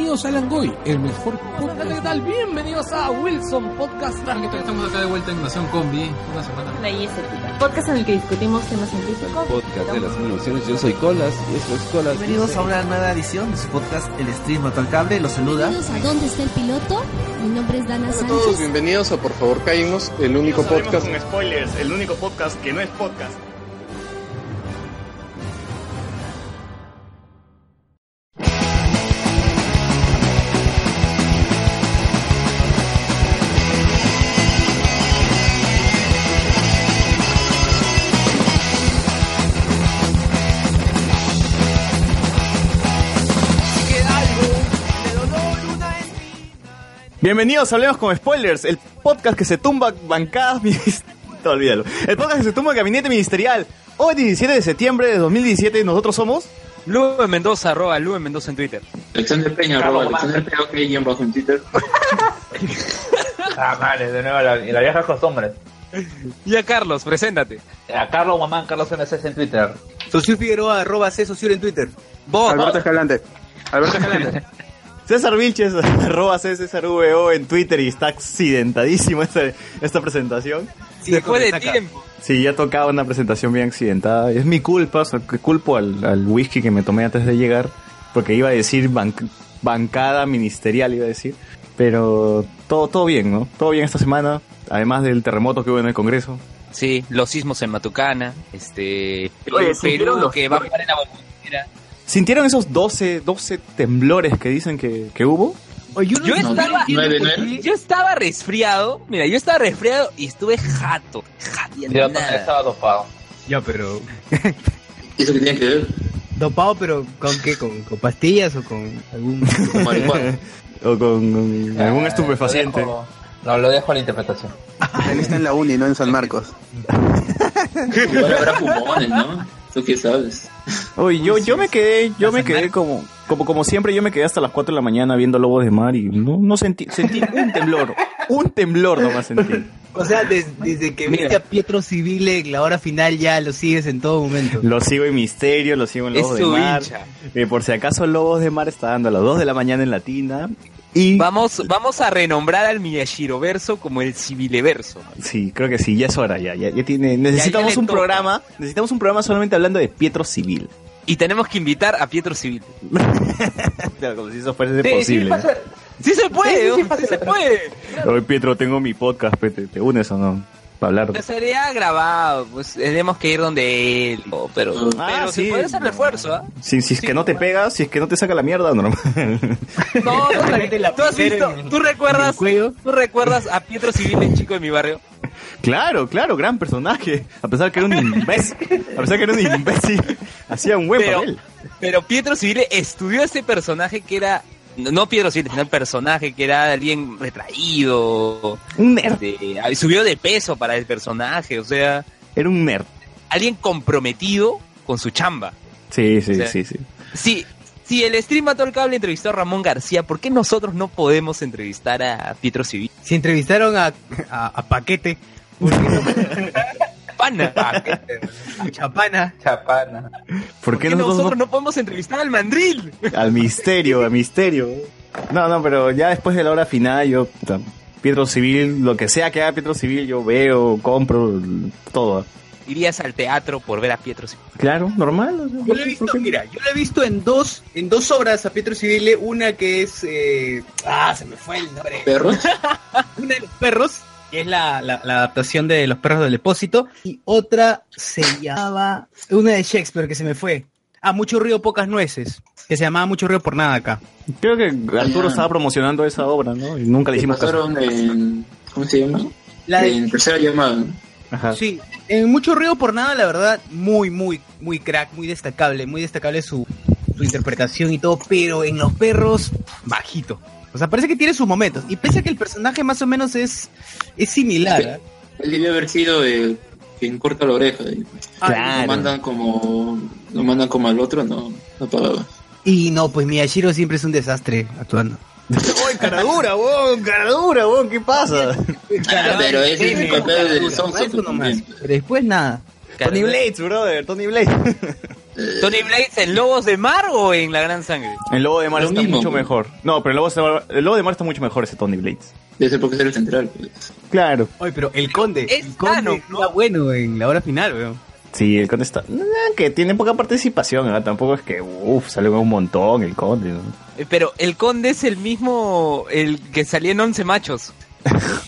Bienvenidos a Langoy, el mejor podcast. ¿Qué tal? Bienvenidos a Wilson Podcast. Estamos acá de vuelta en Nación Combi. Una semana. La ISP. Podcast en el que discutimos temas científicos. Podcast de las mil opciones. Yo soy Colas y esto es Colas. Bienvenidos a una nueva edición de su podcast El Stream Mató al Cable. Los saluda. Bienvenidos a ¿Dónde está el piloto? Mi nombre es Dana Hola a Sánchez. todos, bienvenidos a Por favor Caímos, el único podcast. con spoilers, el único podcast que no es podcast. Bienvenidos a Hablemos con Spoilers, el podcast que se tumba bancadas No, olvídalo. El podcast que se tumba gabinete ministerial. Hoy 17 de septiembre de 2017 nosotros somos... Lube Mendoza, arroba Lube Mendoza en Twitter. Alexander Peña, arroba Alexander Peña, ok, guion bajo en Twitter. Ah, vale, de nuevo la, y las viejas costumbres. Y a Carlos, preséntate. A Carlos Guamán, Carlos NSS en Twitter. Socio Figueroa, arroba C Socio en Twitter. Vos, Alberto Escalante. Alberto Escalante. César Vilches, arroba C César VO en Twitter y está accidentadísimo esta, esta presentación. después de tiempo. Sí, ya tocaba una presentación bien accidentada. Es mi culpa, o sea, que culpo al, al whisky que me tomé antes de llegar, porque iba a decir banc- bancada ministerial, iba a decir. Pero todo, todo bien, ¿no? Todo bien esta semana, además del terremoto que hubo en el Congreso. Sí, los sismos en Matucana, este... Oye, el ¿sintieron Perú los- que va a parar en la bombonera. ¿Sintieron esos 12, 12 temblores que dicen que, que hubo? Yo No, estaba... Yo estaba resfriado, mira, yo estaba resfriado y estuve jato, jato y Yo estaba dopado. Ya, pero. ¿Y eso que tiene que ver? ¿Dopado, pero con qué? ¿Con, con pastillas o con algún.? Con marihuana. O con, con algún Eh, estupefaciente. lo dejo- No, lo dejo a la interpretación. Él está en la uni, no en San Marcos. Igual habrá fumones, ¿no? ¿Tú qué sabes? Oye, yo, yo me quedé, yo me quedé como, como, como siempre, yo me quedé hasta las 4 de la mañana viendo Lobos de Mar y no, no sentí, sentí un temblor, un temblor nomás sentí. O sea, des- desde que viste a Pietro Civile en la hora final ya lo sigues en todo momento. Lo sigo en Misterio, lo sigo en Es Lobos de su Mar. hincha. Eh, por si acaso Lobos de Mar está dando a las 2 de la mañana en Latina. Y Vamos, vamos a renombrar al Miyashiro verso como el Civileverso. sí, creo que sí, ya es hora, ya, ya, ya tiene, necesitamos un toca. programa, necesitamos un programa solamente hablando de Pietro Civil. Y tenemos que invitar a Pietro Civil. Claro, como si eso fuese Sí, sí, posible. Sí se puede, Sí, sí, ¿no? sí se puede. Oye, Pietro, tengo mi podcast, ¿te, te unes o no? Para hablar. Pero sería grabado, pues tenemos que ir donde él. Pero, Ah, pero sí. se puede hacer refuerzo, ¿ah? Si, si es que no te pega, si es que no te saca la mierda, normal. No, tú, tú has visto, tú recuerdas, tú recuerdas a Pietro Civil, el chico de mi barrio. Claro, claro, gran personaje. A pesar que era un imbécil. A pesar que era un imbécil. Hacía un buen Pero, papel. pero Pietro Civil estudió ese personaje que era, no Pietro Civil, sino el personaje que era alguien retraído, Un nerd. de- ah, subió de peso para el personaje, o sea, Era un nerd. alguien comprometido con su chamba. Sí, sí, O sea, sí, sí. Si, si el stream mató al cable entrevistó a Ramón García, ¿por qué nosotros no podemos entrevistar a Pietro Civil? Si entrevistaron a, a, a Paquete, ¿por qué no? Pana. a Chapana. Chapana. ¿Por ¿Por qué qué nosotros, nosotros no podemos entrevistar al mandril? Al misterio, al misterio. No, no, pero ya después de la hora final, yo. Pietro Civil, lo que sea que haga Pietro Civil, yo veo, compro, todo. Irías al teatro por ver a Pietro Civil. Claro, normal. Yo ¿por lo he visto, mira, yo lo he visto en dos, en dos obras a Pietro Civile, una que es eh, ah, se me fue el nombre. ¿Perros? Una de los perros, que es la, la, la adaptación de los perros del depósito, y otra se llamaba una de Shakespeare que se me fue. Ah, mucho río, pocas nueces, que se llamaba Mucho río por nada acá. Creo que Arturo estaba promocionando esa obra, ¿no? Y nunca le hicimos caso. en... ¿Cómo se llama? La de- En tercera llamada. Ajá. Sí, en Mucho Río por Nada, la verdad, muy, muy, muy crack, muy destacable, muy destacable su, su interpretación y todo, pero en Los Perros, bajito. O sea, parece que tiene sus momentos. Y pese a que el personaje más o menos es, es similar, ¿eh? Él debía haber sido eh, quien corta la oreja. y Claro. Lo mandan como... Lo mandan como al otro, no, no pagaba. Y no, pues Miyashiro siempre es un desastre actuando. ¡Uy, caradura, weón! ¡Caradura, weón! ¿Qué pasa? pero ese es el papel del sonso. Pero después nada. Tony Blades, brother, Tony Blades. ¿Tony Blades en Lobos de Mar o en La Gran Sangre? El lobo de mar Lo está mismo, mucho mejor. No, pero el lobo, de- el lobo de mar está mucho mejor ese Tony Blades. Debe ser porque es el central. Pues. Claro. Oye, pero el conde, Es el conde sano, era bueno en la hora final, weón. Sí, el conde está. que tiene poca participación, ¿verdad? Tampoco es que, uff, sale un montón el conde, ¿no? Eh, Pero el conde es el mismo, el que salía en Once Machos.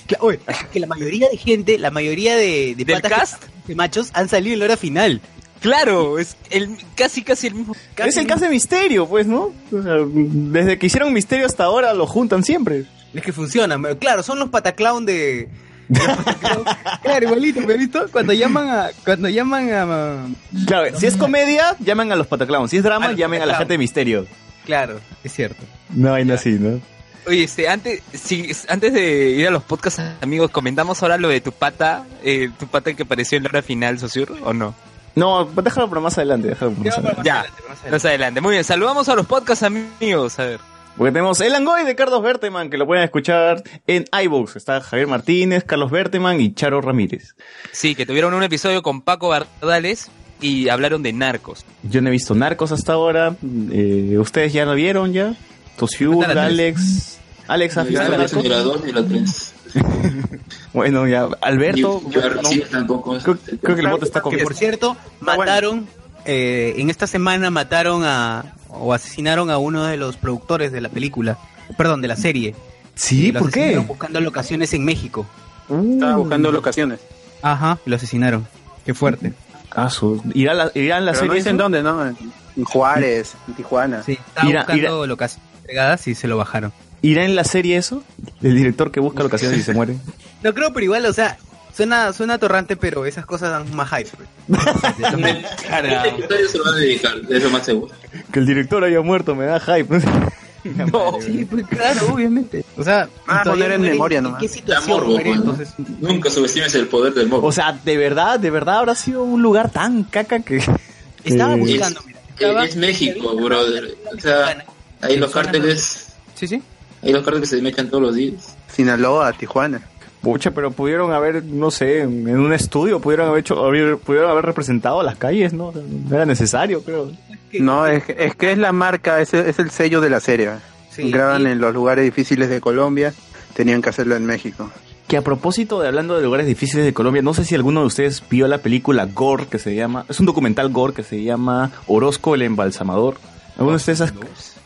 Cla- Oye, es que la mayoría de gente, la mayoría de, de ¿Del patas que- cast? de machos han salido en la hora final. Claro, es el casi casi el mismo. es el caso de Misterio, pues, ¿no? O sea, desde que hicieron Misterio hasta ahora lo juntan siempre. Es que funcionan, claro, son los pataclown de... claro, igualito, ¿me visto? Cuando llaman a... Cuando llaman a... Claro, si es comedia, llaman a los Pataclowns. Si es drama, A llamen a la gente de Misterio. Claro, es cierto. No hay así, ¿no? Oye, este, antes, si, antes de ir a los podcasts, amigos, comentamos ahora lo de tu pata, eh, tu pata que apareció en la hora final, Sosur, ¿o no? No, déjalo para más adelante, déjalo para más adelante. Ya, más adelante. Muy bien, saludamos a los podcasts, amigos. A ver. Porque tenemos El Angoy de Carlos Berteman, que lo pueden escuchar en iVoox. Está Javier Martínez, Carlos Berteman y Charo Ramírez. Sí, que tuvieron un episodio con Paco Bardales y hablaron de narcos. Yo no he visto Narcos hasta ahora. Eh, ¿Ustedes ya lo vieron ya? Cuéntala, Alex. Alex, ¿has visto la 2 ni la 3. Bueno, ya. Alberto. Yo no. sí, tampoco. creo, creo que el voto está con... Que por cierto, mataron, eh, en esta semana mataron a, o asesinaron a uno de los productores de la película, perdón, de la serie. Sí, Lo ¿por qué? buscando locaciones en México. Estaba buscando locaciones. Ajá, lo asesinaron. Qué fuerte. Ah, su... ¿Irá la, irá en la Pero no serie dicen dónde, ¿no? En Juárez, en Tijuana. Sí, estaba buscando locaciones pegadas y se lo bajaron. ¿Irá en la serie eso? ¿El director que busca locaciones y se muere? No creo, pero igual, o sea, suena, suena torrante, pero esas cosas dan más hype. eso más seguro. Que el director haya muerto me da hype. No, sí, pues claro, obviamente. O sea, Ah, poner en muere, memoria ¿en nomás. qué La situación morbo, muere? ¿no? Entonces, Nunca subestimes el poder del morbo. O sea, de verdad, de verdad habrá sido un lugar tan caca que... estaba Eh, buscando, mira. es, estaba- es México, brother. O sea, ahí los cárteles, Sí, sí. Ahí los cárteles se mechan todos los días. Sinaloa, Tijuana. Pucha, pero pudieron haber, no sé, en un estudio pudieron haber hecho, pudieron haber representado las calles, ¿no? No era necesario, creo. No, es, es que es la marca, es, el- es el sello de la serie. Sí, Graban y- en los lugares difíciles de Colombia, tenían que hacerlo en México. Que a propósito de hablando de lugares difíciles de Colombia, no sé si alguno de ustedes vio la película Gore, que se llama, es un documental Gore que se llama Orozco el Embalsamador. ¿Alguno de ustedes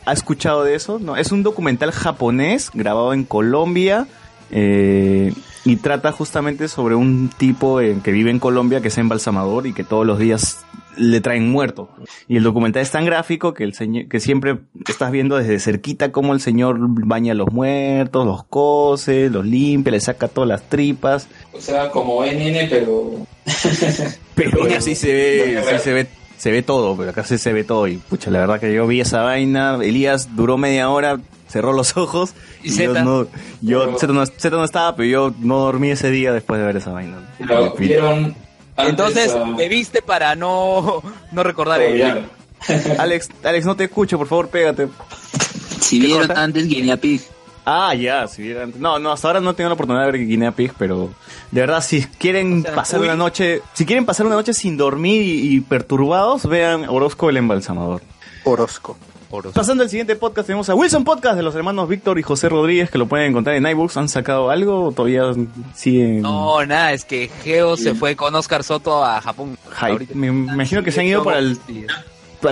ha, ha escuchado de eso? No, es un documental japonés grabado en Colombia eh, y trata justamente sobre un tipo eh, que vive en Colombia que es embalsamador y que todos los días le traen muerto. Y el documental es tan gráfico que el señor, que siempre estás viendo desde cerquita cómo el señor baña a los muertos, los cose, los limpia, le saca todas las tripas. O sea, como NN, pero... Pero así se ve, sí se ve, se ve todo, pero acá sí se ve todo. Y pucha, la verdad que yo vi esa vaina, Elías duró media hora, cerró los ojos ¿Y y, yo Zeta? no, yo, Zeta no, Zeta no estaba, pero yo no dormí ese día después de ver esa vaina. Lo vieron antes, Entonces, ah, bebiste para no, no recordar el... Alex, Alex, no te escucho, por favor, pégate. Si vieron antes Guinea Pig. Ah, ya, si vieran. No, no, hasta ahora no tengo la oportunidad de ver Guinea Pig, pero de verdad, si quieren sea, pasar uy. una noche, si quieren pasar una noche sin dormir y, y perturbados, vean Orozco el embalsamador. Orozco. Pasando al siguiente podcast, tenemos a Wilson Podcast de los hermanos Víctor y José Rodríguez, que lo pueden encontrar en iBooks. ¿Han sacado algo o todavía siguen No, nada, es que Geo se fue con Oscar Soto a Japón. Me imagino que se han ido para el,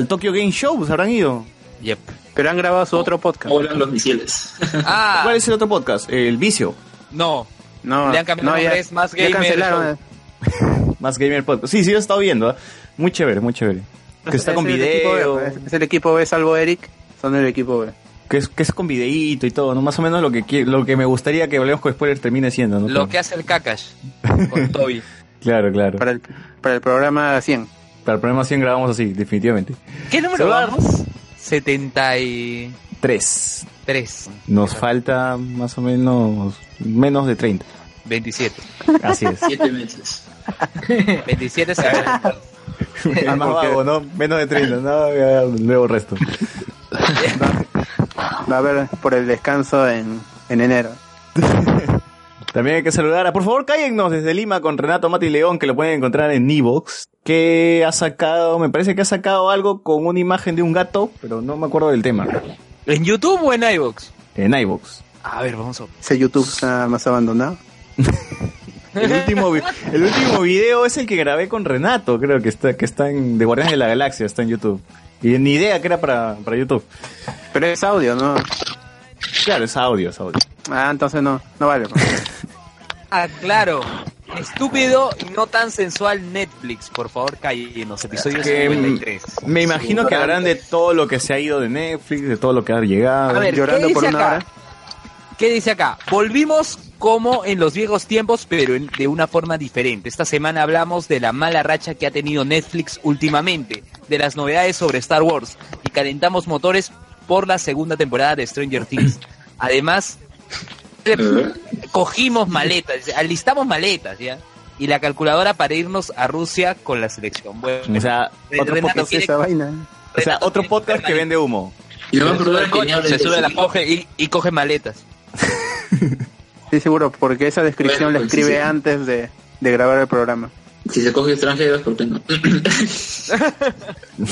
Tokyo Game Show, ¿se habrán ido? Yep. Pero han grabado su otro podcast. Volan los misiles. Ah, ¿Cuál es el otro podcast? El Vicio. no. No, Le han cambiado no, ya, nombre, es Más ya Gamer cancelaron. eh. Más Gamer Podcast. Sí, sí, lo he estado viendo. ¿eh? Muy chévere, muy chévere. Que está Es con B, video. es- el equipo B, salvo Eric, son el equipo B. Que es, que es con videíto y todo, ¿no? Más o menos lo que lo que me gustaría que hablemos con spoiler termine siendo, ¿no? Lo que hace el Kakash con Toby. Claro, claro. Para el, para el programa 100. Para el programa 100 grabamos así, definitivamente. ¿Qué número vamos? 73. Tres. Nos falta más o menos menos de 30. 27. Así es. Siete meses. 27 se va El más vago, ¿no? Menos de 30, no, ya, luego resto. Va a haber por el descanso en, en enero. También hay que saludar a, por favor, cállennos desde Lima con Renato Mati León, que lo pueden encontrar en Evox, que ha sacado, me parece que ha sacado algo con una imagen de un gato, pero no me acuerdo del tema. ¿En YouTube o en iVoox? En iVoox. A ver, vamos a... Ese YouTube está más abandonado. El último, el último video es el que grabé con Renato, creo que está, que está en, de Guardianes de la Galaxia, está en YouTube. Y ni idea que era para, para YouTube. Pero es audio, ¿no? Claro, es audio, es audio. Ah, entonces no, no vale. Ah, claro. Estúpido y no tan sensual Netflix. Por favor, cállenos. Episodio Que, 53. Me imagino que hablarán de todo lo que se ha ido de Netflix, de todo lo que ha llegado. A ver, ¿qué dice acá? ¿Qué dice acá? Volvimos como en los viejos tiempos, pero en- de una forma diferente. Esta semana hablamos de la mala racha que ha tenido Netflix últimamente, de las novedades sobre Star Wars y calentamos motores por la segunda temporada de Stranger Things. Además, cogimos maletas, alistamos maletas, ¿ya? Y la calculadora para irnos a Rusia con la selección. Bueno, O sea, otro Renato podcast, quiere- Esa vaina. o sea, otro podcast que vende humo. Y que se sube la coge y, y coge maletas. Sí, seguro, porque esa descripción Bueno, la pues, sí, escribe sí. antes de, de grabar el programa. Si se coge extranjeros, ¿por qué no?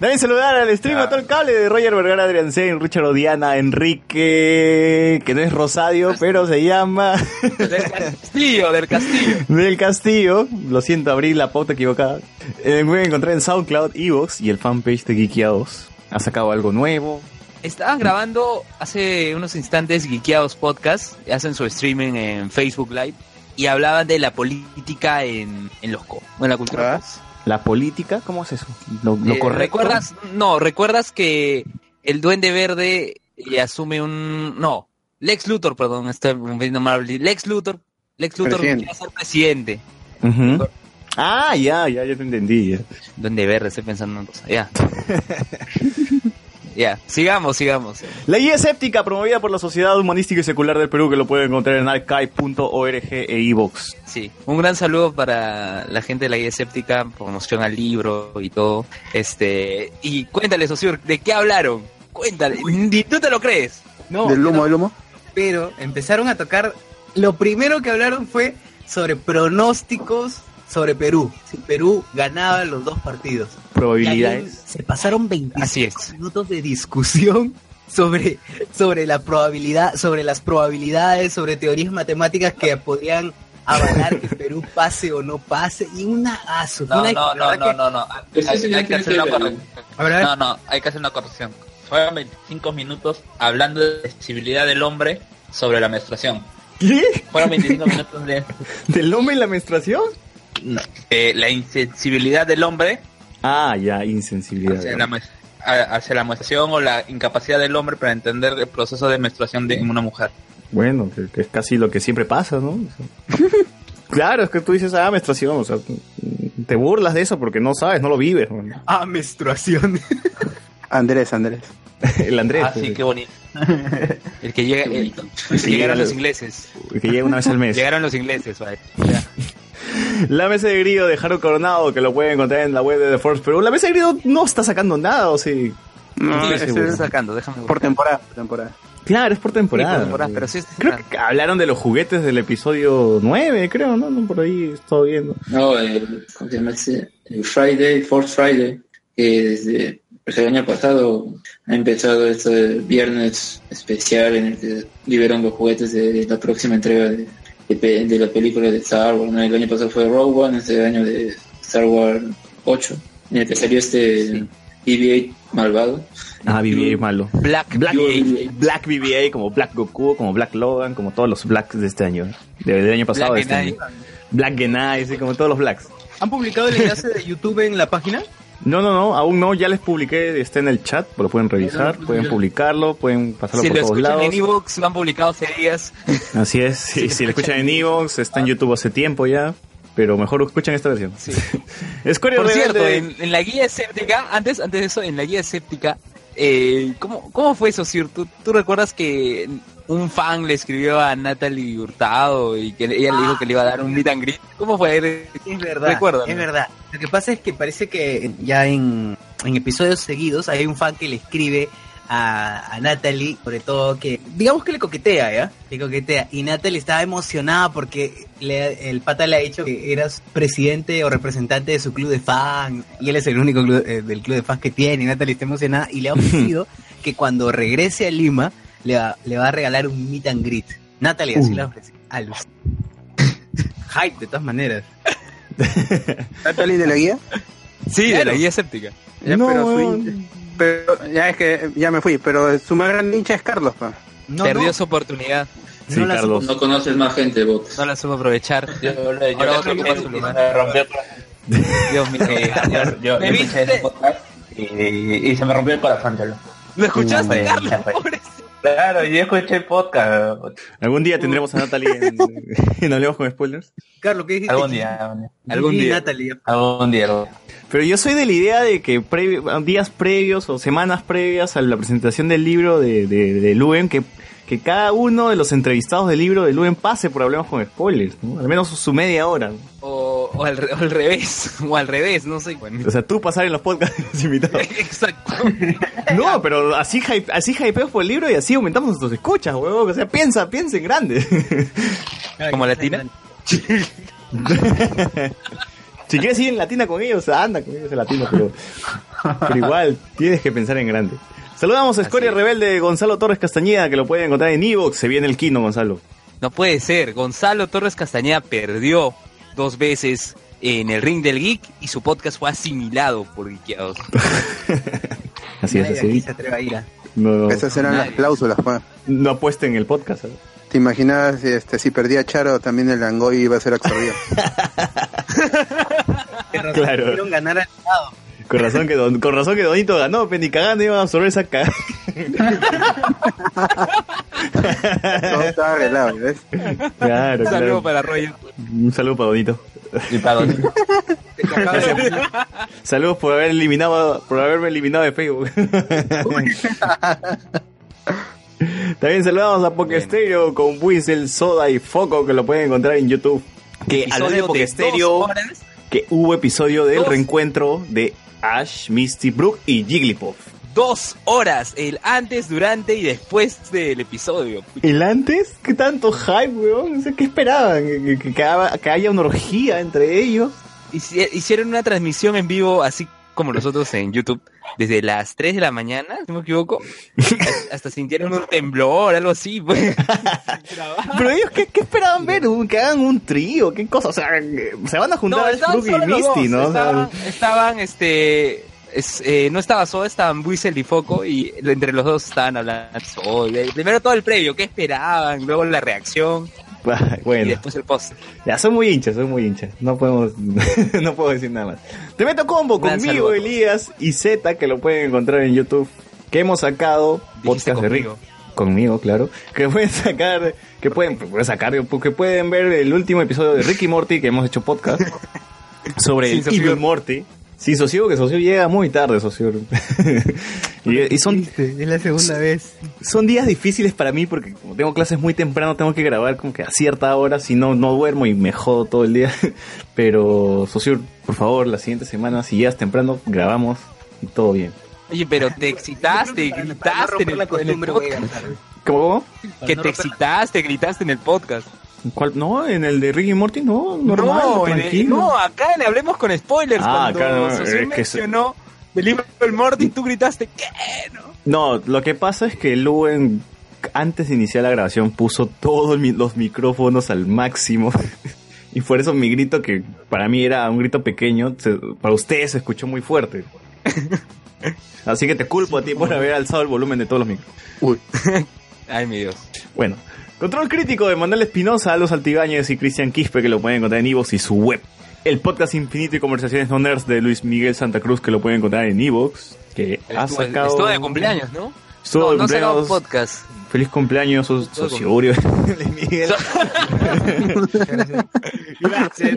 También saludar al stream a todo el cable de Roger Vergara, Adrián Sein, Richard Odiana, Enrique, que no es Rosadio, pero se llama Del castillo, del castillo. del Castillo. Lo siento, abrí la pauta equivocada. Eh, me voy a encontrar en SoundCloud, Evox y el fanpage de Geekiados. Ha sacado algo nuevo. Estaban grabando hace unos instantes Geekeados Podcast, hacen su streaming en Facebook Live y hablaban de la política en, en los co, en la cultura. pop. La política, ¿cómo es eso? Lo, lo Eh, correcto. ¿Recuerdas? No, ¿recuerdas que el Duende Verde eh, asume un... No, Lex Luthor, perdón, estoy viendo mal. Lex Luthor, Lex Luthor quiere ser presidente. Ujú. Ah, ya, ya, ya te entendí. ya. Duende Verde, estoy pensando en cosa. Ya. ya, sigamos, sigamos. La guía escéptica promovida por la Sociedad Humanística y Secular del Perú, que lo pueden encontrar en archive.org e iVox. Sí, un gran saludo para la gente de la guía escéptica, promoción al libro y todo. Este, y cuéntale, Sosur, ¿de qué hablaron? Cuéntale, ni tú te lo crees. No, ¿Del humo, del humo? pero empezaron a tocar. Lo primero que hablaron fue sobre pronósticos sobre Perú. Si Perú ganaba los dos partidos. Probabilidades. se pasaron 25 Así es. minutos de discusión sobre, sobre la probabilidad, sobre las probabilidades, sobre teorías matemáticas que podrían avalar que Perú pase o no pase. Y una aso, No, una- no, no, no, no, no. Hay, que hacer una corrección. No, no, hay que hacer una corrección. Fueron 25 minutos hablando de la sensibilidad del hombre sobre la menstruación. ¿Qué? Fueron 25 minutos de ¿Del hombre y la menstruación? Eh, la insensibilidad del hombre Ah, ya, insensibilidad. hacia la, hacia la menstruación o la incapacidad del hombre para entender el proceso de menstruación de en una mujer. Bueno, que, que es casi lo que siempre pasa, ¿no? O sea, claro, es que tú dices, ah, menstruación, o sea, te burlas de eso porque no sabes, no lo vives. Ah, menstruación. Andrés, Andrés. El Andrés, Ah, sí, pues, qué bonito. El que llega, el- el que llegaron llega- los ingleses. el que llega una vez al mes. Llegaron los ingleses, vale. La mesa de grillo de Jaro Coronado, que lo pueden encontrar en la web de The Force, pero la mesa de grillo no está sacando nada, o sí. No, Estoy sacando, déjame por temporada, por temporada. Claro, es por temporada. Sí, por temporada, pero sí está Creo que hablaron de los juguetes del episodio 9, creo, ¿no? No, Por ahí estoy viendo. No, el, ¿cómo se llama ese? El Friday, Fourth Friday, que desde pues, el año pasado ha empezado este viernes especial en el que liberan los juguetes de la próxima entrega de, de, de la película de Star Wars. ¿no? El año pasado fue Rogue One, este año de Star Wars 8, en el que salió este BB-8 malvado. Ah, BB-8 malo. Black, Black, BB-8. Black BB-8, como Black Goku, como Black Logan, como todos los Blacks de este año. De- del año pasado, de Black este and año. Black Genai, sí, como todos los Blacks. ¿Han publicado el enlace de YouTube en la página? No, no, no, aún no, ya les publiqué, está en el chat, lo pueden revisar, pueden publicarlo, pueden pasarlo Si por lo todos escuchan lados. en Evox, lo han publicado hace días. Así es, sí, si lo escuchan en Evox, está en YouTube hace tiempo ya, pero mejor escuchan esta versión. Square Por Rebelde- cierto, en, en la guía escéptica, antes, antes de eso, en la guía escéptica, eh, ¿cómo, ¿cómo fue eso, Sir? ¿Tú, ¿Tú recuerdas que un fan le escribió a Natalie Hurtado y que ella le dijo que le iba a dar un meet and greet? ¿Cómo fue? Es verdad, Recuérdame. es verdad. Lo que pasa es que parece que ya en, en episodios seguidos hay un fan que le escribe a, a Natalie, sobre todo que, digamos que le coquetea, ¿ya? Le coquetea. Y Natalie estaba emocionada porque le- el pata le ha dicho que eras presidente o representante de su club de fans. Y él es el único club- eh, del club de fans que tiene. Y Natalie está emocionada y le ha ofrecido que cuando regrese a Lima le va, le va a regalar un meet and greet. Natalie así Uh. le ha ofrecido. A Luz. Hype, de todas maneras. ¿Natalie de la guía? Sí, de la guía escéptica. Ya, No, pero, su pero ya es que ya me fui, pero su más gran hincha es Carlos, pa. No, Perdió no, su oportunidad. Sí, no la Carlos. No conoces más gente, bots. No la supo aprovechar. Yo, yo, Ahora otro su lugar. me rompió. Dios mío. Eh, yo, yo, ¿Me viste? escuché ese podcast y, y se me rompió el corazón, cholo. ¿Lo escuchaste, Carlos? Claro, yo escuché el podcast. Algún día tendremos a Natalie en, en Hablemos con Spoilers. Carlos, ¿qué dijiste? Algún día, algún día. Algún Sí, día. Natalie. Algún día. Pero yo soy de la idea de que previ- días previos o semanas previas a la presentación del libro de, de, de Luen, que, que cada uno de los entrevistados del libro de Luen pase por Hablemos con Spoilers, ¿no? al menos su media hora. O, o al, re- o al revés. O al revés, no sé. Bueno. O sea, tú pasar en los podcasts de los invitados. Exacto. No, pero así, hype, así hypeos por el libro y así aumentamos nuestros escuchas, huevón. O sea, piensa, piensa en grande. ¿Como latina? si quieres ir en latina con ellos, anda con ellos en latino, pero, pero igual tienes que pensar en grande. Saludamos a Escoria Rebelde de Gonzalo Torres Castañeda, que lo pueden encontrar en Evox. Se viene el Kino, Gonzalo. No puede ser. Gonzalo Torres Castañeda perdió dos veces en el ring del geek y su podcast fue asimilado por geekeados. Así es, así. se atreve a ir a- No, no, Esas eran las cláusulas, no apuesten en el podcast. ¿eh? ¿Te imaginas este, si perdía Charo también el Angoy iba a ser absorbido? Qué razón, Claro. Ganar al lado. Con razón que, don, con razón que Donito ganó, pero ni cagando iban a absorber esa cagada. Todo estaba arreglado, ¿ves? Claro, Un saludo claro. para Roger. Un saludo para Donito. Y para dónde? Saludos por haber eliminado, por haberme eliminado de Facebook. También saludamos a Pokestereo con Whistle, Soda y Foco que lo pueden encontrar en YouTube. Que hablando de Pokestereo, dos horas. que hubo episodio del Dos. reencuentro de Ash, Misty, Brook y Jigglypuff. Dos horas, el antes, durante y después del episodio. ¿El antes? ¿Qué tanto hype, weón? O sea, ¿Qué esperaban? ¿Que, que- que haya una orgía entre ellos? Hici- Hicieron una transmisión en vivo, así como nosotros en YouTube, desde las 3 de la mañana, si no me equivoco. Hasta- sintieron un temblor, algo así. pues. Pero ellos, ¿qué, qué esperaban ver? Un- Que hagan un trío, ¿qué cosa? O sea, se van a juntar Brook y Misty, ¿no? O sea, Estaban, estaban, este... es, eh, no estaba Soda, estaban Buizel y Foco y entre los dos estaban hablando. Primero todo el previo, qué esperaban, luego la reacción Ay, y bueno, después el post. ya son muy hinchas, son muy hinchas. No podemos, no puedo decir nada más. Te meto combo Gran conmigo. Elías y Z, que lo pueden encontrar en YouTube. Que hemos sacado Dijiste podcast de Rick. conmigo. Claro. Que pueden sacar, que pueden, pueden sacar, que pueden ver el último episodio de Ricky Morty que hemos hecho podcast sobre Sin el socio. Evil Morty. Sí, socio, que socio llega muy tarde, socio. y, y son, Es la segunda vez. son días difíciles para mí porque como tengo clases muy temprano, tengo que grabar como que a cierta hora, si no, no duermo y me jodo todo el día. Pero, socio, por favor, la siguiente semana, si llegas temprano, grabamos y todo bien. Oye, pero te excitaste, no gritaste en el, la en podcast. cómo? Que te excitaste, gritaste en el podcast. ¿Cuál? No, en el de Ricky y Morty, no, normal, no, en el- tranquilo. no, acá le hablemos con spoilers. Ah, cuando acá no, es que mencionó del del Morty, tú gritaste, ¿qué? No. No, lo que pasa es que Luen, antes de iniciar la grabación, puso todos los micrófonos al máximo. y por eso mi grito, que para mí era un grito pequeño, se- para ustedes se escuchó muy fuerte. Así que te culpo a ti por haber alzado el volumen de todos los micrófonos. Ay, mi Dios. Bueno, control crítico de Manuel Espinosa, Los Altibáñez y Cristian Quispe, que lo pueden encontrar en Evox y su web. El podcast Infinito y Conversaciones No Nerds de Luis Miguel Santa Cruz, que lo pueden encontrar en Evox, que ha Estuvo, sacado... estuvo de cumpleaños, ¿no? Estuvo no, de no ha cumpleaños. podcast. Feliz cumpleaños, so-. Luis Miguel. Gracias.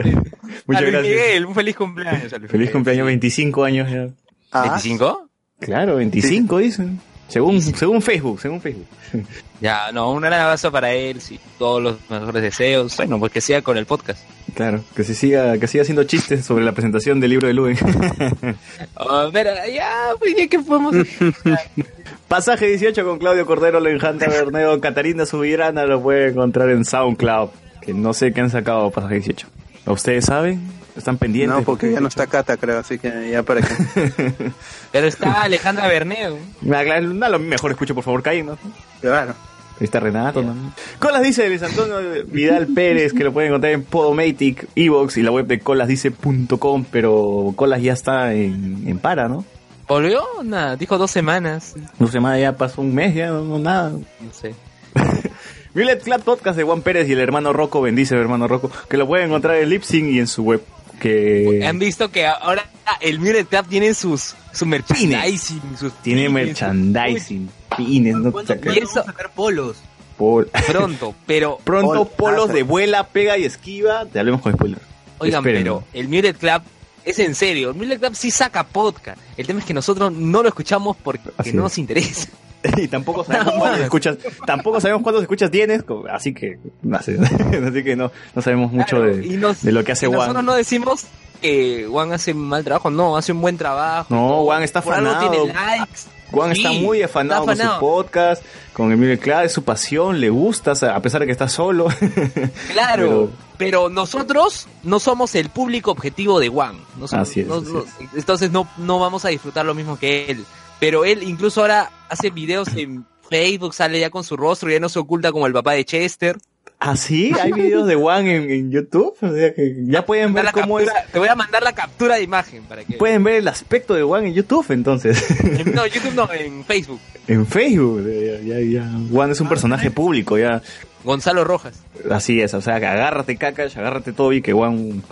Muchas A Luis gracias. Miguel, un feliz cumpleaños. Luis Feliz cumpleaños, 25 años ya. Ah, ¿25? Claro, 25 dicen. Según, según Facebook, según Facebook. Ya, no, un gran abrazo para él, sí, todos los mejores deseos. Bueno, pues que siga con el podcast. Claro, que se siga, que siga haciendo chistes sobre la presentación del libro de Luen. A ver, ya, pues ya que podemos... Pasaje 18 con Claudio Cordero, Alejandra Berneo, Catarina Subirana lo puede encontrar en SoundCloud. Que no sé qué han sacado Pasaje 18. ¿Ustedes saben? ¿Están pendientes? No, porque ya no está Cata, creo, así que ya para qué. Pero está Alejandra Berneo. A lo mejor escucho, por favor, callen, ¿no? Claro. Ahí está Renato, ¿no? Colas dice Luis Antonio Vidal Pérez, que lo pueden encontrar en Podomatic, Evox y la web de colasdice.com, pero Colas ya está en, en para, ¿no? ¿Volvió? Nada, dijo dos semanas. No sé más, ya pasó un mes, ya no, no nada. No sé. Violet Club Podcast de Juan Pérez y el hermano Rocco, bendice el hermano Rocco, que lo pueden encontrar en Lipsing y en su web. Que Han visto que ahora el Muted Club tiene sus su merchandising, sus tiene pines, merchandising, pines, no ¿Cuándo Saca- vamos a sacar polos? Pol- pronto, pero Pronto Pol- polos de vuela, pega y esquiva. Te hablemos con spoiler. Oigan, Esperen. pero el Muted Club es en serio. El Muted Club sí saca podcast. El tema es que nosotros no lo escuchamos porque Así no es. nos interesa. y tampoco sabemos cuántos escuchas, tampoco sabemos cuántos escuchas tienes, así que no sé, así que no, no sabemos mucho Claro, de, y nos- de lo que hace y Juan. Nosotros no decimos que Juan hace mal trabajo, no, hace un buen trabajo. No, Juan está afanado. tiene likes. Juan Sí, está muy afanado, está con su podcast, con el Miguel Claro, es su pasión, le gusta, a pesar de que está solo. Claro, Pero- pero, nosotros no somos el público objetivo de Juan. No somos- Así es, no- así no- entonces no, no vamos a disfrutar lo mismo que él. Pero él incluso ahora hace videos en Facebook, sale ya con su rostro, ya no se oculta como el papá de Chester. ¿Ah, sí? ¿Hay videos de Juan en, en YouTube? O sea, que ya pueden ver cómo es, Te voy a mandar la captura de imagen para que... pueden ver el aspecto de Juan en YouTube, entonces. No, YouTube no, en Facebook. en Facebook, ya, ya, ya. Juan es un personaje público, ya. Gonzalo Rojas. Así es, o sea, que agárrate Kakash, agárrate Toby, que Juan,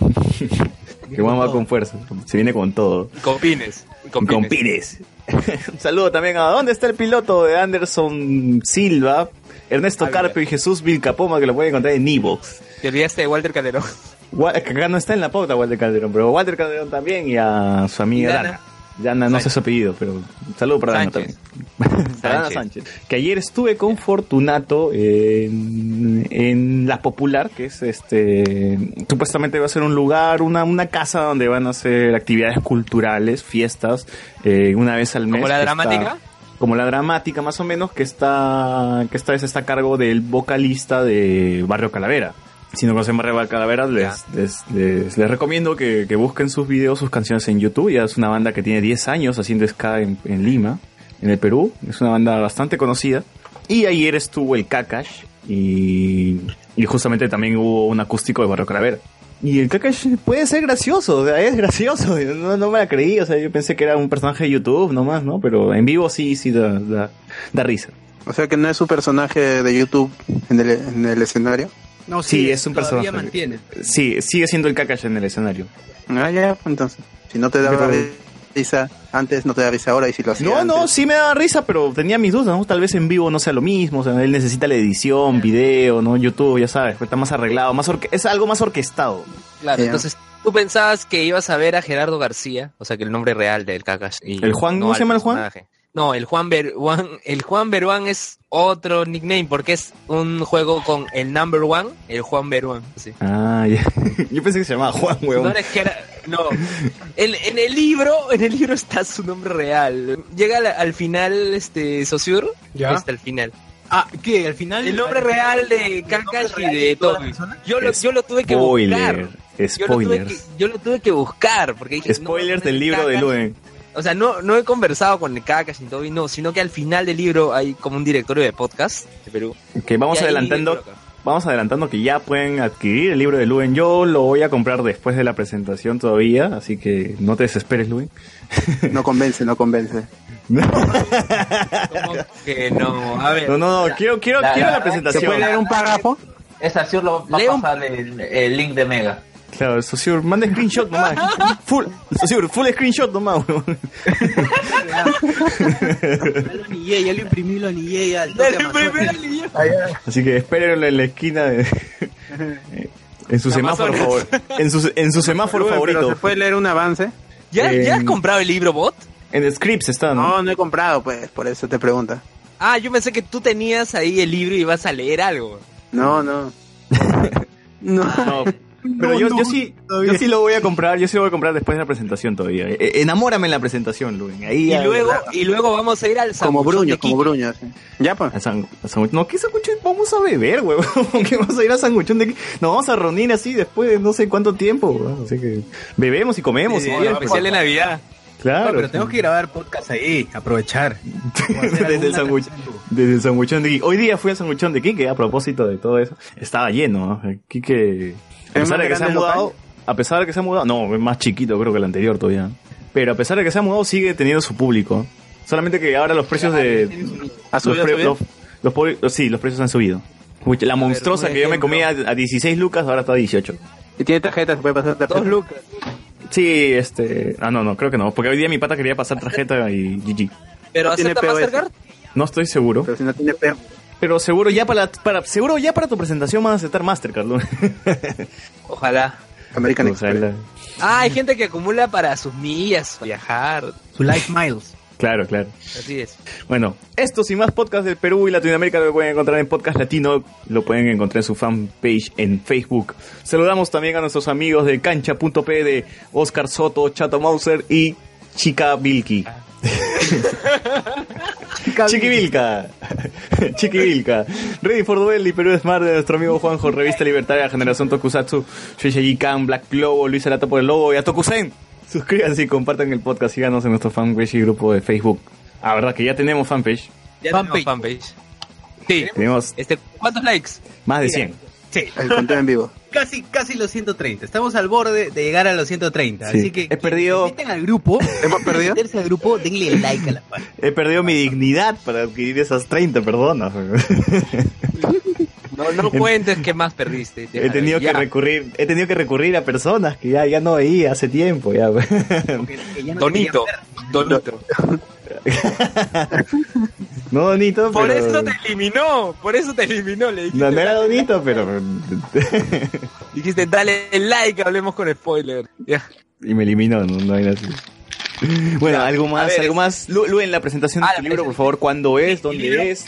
que Juan va con fuerza, se viene con todo. Con pines. Con Y con pines. Un saludo también a ¿Dónde está el piloto de Anderson Silva? Ernesto Ah, Carpio y Jesús Vilcapoma, que lo pueden encontrar en Evox. Te olvidaste de Walter Calderón. Acá no está en la pauta Walter Calderón, pero Walter Calderón también y a su amiga Y Dana. Dana. Dana, no sé su apellido, pero un saludo para Dana Sánchez. también. Para Dana Sánchez. Que ayer estuve con Fortunato en, en La Popular, que es este. Supuestamente va a ser un lugar, una, una casa donde van a hacer actividades culturales, fiestas, eh, una vez al mes. ¿Como la está- dramática? como la dramática más o menos que está que esta vez está a cargo del vocalista de Barrio Calavera. Si no conocen Barrio Calavera, les, les, les- les recomiendo que, que busquen sus videos, sus canciones en YouTube. Ya es una banda que tiene 10 años haciendo ska en, en Lima, en el Perú. Es una banda bastante conocida. Y ayer estuvo el Kakash y, y justamente también hubo un acústico de Barrio Calavera. Y el Kakash puede ser gracioso, o sea, es gracioso, no me la creí, o sea, yo pensé que era un personaje de YouTube nomás, ¿no? Pero en vivo sí, sí da, da, da risa. O sea que no es su personaje de YouTube en el, en el escenario. No, Sí, es un todavía personaje. mantiene. Sí, sigue siendo el Kakash en el escenario. Ah, ya, entonces. Si no te daba Pero- risa antes, no te da risa ahora y si lo hacía No, no, antes. sí me daba risa, pero tenía mis dudas, ¿no? Tal vez en vivo no sea lo mismo, o sea, él necesita la edición, video, ¿no? YouTube, ya sabes, está más arreglado, más orque- es algo más orquestado. Claro, entonces tú pensabas que ibas a ver a Gerardo García, o sea que el nombre real del Kakash. y ¿El Juan? no ¿Cómo se llama el Juan? personaje. No, el Juan, Ber- Juan- el Juan Beruán es otro nickname porque es un juego con el number one, el Juan Beruán. Sí. Ah, ya. Yo pensé que se llamaba Juan, No, huevón. eres Gera- no. En, en el libro, en el libro está su nombre real. Llega al, al final, este, Sociur, Ya. hasta el final. Ah, ¿qué? Al final. El nombre real de Kakash y de Toby. Yo lo, yo lo tuve que Spoiler, buscar. Yo lo, tuve spoilers. que, yo lo tuve que buscar porque dije, Spoilers no, del libro de Luen. O sea, no, no he conversado con el Kakash ni Toby, no, sino que al final del libro hay como un directorio de podcast de Perú. Que vamos adelantando, vamos adelantando que ya pueden adquirir el libro de Luen. Yo lo voy a comprar después de la presentación todavía, así que no te desesperes, Luen. No convence, no convence. Como que no, a ver. No, no, no, quiero, quiero, La- quiero la- la presentación. ¿Se puede leer un párrafo? Esa sí lo va Leo a un- pasar el, el link de Mega. Claro, el Sociur, manda screenshot nomás. Full, Sociur, full screenshot nomás, weón. Ya lo anillé, ya lo imprimí, lo anillé, ya. toque Dale, Amazon. primero niño. Así que espérenlo en la esquina de... En su La semáforo favorito. En su, en su semáforo Pero favorito. ¿Se puede leer un avance? ¿Ya, Eh, ¿Ya has comprado el libro bot? En Scripts está, ¿no? No, no he comprado, pues, por eso te pregunta. Ah, yo pensé que tú tenías ahí el libro y ibas a leer algo. No, no. no. No, Pero yo, yo sí, yo sí lo voy a comprar, yo sí lo voy a comprar después de la presentación todavía. Eh, enamórame en la presentación, Luen. Ahí Y luego, y luego vamos a ir al Como sanguchón Bruño, como. Bruño. sí. Ya, pues. a San- a San- no, ¿qué sanguchón? Vamos a beber, huevón. ¿Qué vamos a ir a sanguchón de qué? Nos vamos a reunir así después de no sé cuánto tiempo, huevón. Así que bebemos y comemos. Sí, y el especial de Navidad. Claro. No, pero tenemos que grabar podcast ahí, aprovechar. desde el sanguch- desde el sanguchón de Quique. Hoy día fui al sanguchón de Quique a propósito de todo eso. Estaba lleno, ¿no? Quique, a ¿Es pesar de que se ha mudado, local? a pesar de que se ha mudado, no, es más chiquito creo que el anterior todavía. Pero a pesar de que se ha mudado, sigue teniendo su público. Solamente que ahora los precios de... ¿Ha Los, pre- subido? los- los poli- los- sí, los precios han subido. La monstruosa que yo me comía a 16 lucas, ahora está a 18. Y tiene tarjeta, se puede pasar tarjeta. Dos lucas. Sí, este... Ah, no, no, creo que no. Porque hoy día mi pata quería pasar tarjeta y GG. Pero Tiene acepta POS. Mastercard. No estoy seguro. Pero si no tiene peo. Pero seguro ya para, para seguro ya para tu presentación van a aceptar Mastercard. ¿no? Ojalá. American sea, Express. la- Ah, hay gente que acumula para sus millas, viajar. Su Life Miles. Claro, claro. Así es. Bueno, estos y más podcasts del Perú y Latinoamérica lo pueden encontrar en Podcast Latino. Lo pueden encontrar en su fanpage en Facebook. Saludamos también a nuestros amigos de cancha.p de Oscar Soto, Chato Mauser y Chica Vilki. Chiqui Vilca. Chiqui Vilca. Ready for Duel y Perú Smart de nuestro amigo Juanjo, Revista Libertaria, Generación Tokusatsu, Shueisha Khan, Black Globo, Luis Arato por el Lobo y a Tokusen. Suscríbanse y compartan el podcast. Síganos en nuestro fanpage y grupo de Facebook. Ah, verdad que ya tenemos fanpage. Ya Fanpage. tenemos fanpage. Sí. Tenemos Este, ¿Cuántos likes? más de 100. Sí, El conteo en vivo. casi, casi los 130. Estamos al borde de llegar a los 130. Sí. Así que He perdido- meten al grupo. ¿Hemos perdido? meterse al grupo, denle like a la página. He perdido mi dignidad para adquirir esas 30 personas. No, no cuentes qué más perdiste. he tenido que recurrir, he tenido que recurrir a personas que ya, ya no veía hace tiempo. Ya. Que- que ya no Donito. Donito. no Donito, Por pero... eso te eliminó. Por eso te eliminó. Le dijiste, No, no era Donito, pero... dijiste, dale like, hablemos con spoiler. Ya. y me eliminó, no, no hay nada así. Bueno, algo más, ver, algo más. Lu, Lu, en la presentación de Ah, tu la libro, por favor, ¿cuándo es? ¿Dónde es?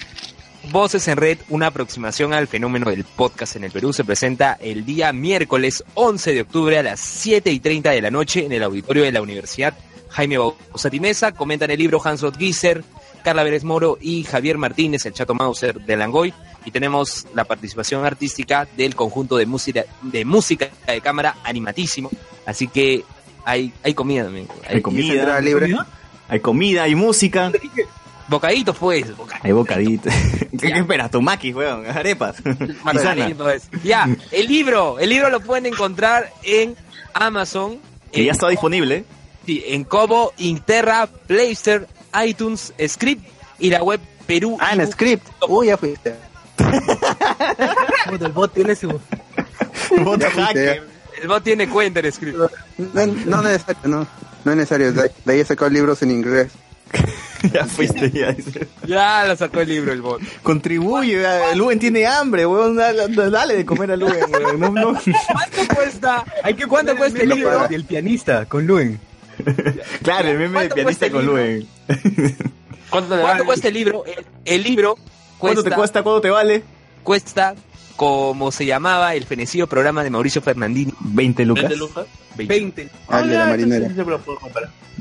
Voces en Red, una aproximación al fenómeno del podcast en el Perú, se presenta el día miércoles 11 de octubre a las 7 y 30 de la noche en el auditorio de la Universidad Jaime Bausati Mesa. Comentan el libro Hans Giser, Carla Vélez Moro y Javier Martínez, el Chato Mauser de Langoy. Y tenemos la participación artística del conjunto de música de, música de cámara animatísimo. Así que hay, hay comida también. Hay ¿Y comida, libre? hay comida, hay música, Bocaditos pues, bocaditos. hay bocaditos. ¿Qué, qué esperas? Tu maquis, weón, arepas. Bocaditos. Ya, el libro, el libro lo pueden encontrar en Amazon. Que ya está disponible. Sí, en Kobo, Interra, Playster, iTunes, Script y la web Perú. Ah, en script. Uy, ya fuiste. El bot tiene su. Bot fuiste, hacker. El bot tiene cuenta en Script. No, no necesario, no. No es necesario. De, de ahí he sacado libros en inglés. ya fuiste, ya. dice. Ya lo sacó el libro el bot. Contribuye, Luen tiene hambre, weón. Dale, dale de comer a Luen, weón. No, no. ¿Cuánto cuesta? Hay que ¿Cuánto cuesta el meme libro? del pianista con Luen. Claro, el meme de ¿Cuánto pianista el con? Luen. ¿Cuánto, cuánto cuesta el libro? El, el libro ¿Cuánto cuesta, te cuesta? ¿Cuánto te vale? cuesta como se llamaba el fenecido programa de Mauricio Fernandini. 20 lucas. 20. Al de la marinera.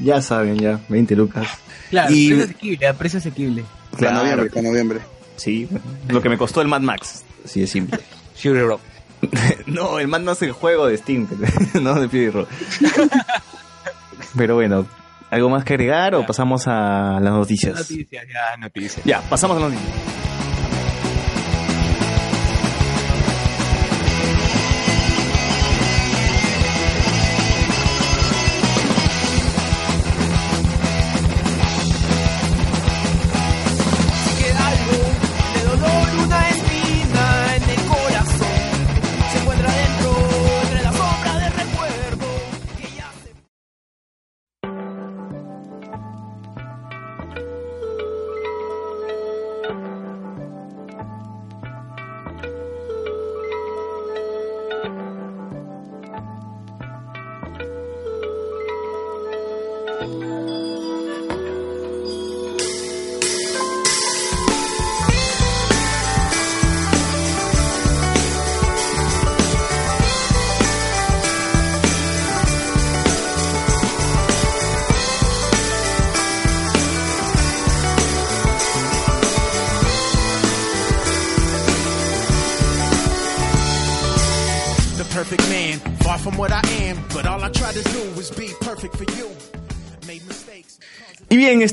Ya saben, ya. 20 lucas. Claro, Y- precio asequible, a precio asequible. Para Claro. noviembre, para noviembre. Sí, lo que me costó el Mad Max. Así de simple. Fury Rock. no, el Mad Max es el juego de Steam, no de Fury Road. Pero bueno, ¿algo más que agregar o pasamos a las noticias? Noticias, ya, noticias. Ya, pasamos a las noticias.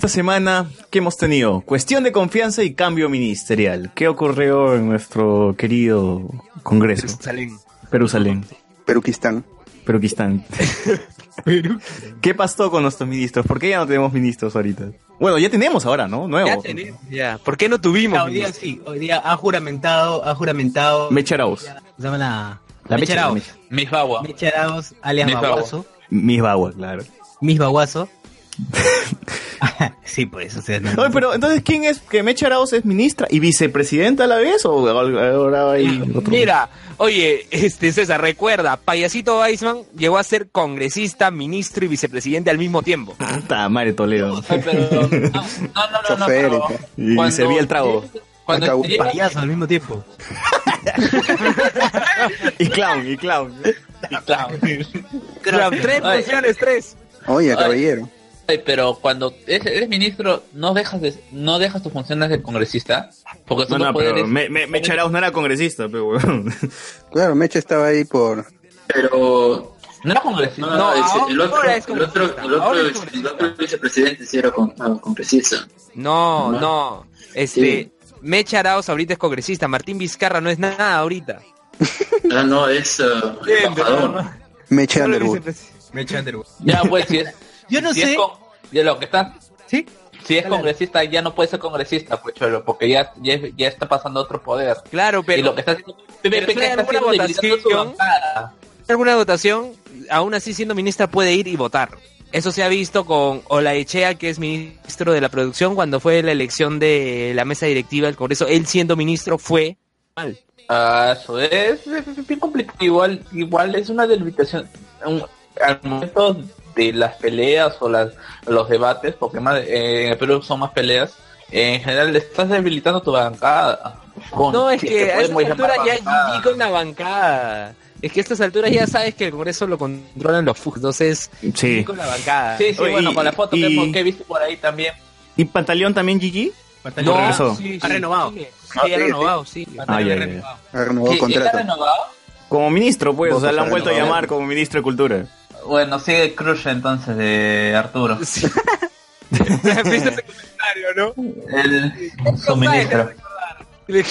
Esta semana, ¿qué hemos tenido? Cuestión de confianza y cambio ministerial. ¿Qué ocurrió en nuestro querido Congreso? Jerusalén. Perusalén. Peruquistán. Peruquistán. ¿Qué pasó con nuestros ministros? ¿Por qué ya no tenemos ministros ahorita? Bueno, ya tenemos ahora, ¿no? Nuevo. Ya tenemos, ya. ¿Por qué no tuvimos? Ya, hoy día sí, hoy día ha juramentado, ha juramentado. Mecha Arauz. Se llama la. La Mecha Mecha, la Arauz. Mecha. Mis Bagua. Mecha Arauz, alias Mis Baguazo. Mis Bagua, claro. Mis Baguazo. sí, pues, o sea. no- Oye, pero entonces, ¿quién es? ¿Que Mecha Arauz es ministra y vicepresidenta a la vez? ¿O ahora hay otro? Mira, oye, este César, recuerda, Payasito Weisman llegó a ser congresista, ministro y vicepresidente al mismo tiempo. Puta madre Toledo. Ay, pero, no, no, no, no, pero Y cuando- servía el trago. Cuando Acabó. Payaso al mismo tiempo. Y clown, y clown. Claro. Claro, tres Ay. funciones, tres. Oye, caballero. Pero cuando eres, eres ministro, no dejas de, no dejas tus funciones de congresista, porque No, son no, los pero poderes. me, me, Mecha Arauz no era congresista, pero weón. Claro, Mecha estaba ahí por... Pero No era congresista. no, No, ese- el otro, es el otro, el otro, el otro vicepresidente sí era con, ah, congresista. No, No. no. Este, Mecha Arauz ahorita es congresista, Martín Vizcarra no es nada ahorita. Ah, no, es ah, embajador. Mecha Underwood. Mecha Underwood. Ya, pues, si es, Yo no si sé. es con, de lo que está, ¿Sí? si es congresista, ya no puede ser congresista, pues, cholo, porque ya, ya, ya está pasando otro poder. Claro, pero y lo que está haciendo, pero está alguna votación- alguna votación, aún así siendo ministra puede ir y votar. Eso se ha visto con Olaechea, que es ministro de la producción, cuando fue la elección de la mesa directiva del Congreso, él siendo ministro fue mal. Ah, eso es, es bien complicado. Igual, igual es una delimitación. un- al momento de las peleas o las, los debates, porque más, eh, en el Perú son más peleas, eh, en general le estás debilitando tu bancada. Con- No, es si que a estas alturas ya bancada. Con la bancada. Es que a estas alturas ya sabes que el Congreso lo controlan los FUG, entonces Sí. Con la bancada. Sí, sí, Oye, bueno, y- con la foto y- que, he visto por ahí también. ¿Y Pantaleón también, Gigi? Pantaleón. No, regresó. sí, Ha renovado. Sí, Ah, ha sí, renovado, sí. Ah, ya, ya. Ha renovado ¿Qué- ¿Ya está contrato. renovado? Como ministro, pues, o sea, le han vuelto a llamar como ministro de Cultura. Bueno, sigue Crush entonces de Arturo. Sí. ¿Viste ese comentario, no? El, su ministro.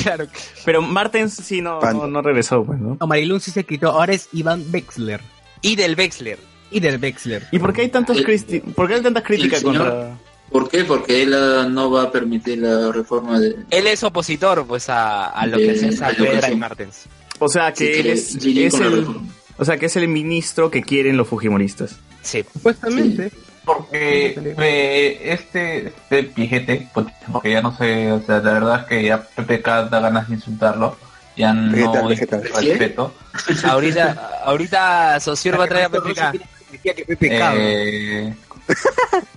Claro. Pero Martens sí no, no, no regresó, pues, ¿no? No, Marilun sí se quitó. Ahora es Iván Wexler. Y del Wexler. Y del Wexler. ¿Y por qué hay tantos El- cristi- por qué hay tantas críticas el señor- contra ¿Por qué? Porque él ah, no va a permitir la reforma de... Él es opositor, pues, a, a lo que De- hacía a Saavedra y. Martens. O sea, que Sí, él es, es el reforma. O sea, que es el ministro que quieren los fujimoristas. Sí. Supuestamente. Porque eh, este, este pijete, pues, porque ya no sé, o sea, la verdad es que ya PPK da ganas de insultarlo, ya no respeto. Ahorita, ahorita Socior va a traer a PPK. Eh,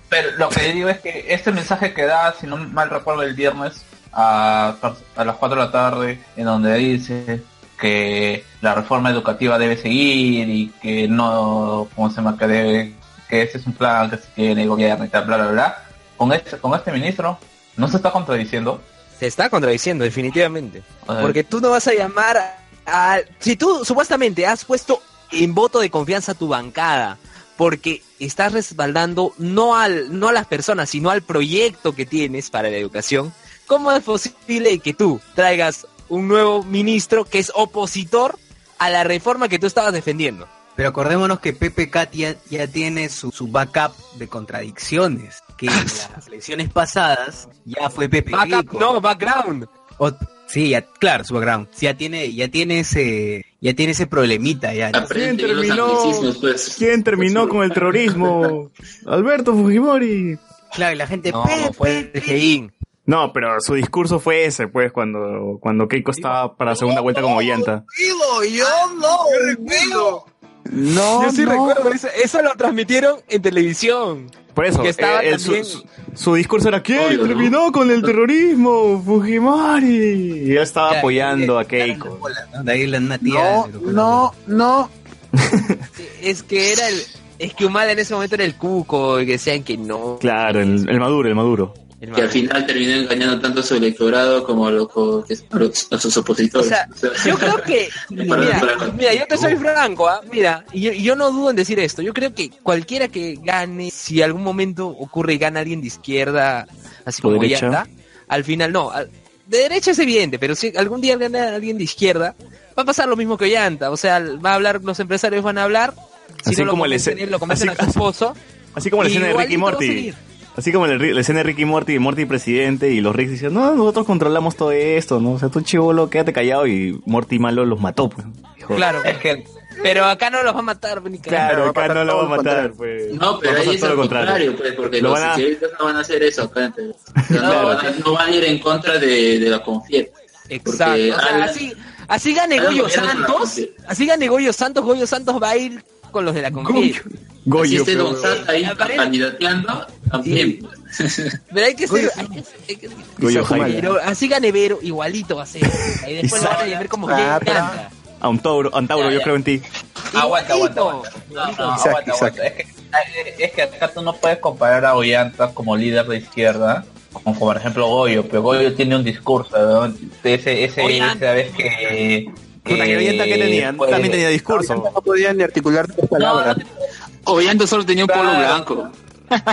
pero lo que digo es que este mensaje que da, si no mal recuerdo, el viernes a, a las 4 de la tarde, en donde dice que la reforma educativa debe seguir y que no, ¿cómo se llama? Que debe, que ese es un plan que se tiene el gobierno y tal, bla, bla, bla. Con este, con este ministro, no se está contradiciendo. Se está contradiciendo, definitivamente. Porque tú no vas a llamar a... Si tú supuestamente has puesto en voto de confianza tu bancada, porque estás respaldando no, al, no a las personas, sino al proyecto que tienes para la educación, ¿cómo es posible que tú traigas un nuevo ministro que es opositor a la reforma que tú estabas defendiendo? Pero acordémonos que PPK ya, ya tiene su, su backup de contradicciones. Que en las elecciones pasadas ya fue Pepe Backup, no, background. O- sí, ya, claro, su background. Ya tiene, ya tiene ese, ya tiene ese problemita ya. los terminó? pues. ¿Quién terminó con el terrorismo? Alberto Fujimori. Claro, y la gente, No, Pepe, fue el. No, pero su discurso fue ese, pues, cuando, cuando Keiko estaba para la segunda vuelta como llanta. yo no, No, Yo sí no. recuerdo, eso, eso lo transmitieron en televisión. Por eso, Que estaba eh, eh, su, también- su- su discurso era ¿quién Obvio, ¿no? terminó con el terrorismo? Fujimori. Y él estaba apoyando a Keiko. De ahí la una tía. No, no, no. Es que era el. Es que Humala en ese momento era el cuco, y que decían que no. Claro, el, el maduro, el maduro. El que al final terminó engañando tanto a su electorado como a, los, a, sus O opositores. sea, yo creo que, mira, yo te soy franco, ¿ah? mira, y yo, no dudo en decir esto, yo creo que cualquiera que gane, si algún momento ocurre y gana alguien de izquierda, así como derecha. Ollanta, al final no, al- de derecha es evidente, pero si algún día gana alguien de izquierda, va a pasar lo mismo que Ollanta, o sea, va a hablar, los empresarios van a hablar, si Así no lo como el lo así- a su esposo, Así como la escena de Ricky Morty. Así como la, la escena de Ricky y Morty, Morty presidente y los Ricks dicen, no, nosotros controlamos todo esto, ¿no? O sea, tú chivolo, quédate callado y Morty malo los mató, pues. Claro, Es que pero acá no los va a matar, ni Claro, acá no lo todo va a matar, pues. No, pero ahí es todo al lo contrario, pues, porque Lo los van a- izquierdistas no van a hacer eso acá. No, no, van a, no van a ir en contra de, de la confianza. Exacto. Así, así gane Goyo Santos, así gane Goyo Santos, Goyo Santos va a ir con los de la conquista. Goyo, esté pero- Don Sata ahí candidateando, también. Pero hay que ser. hay que- hay que- Goyo Jaime. pero así gane Vero, igualito va a ser. Y después lo van a ver como que canta. A un Tauro, a un Tauro, Ya, yo ya. creo en ti. aguanta, aguanta, aguanta. No, no, aguanta, aguanta. Es que, es que acá tú no puedes comparar a Ollanta como líder de izquierda con, por ejemplo, Goyo, pero Goyo tiene un discurso, ¿no? Ese, ese, esa vez que... Puta, que Ollanta que tenía, pues, también tenía discurso. No podía ni articular tres palabras. Ollanta solo tenía un polo Claro. blanco.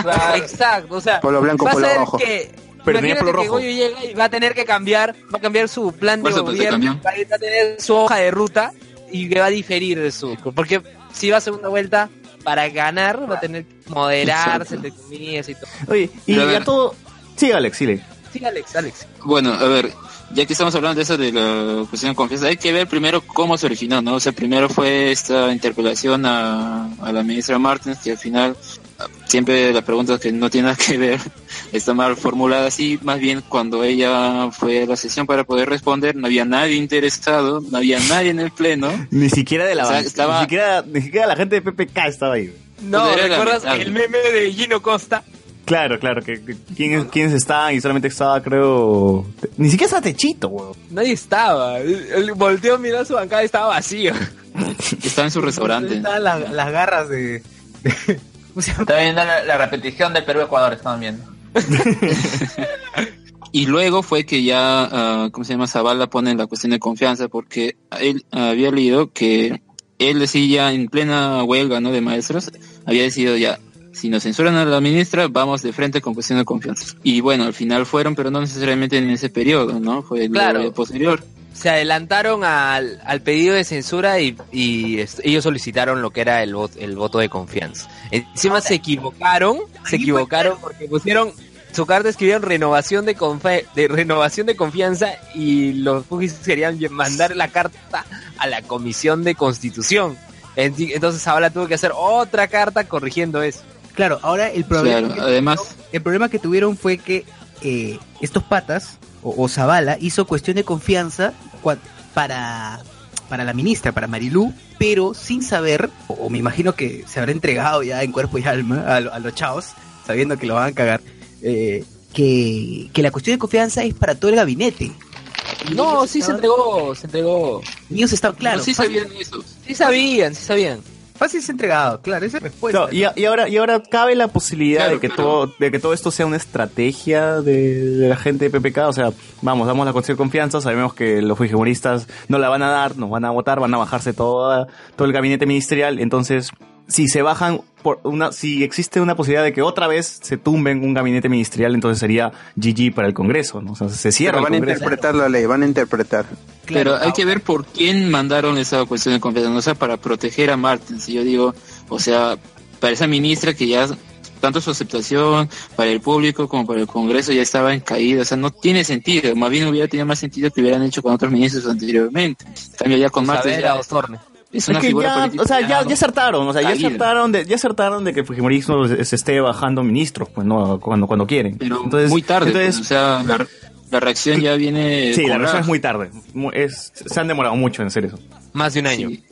claro, Exacto, o sea, Polo blanco, va a polo ser rojo. que Pero imagínate polo que rojo. Goyo llega y va a tener que cambiar, va a cambiar su plan de gobierno, va a tener su hoja de ruta y que va a diferir de su porque si va a segunda vuelta para ganar va a tener que moderarse entre comillas y todo. Oye, y a a todo... Sí, Alex, sí, le. Sí, Alex, Alex. Bueno, a ver, ya que estamos hablando de eso de la cuestión de confianza, hay que ver primero cómo se originó, ¿no? O sea, primero fue esta interpelación a, a la ministra Martins, que al final siempre la pregunta que no tiene nada que ver está mal formulada así, más bien cuando ella fue a la sesión para poder responder, no había nadie interesado, no había nadie en el pleno. Ni siquiera de la O sea, estaba- ni, siquiera, ni siquiera la gente de PPK estaba ahí. No, ¿recuerdas el meme de Gino Costa? Claro, claro, que, que- ¿quiénes, quiénes estaban y solamente estaba, creo... Ni siquiera estaba Techito, weón. Nadie estaba. Volteó, miró su bancada y estaba vacío. Estaba en su restaurante. Estaban las, las garras de... de-. Está viendo la, la repetición del Perú-Ecuador, están viendo. Y luego fue que ya, ah, ¿cómo se llama? Zavala pone la cuestión de confianza porque él había leído que él decía en plena huelga, ¿no? De maestros, había decidido ya, si nos censuran a la ministra, vamos de frente con cuestión de confianza. Y bueno, al final fueron, pero no necesariamente en ese periodo, ¿no? Fue el Claro. posterior. Se adelantaron al, al pedido de censura y, ellos solicitaron lo que era el, voto, el voto de confianza. Encima se equivocaron, se equivocaron porque pusieron su carta escribieron renovación de, confe- de renovación de confianza y los Fujis querían mandar la carta a la comisión de constitución. Entonces ahora tuvo que hacer otra carta corrigiendo eso. Claro, ahora el problema, Claro, además, el problema que tuvieron fue que eh, estos patas, o, o Zavala, hizo cuestión de confianza cua- para, para la ministra, para Marilú, pero sin saber, o, o me imagino que se habrá entregado ya en cuerpo y alma a, lo- a los chavos, sabiendo que lo van a cagar, eh, que, que la cuestión de confianza es para todo el gabinete. No, sí se entregó, se entregó. Ellos estaban, claro, no, sí sabían eso. Sí sabían, sí sabían. Fácil se ha entregado, claro, esa es respuesta. Y, a- y ahora y ahora cabe la posibilidad Claro, de que todo de que todo esto sea una estrategia de, de la gente de PPK, o sea, vamos, damos la de confianza, sabemos que los fujimoristas no la van a dar, nos van a votar, van a bajarse toda, todo el gabinete ministerial, entonces si se bajan por una si existe una posibilidad de que otra vez se tumben un gabinete ministerial, entonces sería GG para el Congreso, ¿no? O sea, se cierra Pero van a el Congreso. interpretar la ley, van a interpretar. Pero hay que ver por quién mandaron esa cuestión de confianza, ¿no? o sea, para proteger a Martins. Y yo digo, o sea, para esa ministra que ya tanto su aceptación para el público como para el Congreso ya estaba en caída, o sea, no tiene sentido, más bien hubiera tenido más sentido que hubieran hecho con otros ministros anteriormente. En cambio ya con Martins Saavedra ya. Es Es una que figura ya, política. o sea, ya, ya acertaron, o sea, ya acertaron de, ya acertaron de que el fujimorismo se, se esté bajando ministros, pues no, cuando, cuando quieren. Pero entonces, muy tarde, entonces, pues, o sea, la, la reacción ya viene... Sí, la reacción es muy tarde. Es, se han demorado mucho en hacer eso. Más de un año. Sí.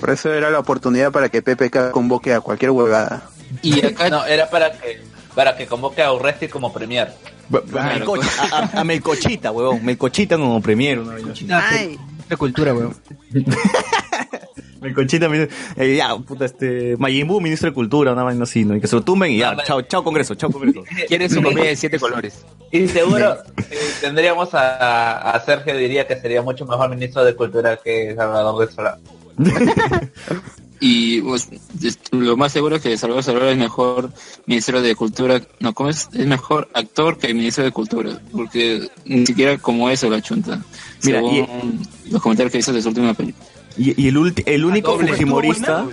Por eso era la oportunidad para que PPK convoque a cualquier huevada. Y acá No, era para que para que convoque a Urresti como premier. Claro, pues. a, a- a Melcochita, huevón. Melcochita como premier. ¿no? Ay, la cultura, weón. Mini- eh, ya, puta, este, Majin Buu, ministro de Cultura, una vaina así, ¿no? Y que se lo tumben y ya, chao, chao Congreso, chao Congreso. Quieren su comida de siete colores. Y seguro eh, tendríamos a, a Sergio diría que sería mucho mejor ministro de Cultura que Salvador de Solá. Y pues, es- lo más seguro es que Salvador Salvador es mejor ministro de Cultura, no, ¿cómo es? Es mejor actor que ministro de Cultura, porque ni siquiera como eso la chunta. Mira, Según los comentarios que hizo de su última película. Y, y el, ulti- el único Doble. fujimorista,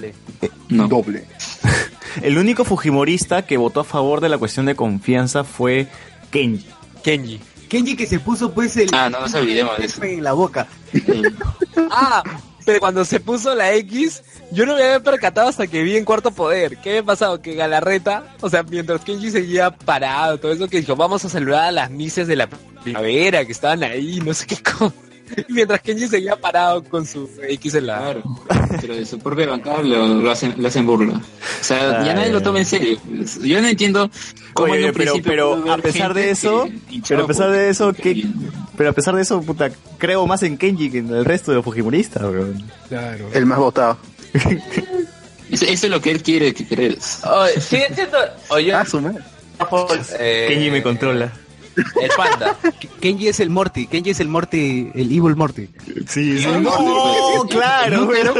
No. Doble. el único fujimorista que votó a favor de la cuestión de confianza fue Kenji. Kenji. Kenji que se puso pues el Ah, no nos olvidemos de eso. en la boca. Ah, pero cuando se puso la X, yo no me había percatado hasta que vi en Cuarto Poder. ¿Qué había pasado? Que Galarreta, o sea, mientras Kenji seguía parado, todo eso que dijo, vamos a saludar a las mises de la primavera que estaban ahí, no sé qué cosa. Y mientras Kenji seguía parado con su X en la... Claro, pero de su propia bancada lo, lo hacen, lo hacen burla. O sea, ya nadie lo toma en serio. Yo no entiendo cómo Oye, en un pero, principio pero a pesar de eso, pero a pesar de eso, que, pero a pesar de eso, puta, creo más en Kenji que en el resto de los fujimoristas. Claro. El más votado. Eso, eso es lo que él quiere que crees. Oye, siendo... Oye, Ah, su madre. eh, Kenji me controla. El panda. Kenji es el Morty, Kenji es el Morty, el evil Morty. Sí, sí. No, claro, pero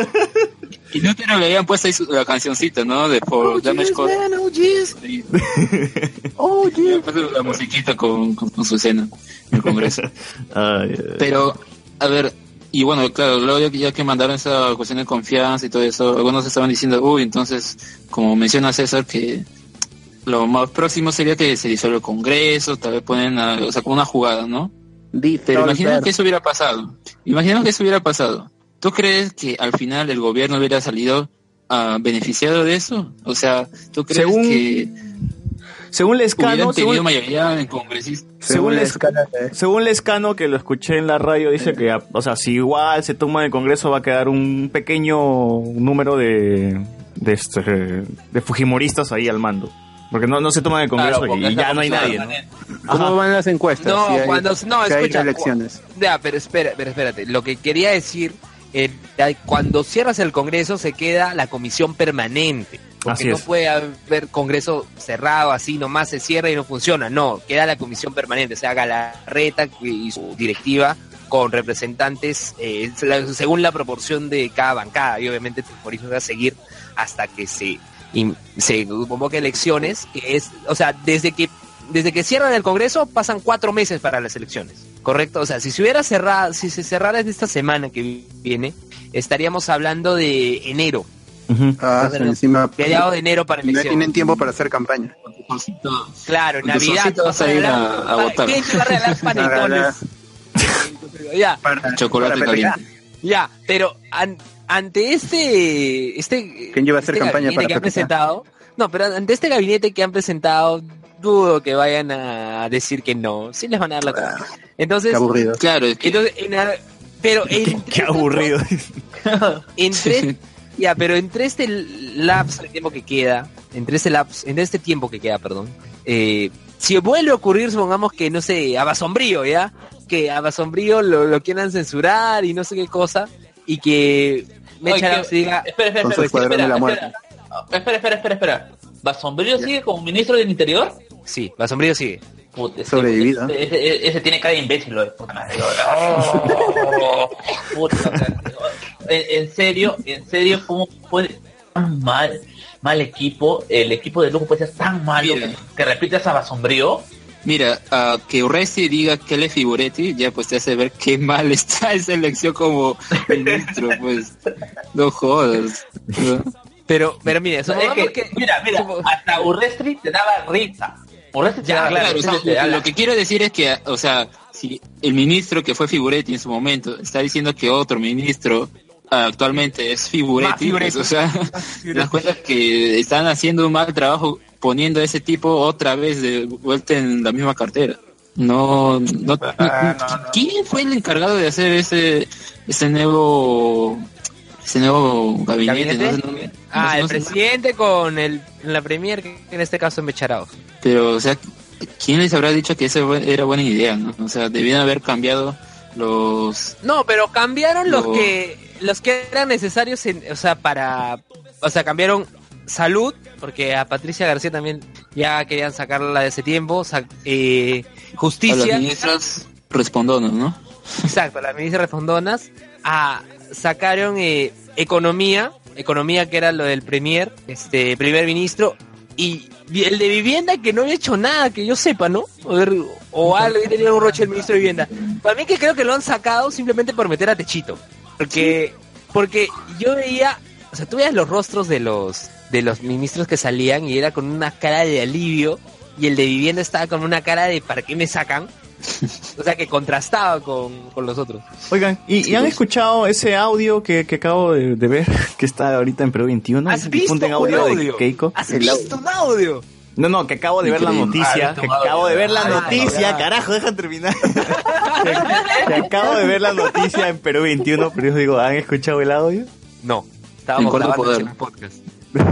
Y no te lo le habían puesto ahí su- la cancioncita, ¿no? De For Damage Code. oh yes. Oh, yeah. La musiquita con, con, con su escena en el Congreso. Ay, ay. Pero, a ver, y bueno, claro, luego ya, que- ya que mandaron esa cuestión de confianza y todo eso, algunos estaban diciendo, uy, entonces, como menciona César, que lo más próximo sería que se disuelva el Congreso, tal vez ponen, a- o sea, como una jugada, ¿no? Pero imaginemos que eso hubiera pasado. Imaginemos que eso hubiera pasado. ¿Tú crees que al final el gobierno hubiera salido ah, beneficiado de eso? O sea, ¿tú crees Según- que Según Lescano, tenido según, mayoría en congresistas? según, Les- según Lescano, que lo escuché en la radio, dice que, o sea, si igual se toma el Congreso va a quedar un pequeño número de, de, este, de fujimoristas ahí al mando. Porque no, no se toma en el Congreso Claro, y ya no hay nadie, ¿no? ¿Cómo van las encuestas? No, Si hay- cuando no, si hay escucha, elecciones. Ya, pero espera, pero espérate. Lo que quería decir era cuando cierras el Congreso se queda la comisión permanente. Porque Así no es. puede haber Congreso cerrado así nomás se cierra y no funciona. No, queda la comisión permanente, o sea, Galarreta y su directiva con representantes eh, según la proporción de cada bancada. Y obviamente el fujimorismo va a seguir hasta que se y se convoque elecciones, que es, o sea, desde que desde que cierran el Congreso pasan cuatro meses para las elecciones, ¿correcto? O sea, si se hubiera cerrado, si se cerrara en esta semana que viene, estaríamos hablando de enero, Ah, encima. mediados de enero para No elecciones. tienen tiempo para hacer campaña. Claro, tu Navidad. solcito vas a ir a- a votar. ¿Quién te va a regalar panetones? ya, Chocolate Para caliente. ya, pero an- ante este, este, ¿Quién lleva a hacer este campaña gabinete para que han presentado, no, pero ante este gabinete que han presentado, dudo que vayan a decir que no, sí les van a dar la cara. Entonces, Qué aburrido. Claro, es que entonces, en a- pero en, Qué aburrido. entre ya, pero entre este lapso de tiempo que queda, entre este lapso, entre este tiempo que queda, perdón, eh, si vuelve a ocurrir, supongamos que no sé, a Basombrío, ya, que a Basombrío lo, lo quieran censurar y no sé qué cosa, y que Mecha Laux diga, Espera, espera, espera, espera, la espera, espera, espera, espera, espera. ¿Basombrío sigue como ministro del Interior? sí, Basombrío sigue. Puta, Sobrevivido. Ese, ese- ese tiene cara de imbécil, lo de puta madre. Oh, puta, o sea, en, en serio, en serio, ¿cómo puede tan mal, mal equipo? El equipo de lujo puede ser tan malo que, que repites a Basombrío. Mira, a que Urresti diga que él es Figuretti, ya pues te hace ver qué mal está esa elección como ministro, pues. No jodas. ¿no? Pero, pero mire, Es que, mira, mira, hasta Urrestri te daba risa. Urrestri te Ya, daba claro, o risa, sea, te da lo, que quiero decir es que, o sea, si el ministro que fue Figuretti en su momento está diciendo que otro ministro actualmente es Figuretti, pues, o sea, te das cuenta que están haciendo un mal trabajo poniendo a ese tipo otra vez de vuelta en la misma cartera. No, no, Ah, no, no. ¿quién fue el encargado de hacer ese, ese nuevo, ese nuevo gabinete? ¿Gabinete? Ah, el presidente con el, la premier, que en este caso es Mecharao. Pero, o sea, ¿quién les habrá dicho que esa era buena idea? ¿no? O sea, debían haber cambiado los... No, pero cambiaron los Lo- que los que eran necesarios, en- o sea, para, o sea, cambiaron salud, porque a Patricia García también ya querían sacarla de ese tiempo, sa- eh, A las justicia, ministras respondonas, ¿no? exacto, las ministras respondonas, a, sacaron eh, economía, economía que era lo del premier, este, primer ministro, y el de vivienda que no había hecho nada, que yo sepa, ¿no? O, ver, o algo, tenía un roche el ministro de vivienda. Para mí que creo que lo han sacado simplemente por meter a Techito. Porque, porque yo veía, o sea, tú veías los rostros de los, de los ministros que salían y era con una cara de alivio y el de vivienda estaba con una cara de ¿para qué me sacan? O sea, que contrastaba con, con los otros. Oigan, ¿y, y han escuchado ese audio que, que acabo de, de ver, que está ahorita en Perú 21? ¿Has visto un audio, audio? de Keiko. ¿Has visto un audio? No, no, que acabo de ver la noticia, Ah, que acabo de ver la Ah, noticia, ya. carajo, deja terminar. que, que acabo de ver la noticia en Perú 21, pero yo digo, ¿han escuchado el audio? No. Estábamos En grabando poder. un podcast.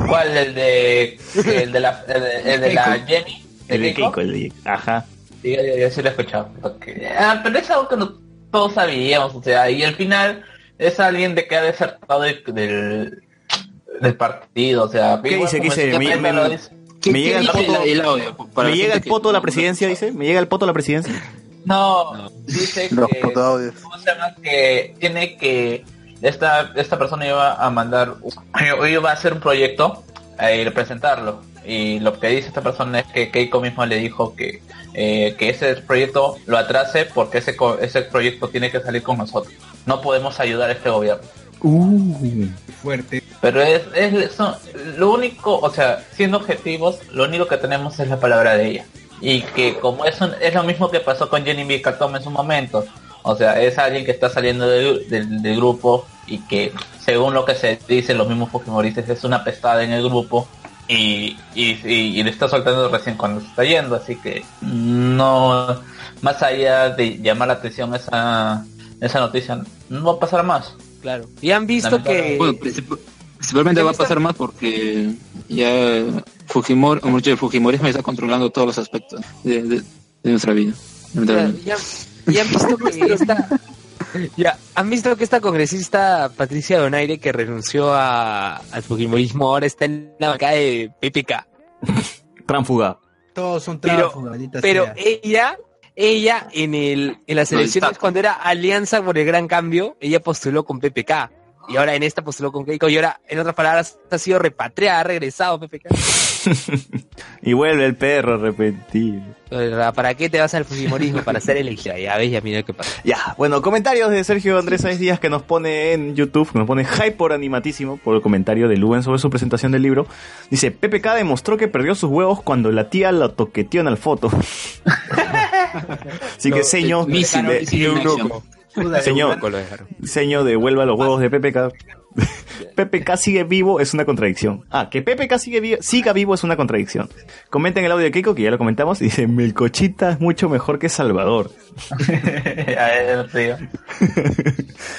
¿Cuál? El de, el de la, el de, el de la Jenny. El de Keiko? Keiko, el de Ajá. Sí, yo, yo sí lo he escuchado. porque- ah, pero es algo que no todos sabíamos, o sea, y al final es alguien de que ha desertado de- del, del partido, o sea... ¿Qué dice? ¿Qué dice? el Me- me- lo dice. ¿Qué- Me qué llega el dice poto- el audio? Para ¿Me llega el poto a la presidencia, dice? ¿Me llega el poto a la presidencia? No, dice Los que... fotoaudios. ¿Cómo se llama? Que tiene que... Esta, esta persona iba a mandar... Iba a hacer un proyecto eh, y presentarlo. Y lo que dice esta persona es que Keiko mismo le dijo que, eh, que ese proyecto lo atrase porque ese, co- ese proyecto tiene que salir con nosotros. No podemos ayudar a este gobierno. Uh. Fuerte. Pero es, es son- lo único, o sea, siendo objetivos, lo único que tenemos es la palabra de ella. Y que como es, un- es lo mismo que pasó con Jenny Bicatome en su momento. O sea, es alguien que está saliendo del, del- del grupo y que, según lo que se dice, los mismos Fujimoristas es una pestada en el grupo y, y, y- y le está soltando recién cuando se está yendo. Así que no, más allá de llamar la atención esa, esa noticia, no va a pasar más. Claro. Y han visto que... Bueno, princip- principalmente va a pasar más porque ya Fujimori, mucho del Fujimorismo está controlando todos los aspectos de, de- de nuestra vida. lamentablemente. Ya, ya han visto que esta ya han visto que esta congresista Patricia Donaire que renunció a, al fujimorismo ahora está en la bancada de PPK Tránfuga. Todos son pero tránsfugas, pero sea. ella ella en el en las elecciones TAC. cuando era Alianza por el Gran Cambio ella postuló con PPK y ahora en esta postuló con Keiko y ahora en otras palabras ha sido repatriada ha regresado PPK Y vuelve el perro arrepentido. ¿Para qué te vas al fujimorismo? Para ser elegida. Ya ves, ya mira qué pasa. Ya, bueno, comentarios de Sergio Andrés Sáenz Díaz que nos pone en YouTube, que nos pone hype por animatísimo por el comentario de Luben sobre su presentación del libro. Dice, PPK demostró que perdió sus huevos cuando la tía lo toqueteó en el foto. Así que seño, Señor, seño devuelva los huevos de PPK. PPK sigue vivo es una contradicción. Ah, que PPK sigue vi- siga vivo es una contradicción. Comenten el audio de Keiko, que ya lo comentamos, y dice, Melcochita es mucho mejor que Salvador. A ver, tío.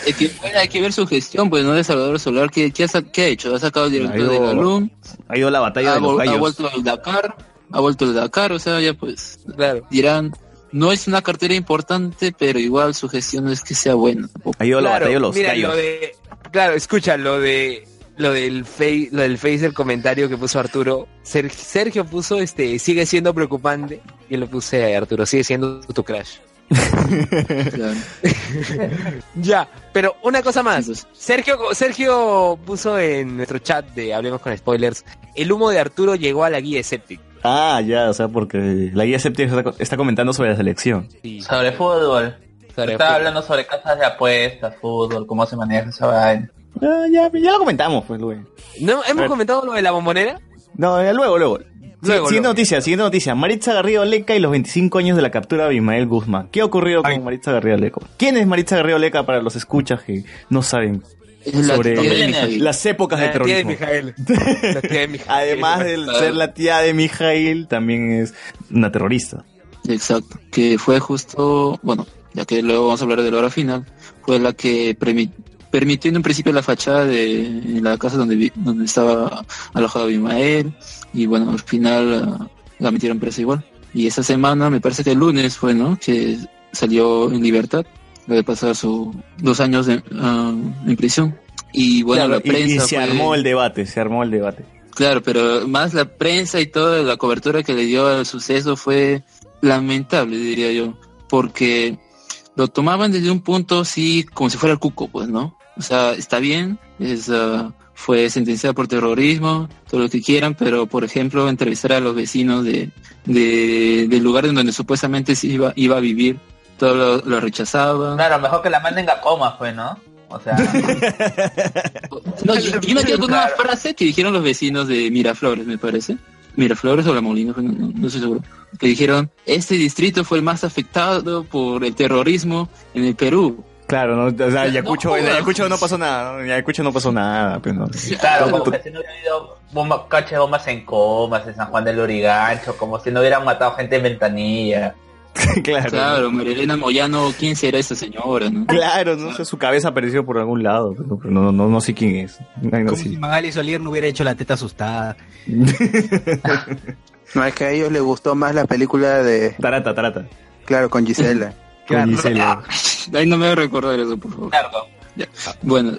Hay que, bueno, hay que ver su gestión, pues, ¿no? De Salvador Solar, ¿qué, qué, ha, sa- qué ha hecho? Ha sacado el director ido- de la LUM, Ha ido a la batalla ha, de los ha vuelto al Dakar, ha vuelto al Dakar, o sea, ya pues, Claro. dirán, no es una cartera importante, pero igual su gestión no es que sea buena. tampoco. Ha ido a la Claro, batalla de los mira, lo de, claro, escucha, lo de lo del face, lo del face del comentario que puso Arturo. Ser- Sergio puso este sigue siendo preocupante y lo puse a Arturo, sigue siendo tu crash. Ya, pero una cosa más. Sergio Sergio puso en nuestro chat de Hablemos con Spoilers, el humo de Arturo llegó a la guía Septic. Ah, ya, o sea, porque la guía séptica está, está comentando sobre la selección. Sí, Sobre fútbol. sobre Estaba fútbol. hablando sobre casas de apuestas, fútbol, cómo se maneja esa vaina. Ah, ya, ya lo comentamos, pues, Luis. ¿No hemos comentado lo de la bombonera? No, ya luego, luego. Luego, siguiente luego. noticia, siguiente noticia. Maritza Garrido Leca y los 25 años de la captura de Ismael Guzmán. ¿Qué ha ocurrido con Maritza Garrido Leca? ¿Quién es Maritza Garrido Leca para los escuchas que no saben sobre tía de Mijail. las épocas de La tía de terrorismo? Mijael. La tía de Mijael. Además de ser la tía de Mijail, también es una terrorista. Exacto, que fue justo, bueno, ya que luego vamos a hablar de la hora final, fue la que permitió en un principio la fachada de la casa donde, vi- donde estaba alojado Abimael, y bueno, al final ah, la metieron presa igual. Y esa semana, me parece que el lunes fue, ¿no? Que salió en libertad de pasar sus dos años de, ah, en prisión. Y bueno, Claro, la y- y, prensa se fue- armó el debate, se armó el debate. Claro, pero más la prensa y toda la cobertura que le dio al suceso fue lamentable, diría yo, porque lo tomaban desde un punto así como si fuera el cuco, pues, ¿no? O sea, está bien, es, ah, fue sentenciado por terrorismo, todo lo que quieran, pero por ejemplo, entrevistar a los vecinos de, de- del lugar en donde supuestamente se iba, iba a vivir, todo lo, lo rechazaban. Claro, mejor que la manden a coma, pues, ¿no? O sea, No, yo, yo me quedo con una frase que dijeron los vecinos de Miraflores, me parece. Miraflores o La Molina, no, no, no estoy seguro. Que dijeron, este distrito fue el más afectado por el terrorismo en el Perú. Claro, no, o sea, No Ayacucho, en jodas. Ayacucho no pasó nada, ¿no? en Ayacucho no pasó nada, pero no. claro, como que si no hubiera habido bomba, cache de bombas en comas, en San Juan del Lurigancho, como si no hubieran matado gente en ventanilla. claro. Claro, Marilena Moyano, ¿quién será esa señora? No? Claro, no sé, su cabeza apareció por algún lado, pero no, no, no sé quién es. Ay, no Como sé. si Magali Solier no hubiera hecho la teta asustada. No, es que a ellos les gustó más la película de... Tarata, Tarata. Claro, con Gisela. Con Gisela. Ahí no me voy a recordar eso, por favor. Ya. Bueno,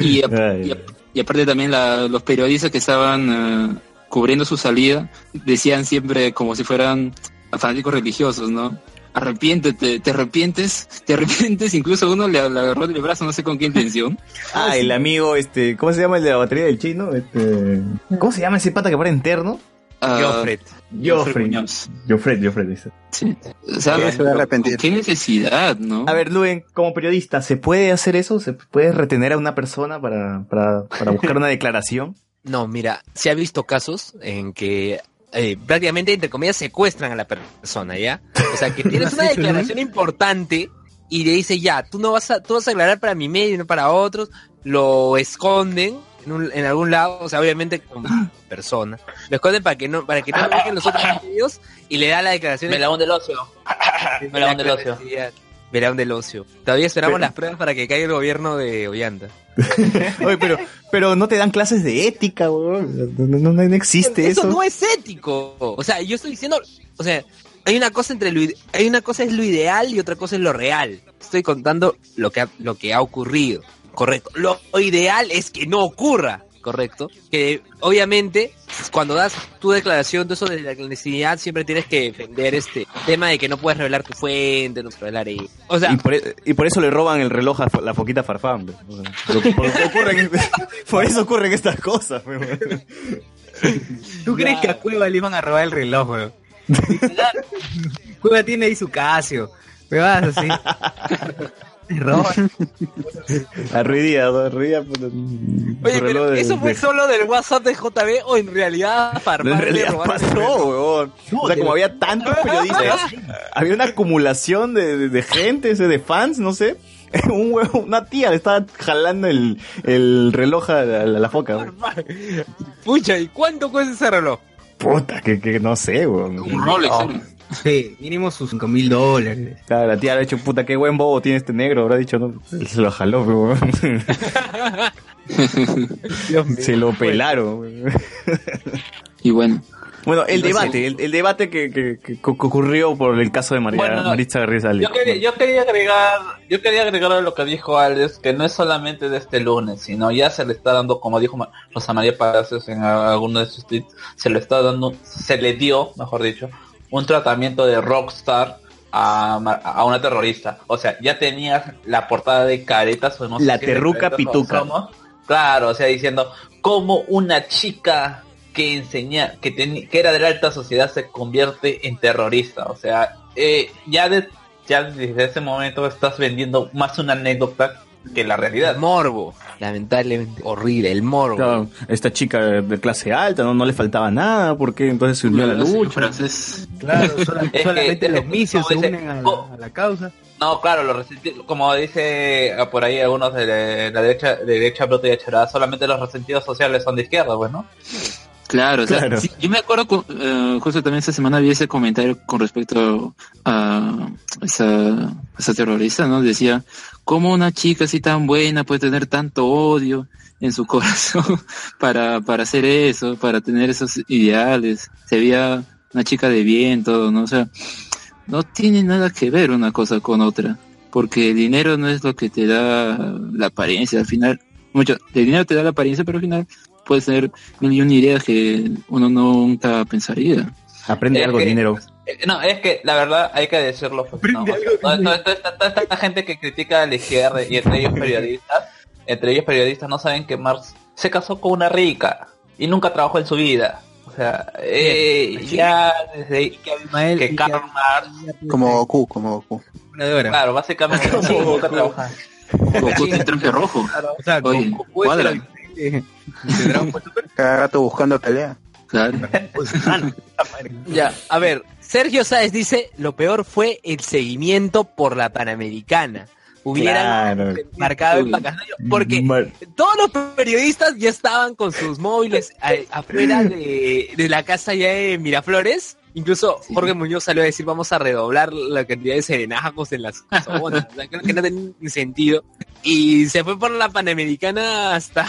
y, a- Ay. y a- y aparte también la- los periodistas que estaban eh, cubriendo su salida decían siempre como si fueran fanáticos religiosos, ¿no? Arrepiéntete, te arrepientes, te arrepientes, incluso uno le, le agarró del brazo, no sé con qué intención. Ah, el amigo, este, ¿cómo se llama el de la batería del chino? Este, ¿cómo se llama ese pata que para interno? Ah, Joffred. Joffrey. Muñoz. Joffred, Joffred, dice. Sí. A. ¿Qué necesidad, no? A ver, Luen, como periodista, ¿se puede hacer eso? ¿Se puede retener a una persona para, para, para buscar una declaración? No, mira, se ha visto casos en que eh, prácticamente, entre comillas, secuestran a la persona, ¿ya? O sea, que tienes una declaración importante y le dice, ya, tú no vas a, tú vas a aclarar para mi medio y no para otros, lo esconden en, un- en algún lado, o sea, obviamente como persona, lo esconden para que no, para que no los otros medios y le da la declaración. Melón del ocio. Melón del ocio. Melón del ocio. Todavía esperamos Pero- las pruebas para que caiga el gobierno de Ollanta. Oye, pero, pero no te dan clases de ética, weón. No, no, no- existe eso. eso no es ético. O sea, yo estoy diciendo, o sea, hay una cosa entre lo hay una cosa es lo ideal y otra cosa es lo real. Estoy contando lo que ha, lo que ha ocurrido. Correcto. Lo ideal es que no ocurra. Correcto. Que obviamente cuando das tu declaración de eso de la clandestinidad siempre tienes que defender este tema de que no puedes revelar tu fuente, no puedes revelar ahí. O sea, y, por, e- y por eso le roban el reloj a la foquita Farfán. pues. O sea, por, por- ocurren- por eso ocurren estas cosas. pues. ¿Tú crees que a Cueva le iban a robar el reloj, weón? Cueva tiene ahí su Casio. Cueva así. Roban. Arruidía, Oye, pero de- ¿eso fue de- solo del WhatsApp de JB o en realidad Farfán En realidad pasó, weón. O sea, como había tantos periodistas, había una acumulación de, de, de gente, de fans, no sé. Un huevo, una tía le estaba jalando el, el reloj a la, a la foca. Pucha, ¿y cuánto cuesta ese reloj? Puta, que, que no sé, weón. Un Rolex, Oh. Sí, mínimo sus 5 mil dólares. Claro, la tía le ha dicho, puta, qué buen bobo tiene este negro. Habrá dicho, no, se lo jaló, weón. Se lo pelaron. weón. Y bueno, Bueno, el No debate, el, el debate que, que- ocurrió por el caso de María, Bueno, no, Maritza Garrizales. Yo quería, yo quería agregar, yo quería agregar a lo que dijo Alex, que no es solamente de este lunes, sino ya se le está dando, como dijo Rosa María Palacios en alguno de sus tweets, se le está dando, se le dio, mejor dicho, un tratamiento de rockstar a, a una terrorista. O sea, ya tenías la portada de caretas o no sé La de terruca pituca. Somos. Claro, o sea, diciendo cómo una chica que enseña, que, teni- que era de la alta sociedad se convierte en terrorista. O sea, eh, ya, de- ya desde ese momento estás vendiendo más una anécdota que la realidad. El morbo, lamentablemente horrible, el morbo. Claro, esta chica de clase alta, no, no le faltaba nada, porque entonces se unió a la lucha. francés. Claro, solamente los misios se unen a oh. la, a la causa. No, claro, los resentidos, como dice ah, por ahí algunos de la, la derecha, de derecha bruta y achorada, solamente los resentidos sociales son de izquierda, pues, ¿no? Claro, o sea, sí, yo me acuerdo, cu- eh, justo también esta semana vi ese comentario con respecto a esa, esa terrorista, ¿no? Decía, ¿cómo una chica así tan buena puede tener tanto odio en su corazón para, para hacer eso, para tener esos ideales? Se veía una chica de bien, todo, ¿no? O sea, no tiene nada que ver una cosa con otra. porque el dinero no es lo que te da la apariencia. Al final, mucho, el dinero te da la apariencia, pero al final puede ser mil y una ideas que uno nunca pensaría. Aprende Es algo, que- dinero. Eh, No, es que la verdad hay que decirlo. Pues, no, o sea, toda, toda- toda esta, toda esta gente que critica a la izquierda y entre ellos periodistas, entre ellos periodistas no saben que Marx se casó con una rica y nunca trabajó en su vida. O sea, eh, ya desde ahí que, que Karl Marx, Como Goku, como Goku. claro, básicamente sí, nunca trabajó. Goku tiene traje rojo. O sea, Oye, Goku es cuadra. el Cada rato buscando pelea. Claro. Ya, a ver, Sergio Sáez dice, lo peor fue el seguimiento por la Panamericana. Hubieran Claro. marcado el Pacasmayo, porque Mar- todos los periodistas ya estaban con sus móviles a- afuera de, de la casa ya de Miraflores. Incluso Jorge Muñoz salió a decir vamos a redoblar la cantidad de serenajos en las zonas. O sea, creo que no tenía sentido. Y se fue por la Panamericana hasta...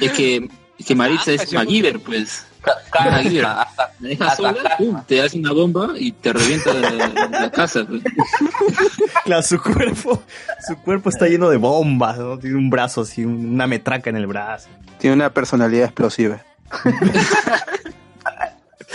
Es que, es que Maritza es MacGyver, pues. MacGyver. hasta, La dejas sola, pum, te das una bomba y te revienta la, la casa. pues. Claro, su cuerpo, su cuerpo está lleno de bombas, ¿no? Tiene un brazo así, una metraca en el brazo. Tiene una personalidad explosiva.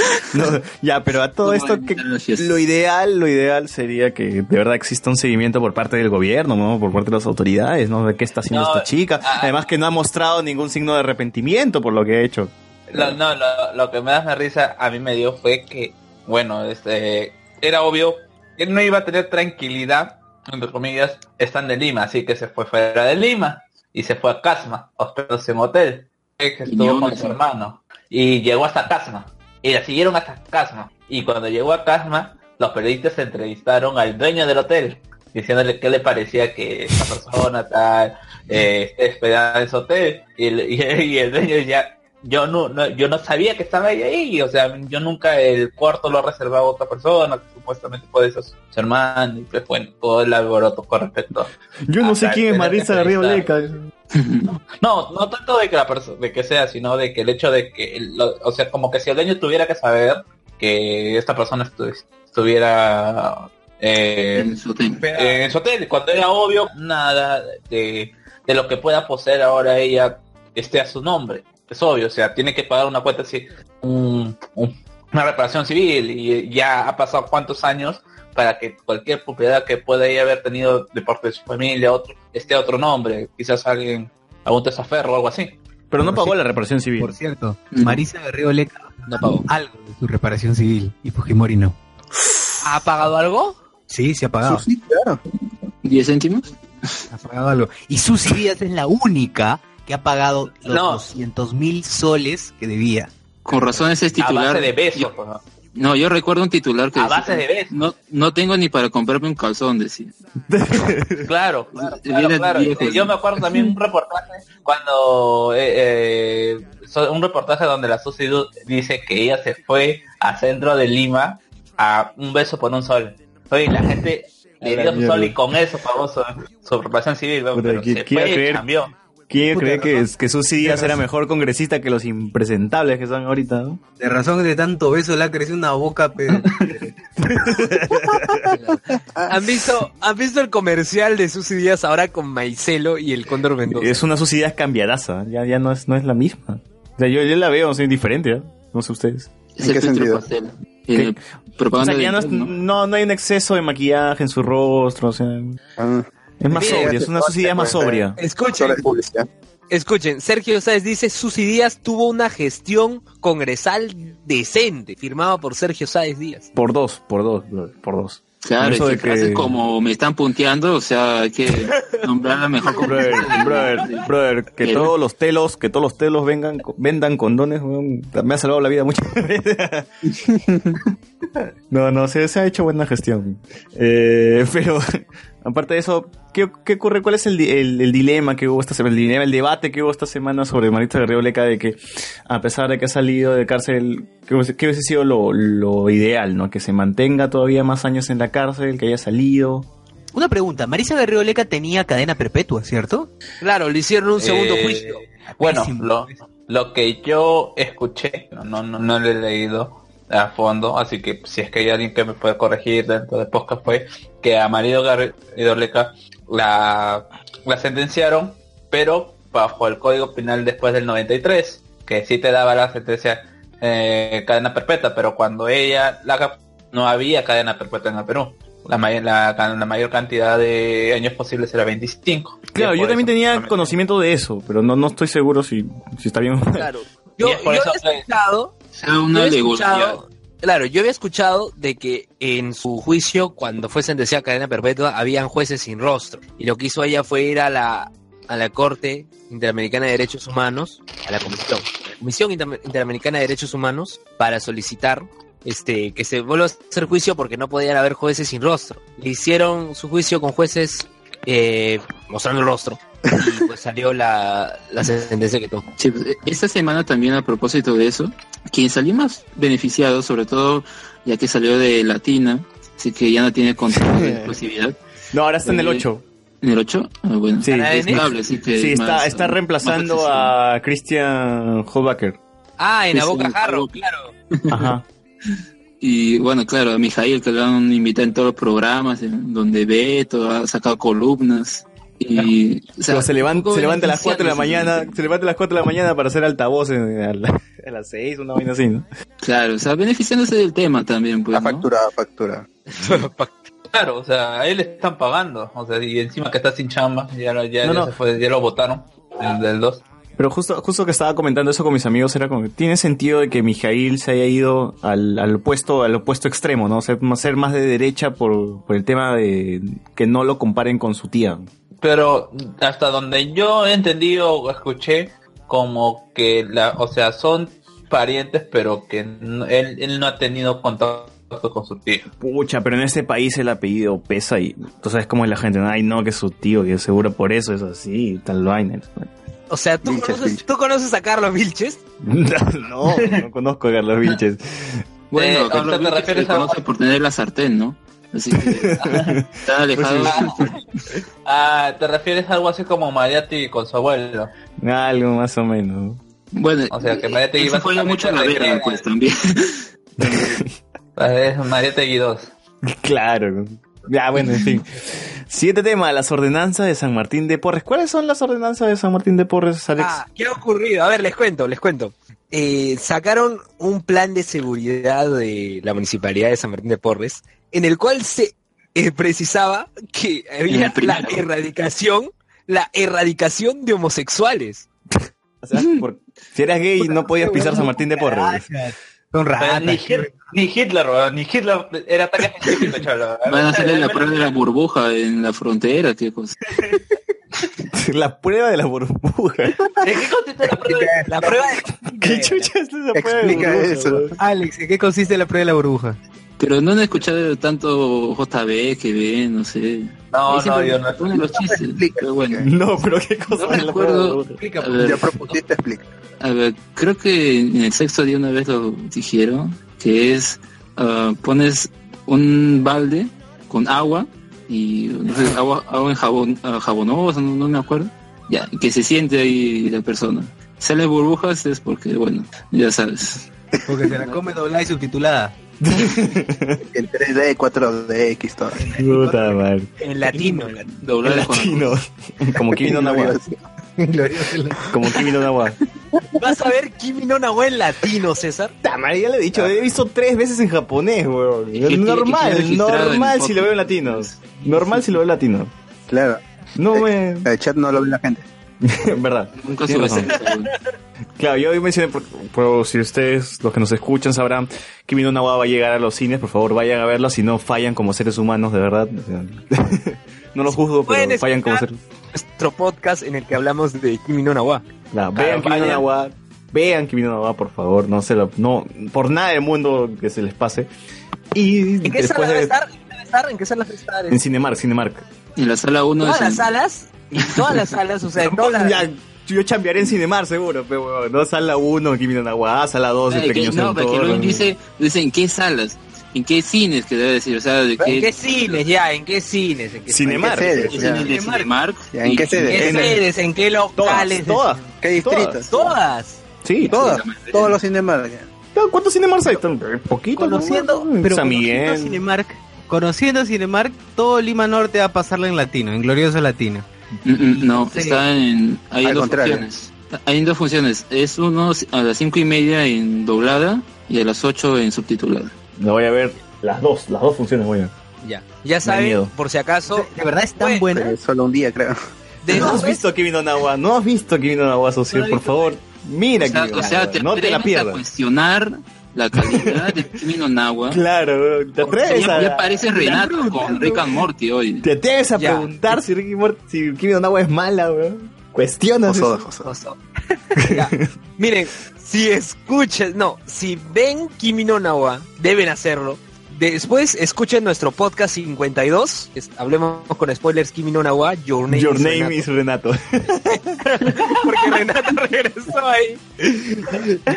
No, ya, pero a todo esto, que lo ideal, lo ideal sería que de verdad exista un seguimiento por parte del gobierno, ¿no? Por parte de las autoridades, ¿no? De qué está haciendo No, esta chica. ah, Además que no ha mostrado ningún signo de arrepentimiento por lo que ha hecho. Lo, no, lo, lo que me da más risa a mí me dio fue que, bueno, este, era obvio que no iba a tener tranquilidad, entre comillas, estando en Lima, así que se fue fuera de Lima y se fue a Casma, hospedándose en hotel, que estuvo con su hermano y llegó hasta Casma y la siguieron hasta Casma y cuando llegó a Casma los periodistas entrevistaron al dueño del hotel diciéndole qué le parecía que esta persona tal eh, esté en su hotel. Y el, y el- y el dueño ya yo no, no yo no sabía que estaba ella ahí o sea yo nunca el cuarto lo reservaba a otra persona que supuestamente puede ser su, su hermano y pues bueno todo el alboroto con respecto Yo no sé quién es Marisa de Río Leca. no, no tanto de que la persona, de que sea, sino de que el hecho de que, lo- o sea, como que si el dueño tuviera que saber que esta persona estu- estuviera eh, En su hotel. eh, en su hotel, cuando era obvio nada de, de lo que pueda poseer ahora ella esté a su nombre. Es obvio, o sea, tiene que pagar una cuenta así, un- un- una reparación civil y ya ha pasado cuántos años para que cualquier propiedad que pueda haber tenido de parte de su familia otro esté a otro nombre, quizás alguien algún desaferro o algo así. Pero no pagó la reparación civil. Por cierto. Marisa Guerrero Leca No pagó. algo de su reparación civil y Fujimori no. ¿Ha pagado algo? Sí, se ha pagado. Sí, claro. ¿10 céntimos? Ha pagado algo. Y Susy Díaz es la única que ha pagado los No. 200 mil soles que debía. Con razón ese es A titular. base de besos. Yo- ¿no? no, yo recuerdo un titular que A decía, base de besos. no, no tengo ni para comprarme un calzón, decía. Claro, claro, Viene claro, claro. viejo, Yo me acuerdo también un reportaje cuando eh, eh, un reportaje donde la Susi dice que ella se fue a centro de Lima a un beso por un sol. Oye, la gente le dio su sol y con eso pagó su, su reparación civil, pero ¿qui- se a fue y creer? cambió. ¿Quién Puta, cree que, es, que Susy Díaz era mejor congresista que los impresentables que son ahorita? ¿no? De razón de tanto beso le ha crecido una boca, pero... ¿Han visto, ¿Han visto el comercial de Susy Díaz ahora con Maicelo y el Cóndor Mendoza? Es una Susy Díaz cambiadaza, ya, ya no, es, no es la misma. O sea, yo, yo la veo, soy diferente, ¿eh? no sé ustedes. Es ¿En el qué sentido? pastel. ¿Qué? O sea, ya es- Intel, ¿no? no, no hay un exceso de maquillaje en su rostro, o sea, Ah, es más sobria, es una Díaz más sobria. Escuchen, escuchen, Sergio Sáez dice, Susy Díaz tuvo una gestión congresal decente, firmada por Sergio Sáez Díaz. Por dos, por dos, brother, por dos. Claro, Eso es de que como me están punteando, o sea, hay que nombrarla mejor como... Brother, brother, brother, que todos los telos, que todos los telos vengan, vendan condones, me ha salvado la vida muchas veces. no, no, se, se ha hecho buena gestión. Eh, pero, aparte de eso, ¿qué, qué ocurre? ¿Cuál es el, di- el, el dilema que hubo esta semana? El dilema, el debate que hubo esta semana sobre Marita Guerrero Leca de que, a pesar de que ha salido de cárcel, ¿qué hubiese, qué hubiese sido lo, lo ideal, no? Que se mantenga todavía más años en la cárcel, que haya salido. Una pregunta, Marisa Guerrero Leca tenía cadena perpetua, ¿cierto? Claro, le hicieron un segundo Eh, juicio. Bueno, lo, lo que yo escuché, no, no, no, no lo he leído, a fondo, así que si es que hay alguien que me puede corregir dentro del podcast fue que a Marido Garrido Leca la, la sentenciaron, pero bajo el Código Penal después del 93, que sí te daba la sentencia eh, cadena perpetua, pero cuando ella la no había cadena perpetua en el Perú. La, may- la, la mayor cantidad de años posibles era 25. Claro, yo también eso- tenía conocimiento de eso, pero no, no estoy seguro si, si está bien. Claro. Yo, es yo eso escuchado, Sea yo una había alegoría. escuchado- claro, yo había escuchado de que en su juicio, cuando fue sentenciada a cadena perpetua, habían jueces sin rostro. Y lo que hizo ella fue ir a la, a la Corte Interamericana de Derechos Humanos, a la Comisión, Comisión Inter- Interamericana de Derechos Humanos, para solicitar este que se vuelva a hacer juicio porque no podían haber jueces sin rostro. Le hicieron su juicio con jueces eh, mostrando el rostro. Y pues salió la, la sentencia que tuvo. Sí, pues, esta semana también a propósito de eso, quien salió más beneficiado, sobre todo ya que salió de Latina, así que ya no tiene control de exclusividad. No, ahora está en el Eh, 8. ¿En el 8? Ah, bueno, Sí, es estable, así que Sí, es está, más, está reemplazando a Christian Holbacker. Ah, en Sí, la boca sí, jarro, claro. Ajá. Y bueno, claro, a Mijail que lo han invitado en todos los programas, en donde ve, todo, ha sacado columnas. Y o sea, Pero se levanta, se levanta a las 4 de la mañana, se levanta a las 4 de la mañana para hacer altavoz en- a, la- a las 6, una vaina así, ¿no? Claro, o sea, beneficiándose del tema también, pues. La ¿no? factura, factura. Claro, o sea, a él le están pagando, o sea, y encima que está sin chamba, ya, lo- ya, No, ya no. se fue, ya lo votaron, el del 2. Pero justo, justo que estaba comentando eso con mis amigos, era como que tiene sentido de que Mijail se haya ido al, al opuesto, al opuesto extremo, ¿no? O sea, ser más de derecha por, por el tema de que no lo comparen con su tía. Pero hasta donde yo he entendido o escuché, como que, la, o sea, son parientes, pero que no- él, él no ha tenido contacto con su tío. Pucha, pero en este país el apellido pesa y tú sabes cómo es la gente, ay no, que es su tío, que seguro por eso es así, tal vaina. O sea, ¿tú, Vilches, conoces, Vilches. ¿tú conoces a Carlos Vilches? no, no conozco a Carlos Vilches. Bueno, Eh, Carlos te Vilches refieres se a- conoce por tener la sartén, ¿no? Así que está alejado. Ah, te refieres a algo así como Mariatti con su abuelo. Algo más o menos. Bueno, O sea, que eso fue básicamente mucho a la verga, pues también. Es Mariategui 2. Claro. Ya, bueno, en fin. Siguiente tema, las ordenanzas de San Martín de Porres. ¿Cuáles son las ordenanzas de San Martín de Porres, Alex? Ah, ¿qué ha ocurrido? A ver, les cuento, les cuento. Eh, sacaron un plan de seguridad de la municipalidad de San Martín de Porres, en el cual se eh, precisaba que había la erradicación, la eradicación de homosexuales. O sea, por- si eras gay no podías pisar San Martín de Porres. Son ratas. ni, Hit- ni Hitler, ni Hitler era tan específico. Van a hacerle la prueba de la burbuja en la frontera, cosa. La prueba de la burbuja. ¿En qué consiste la prueba? La prueba de... ¿Qué chucha es esa prueba de Explica burbuja, eso. Alex, ¿en qué consiste la prueba de la burbuja? Pero no han escuchado tanto JB que ven, no sé. No, no, yo no. ponen los chistes. Explica. Pero bueno, No, pero qué cosa no recuerdo. burbuja. A ver, Ya propusiste, explica. A ver, creo que en el sexto día una vez lo dijeron, que es, ah, pones un balde con agua y no sé, agua, agua en jabón, jabonosa, no, no me acuerdo, ya, que se siente ahí la persona. Sale burbujas es porque, bueno, ya sabes. Porque se la come doblada y subtitulada. En 3D, 4D, X, todo. Puta madre. En latino. Con- Latino. Como Kimi no Nawa. Como Kimi no Nawa. Vas a ver Kimi no Nawa en latino, César. Puta madre, ya le he dicho, he visto tres veces en japonés, weón. ¿Y qué quiere- qué quiere Normal, en normal si lo veo en latino. Normal si lo veo en latino. Claro. No me... El chat no lo ve la gente. En verdad. Nunca sube. Claro, yo hoy mencioné, por, por- si ustedes, los que nos escuchan, sabrán que Kimi no Nawa va a llegar a los cines, por favor vayan a verlo, si no fallan como seres humanos, de verdad. No los juzgo, pero fallan como seres Nuestro podcast en el que hablamos de Kimi no Nawa. Claro, vean Kimi no. Nawa, vean Kimi no Nawa, por favor, no se lo, no, por nada del mundo que se les pase. Y ¿En qué después sala debe de, estar? ¿En qué debe estar? ¿En qué sala debe estar? en Cinemark, Cinemark. En la sala 1 todas es las salas, en todas las salas, o sea, en todas las... Ya, yo chambearé en Cinemark seguro, pero no sala 1, Kimi no Nawa, sala 2, el Ay, que- pequeño no, porque Centauro. luego dice, dice en qué salas, en qué cines que debe decir, o sea, de ¿En qué qué, cines ya? ¿En qué cines? ¿En qué, Cinemark. ¿En qué es sedes? en Cinemark. Ya, ¿en qué? ¿En qué En sedes? ¿En qué locales? todas, ¿Qué distritos? Todas. sí, Todas. Todos los Cinemark. ya. ¿Cuántos Cinemarks hay? Están Poquitos. Conociendo, ¿no? pero San conociendo Miguel. Cinemark, conociendo Cinemark, todo Lima Norte va a pasarla en latino, en glorioso latino. No, Sí. está en. Hay Al dos contrario. funciones. Hay dos funciones. Es uno a las cinco y media en doblada y a las 8 en subtitulada. No voy a ver las dos, las dos funciones voy a ver. Ya, ya saben, por si acaso. De verdad es tan buena. Solo un día, creo. De ¿No has visto Kimi no Nawa? ¿No has visto Kimi no Nawa, socio? Por favor, mira o sea, sea, te No te la atreves a pierdas. cuestionar la calidad de Kimi no Nawa. Claro, te atreves ya, a... ya parece Renato con Rick and Morty hoy. Te atreves a Ya. preguntar si Ricky Morty, si Kimi no Nawa es mala, weón. Cuestionas. Miren, si escuchan, no, si ven Kimi no Nawa, deben hacerlo. Después escuchen nuestro podcast 52, es- hablemos con spoilers Kimi no Nawa, Your Name, Your is name Renato. is Renato. porque Renato regresó ahí.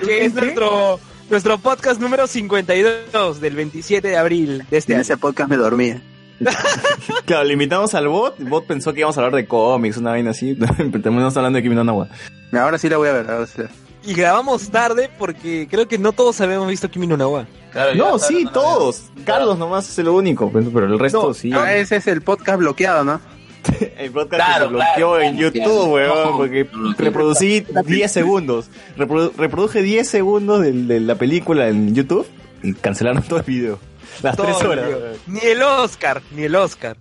Que es nuestro, nuestro podcast número 52 del 27 de abril de este En año. ese podcast me dormía. claro, le invitamos al bot. El bot pensó que íbamos a hablar de cómics, una vaina así. Terminamos hablando de Kimi no Nawa. Ahora sí la voy a ver. Ahora sí la- Y grabamos tarde porque creo que no todos habíamos visto Kimi no Nawa. Claro, No, sí, todos. Carlos nomás es el único, pero pero el resto No, sí. ah, ese es el podcast bloqueado, ¿no? El podcast Claro, se bloqueó claro. en YouTube, weón, porque reproducí 10 segundos. Reprodu- reproduje 10 segundos de, la película en YouTube y cancelaron todo el video. Las Todo, 3 horas. tío. Ni el Oscar, ni el Oscar.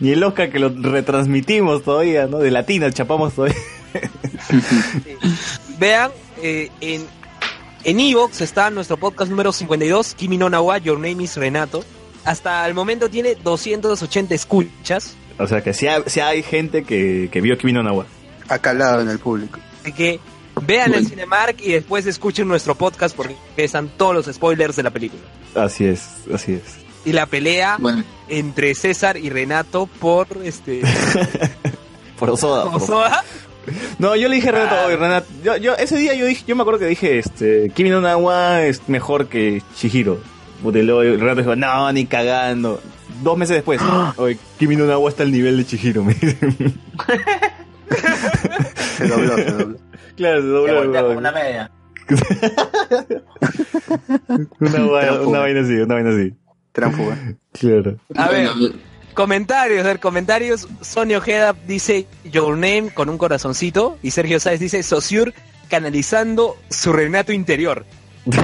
Ni el Oscar que lo retransmitimos todavía, ¿no? De latina, chapamos todavía. Vean, eh, en en Evox está nuestro podcast número 52, Kimi no Nawa, Your Name is Renato. Hasta el momento tiene 280 escuchas. O sea que sí hay, sí hay gente que, que vio Kimi no Nawa. Ha calado en el público. Así que vean el Bueno. Cinemark y después escuchen nuestro podcast porque están todos los spoilers de la película. Así es, así es. Y la pelea Bueno, entre César y Renato por este Por Osoda. por- Osoda. No, yo le dije a Renato, "Oye, Renato, yo, yo, ese día yo dije, yo me acuerdo que dije, este, Kimi no Nawa es mejor que Chihiro. Y luego Renato dijo, no, ni cagando. Dos meses después, oye, Kimi no Nawa está al nivel de Chihiro, me. Se dobló, se dobló. Claro, se Se dobló. voltea como una media. Una, va- Tránsfuga. una vaina así, una vaina así. Tránfuga. Claro. A ver, comentarios, a ver, comentarios. Sonia Ojeda dice Your Name con un corazoncito. Y Sergio Sáez dice Sociur canalizando su Renato interior.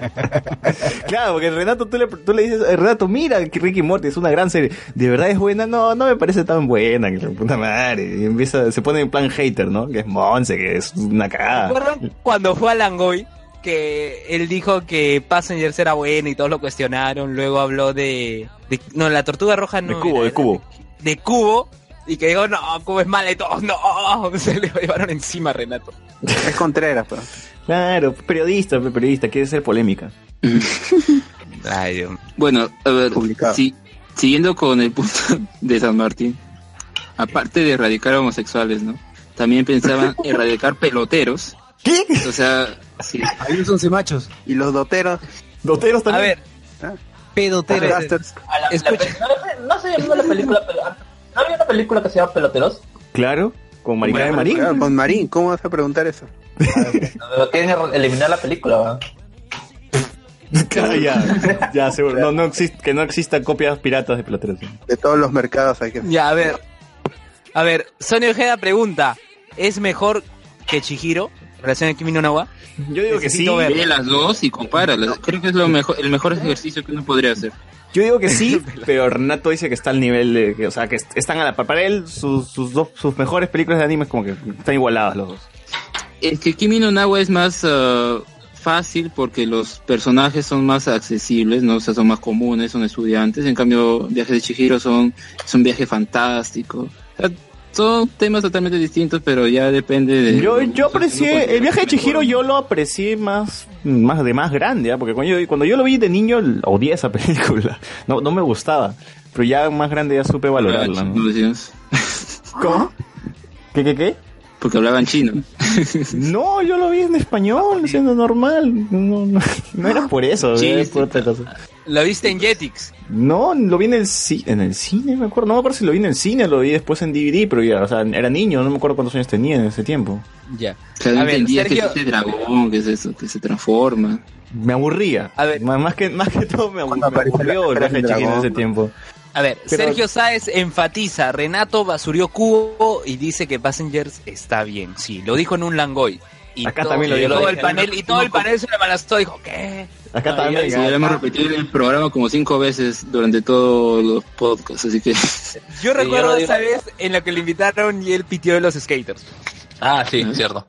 Claro, porque Renato, tú le, tú le dices, "Eh, Renato, mira que Ricky Morty es una gran serie. ¿De verdad es buena? No, no me parece tan buena, que la puta madre. Y empieza, se pone en plan hater, ¿no? Que es Monse, que es una cagada. ¿Recuerdan cuando fue a Langoy? Que él dijo que Passengers era bueno y todos lo cuestionaron. Luego habló de. de- no, la tortuga roja no. De Cubo, era, de Cubo. De Cubo. Y que dijo, no, Cubo es mala y todos, no. Se le llevaron encima a Renato. Es Contreras, pero. Claro, periodista, pe- periodista, quiere ser polémica. Ay, Dios. bueno, a ver, Publicado. si- siguiendo con el punto de San Martín, aparte de erradicar homosexuales, ¿no? También pensaban erradicar peloteros. ¿Qué? O sea, sí. Hay unos once machos. Y los doteros. Doteros A también. ver, Pedoteros. A la- la Escucha. pe- no, no se llamó la película, pero ¿no había una película que se llama Peloteros? Claro, con Maricara de Marín. Claro, con Marín, ¿cómo vas a preguntar eso? No, Quieren er- eliminar la película, ¿verdad? Claro, ya, ya, seguro. No, no que no existan copias piratas de peloteros. De todos los mercados hay que. ya, a ver. A ver, Sonia Ojeda pregunta: ¿es mejor que Chihiro? Relación a Kimi no Nawa. Yo digo que sí. Necesito ver. Ve las dos y compáralas. Creo que es lo mejor, el mejor ejercicio que uno podría hacer. Yo digo que sí, pero Renato dice que está al nivel de, que, o sea, que est- están a la par. Para él, sus, sus dos, sus mejores películas de anime es como que están igualadas los dos. Es que Kimi no Nawa es más ah, fácil porque los personajes son más accesibles, ¿no? O sea, son más comunes, son estudiantes. En cambio, Viajes de Chihiro son, es un viaje fantástico. O sea, son temas totalmente distintos, pero ya depende de... Yo, yo aprecié, el viaje de Chihiro yo lo aprecié más, más de más grande, ¿ah? porque cuando yo, cuando yo lo vi de niño odié esa película, no, no me gustaba, pero ya más grande ya supe valorarla. ¿no? Conclusiones. ¿Cómo? ¿Qué, qué, qué? Porque hablaban chino. No, yo lo vi en español, siendo normal. No, no, no era por eso, Sí, era por otra cosa. Lo viste en Jetix. No, lo vi en el, ci- en el cine, me acuerdo. No me acuerdo si lo vi en el cine lo vi después en DVD, pero ya, o sea, era niño, no me acuerdo cuántos años tenía en ese tiempo. Ya. O sea, A ver, entendía que Sergio- es ese dragón, que es eso, que se transforma. Me aburría. A ver. Más, más que, más que todo me, abu- me aburrió el Chihiro en dragón. ese tiempo. A ver, Pero- Sergio Sáez enfatiza, Renato basurió cubo y dice que Passengers está bien. Sí, lo dijo en un Langoy. Y Acá todo, también lo y dijo. todo el panel Y todo el panel se le malastó. Dijo, ¿qué? Acá también. ya lo hemos repetido en el programa como cinco veces durante todos los podcasts, así que Yo recuerdo esa vez en la que le invitaron y él pitió de los skaters. Ah, sí, cierto.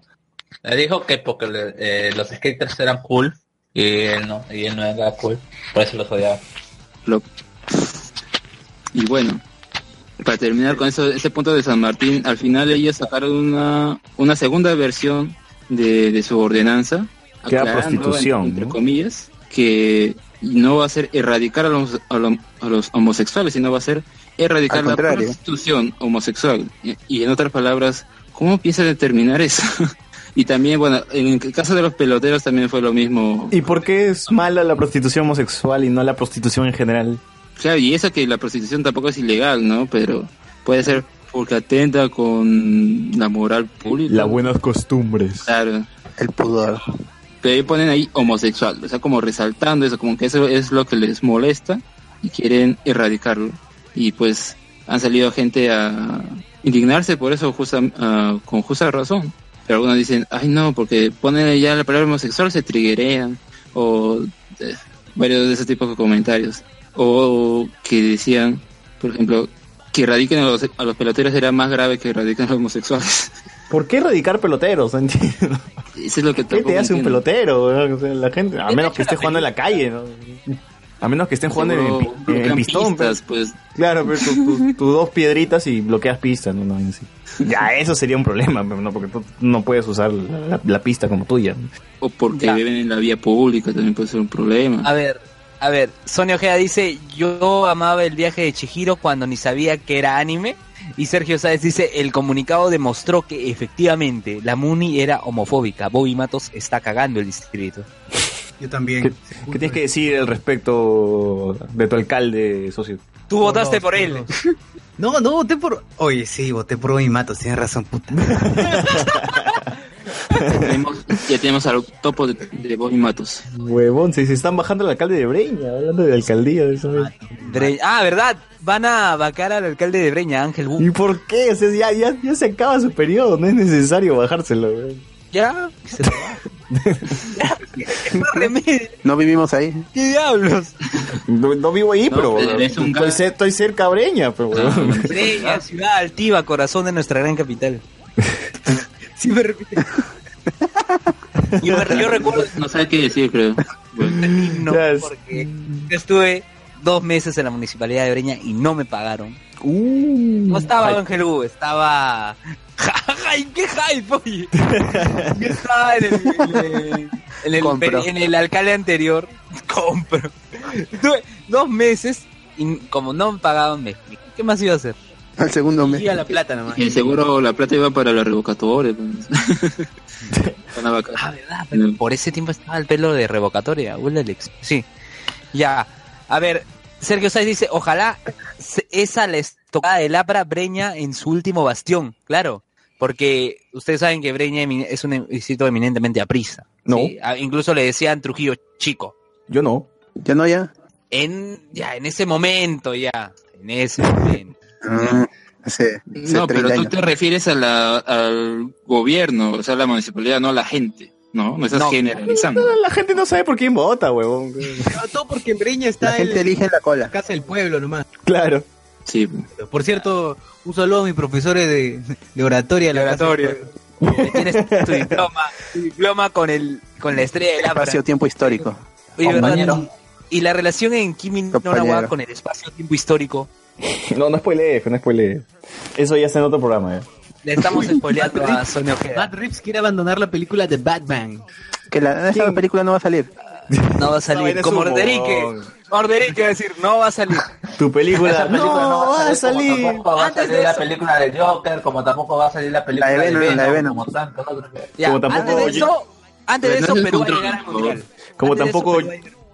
Le dijo que porque le- eh, los skaters eran cool y él no, y él no era cool, por eso los odiaba. lo- y bueno, para terminar con eso, ese punto de San Martín, al final ellos sacaron una, una segunda versión de, de su ordenanza, Que prostitución, entre ¿no? comillas, que no va a ser erradicar a los, a los, a los homosexuales, sino va a ser erradicar la prostitución homosexual. Y, y en otras palabras, ¿cómo piensa determinar eso? y también, bueno, en el caso de los peloteros también fue lo mismo. ¿Y por qué es mala la prostitución homosexual y no la prostitución en general? Claro, y eso que la prostitución tampoco es ilegal, ¿no? Pero puede ser porque atenta con la moral pública. Las buenas costumbres. Claro. El pudor. Pero ahí ponen ahí homosexual, o sea, como resaltando eso, como que eso es lo que les molesta y quieren erradicarlo. Y pues han salido gente a indignarse por eso justa, ah, con justa razón. Pero algunos dicen, ay no, porque ponen ya la palabra homosexual se triguerean. O eh, varios de ese tipo de comentarios. O que decían, por ejemplo, que erradiquen a los, a los peloteros era más grave que erradiquen a los homosexuales. ¿Por qué erradicar peloteros? No entiendo. Eso es lo que ¿Qué te hace un pelotero? weón? O sea, la gente, a menos que esté jugando en la calle, ¿no? A menos que estén jugando en, Seguro en pistón. pistas, pues. pues. Claro, pero tus tu, tu dos piedritas y bloqueas pistas, ¿no? no sí. Ya, eso sería un problema, no, porque tú no puedes usar la, la- la pista como tuya. O porque Ya. viven en la vía pública también puede ser un problema. A ver, a ver, Sonia Ojeda dice, yo amaba el viaje de Chihiro cuando ni sabía que era anime. Y Sergio Sáez dice, el comunicado demostró que efectivamente la Muni era homofóbica. Bobby Matos está cagando el distrito. Yo también. ¿Qué, qué tienes que decir al respecto de tu alcalde, socio? Tú votaste por él. No, no, voté por... Oye, sí, voté por Bobby Matos, tienes razón, puta. Tenemos- ya tenemos al topo de, de Bobby Matos. Huevón, se, se están bajando al alcalde de Breña, hablando de alcaldía. de eso. Bre- ah, ¿verdad? Van a vacar al alcalde de Breña, Ángel Wu. ¿Y por qué? O sea, ya, ya, ya se acaba su periodo, no es necesario bajárselo. weón. Ya, que se lo. No vivimos ahí. ¿Qué diablos? No, no vivo ahí, No, pero pero es un estoy, cerca a Breña, pero weón. Breña, ciudad altiva, corazón de nuestra gran capital. Sí me repite. Yo, me- yo recuerdo No sabe qué decir, creo. Bueno, porque yo estuve dos meses en la municipalidad de Breña y no me pagaron. Uh, No estaba Ángel Wu, estaba... ¡Ay, qué hype, oye! Yo estaba en el, en el, en el, Compro. en el alcalde anterior. Compro. Estuve dos meses y como no me pagaban, me, ¿qué más iba a hacer? Al segundo mes. Y a la plata nomás. y seguro la plata iba para la revocatoria. Ah, ¿verdad? Pero por ese tiempo estaba el pelo de revocatoria. Sí. Ya. A ver, Sergio Sáez dice, ojalá esa la estocada de Lapra Breña en su último bastión. Claro. Porque ustedes saben que Breña es un distrito eminentemente aprisa. No. ¿sí? Ah, Incluso le decían Trujillo chico. Yo no. ¿Ya no ya? En, ya, en ese momento ya. En ese momento. Hace, hace No, 30 pero tú años. te refieres a la, al gobierno, o sea, la municipalidad, no a la gente. No, no estás No. generalizando. La gente no sabe por quién vota, huevón. No, todo porque en Breña La está gente el- elige en la cola. la casa del pueblo nomás. Claro. Sí. Por cierto, un saludo a mis profesores de, de oratoria. la del oratoria. Tienes tu diploma, tu diploma con el con la estrella de Lapra. Espacio-tiempo histórico. Oye, ¿verdad? Compañero. Y la relación en Kimi no Compañero. Nawa con el espacio-tiempo histórico. No, no spoilees, no spoilees. Eso ya está en otro programa, ya. Le estamos spoileando a Sonia Ojeda. Matt Reeves quiere abandonar la película de Batman. Que la, esa película no va a salir. No va a salir como humor. Roderick. Orderín que decir, no va a salir. Tu película, no, va va a salir. Como tampoco va a Antes salir de la película de Joker, como tampoco va a salir la película La de Venom, la de Venom. como Ya, Como tampoco- antes de eso, antes de eso, Perú va a llegar al mundial. Como Antes de eso, tampoco,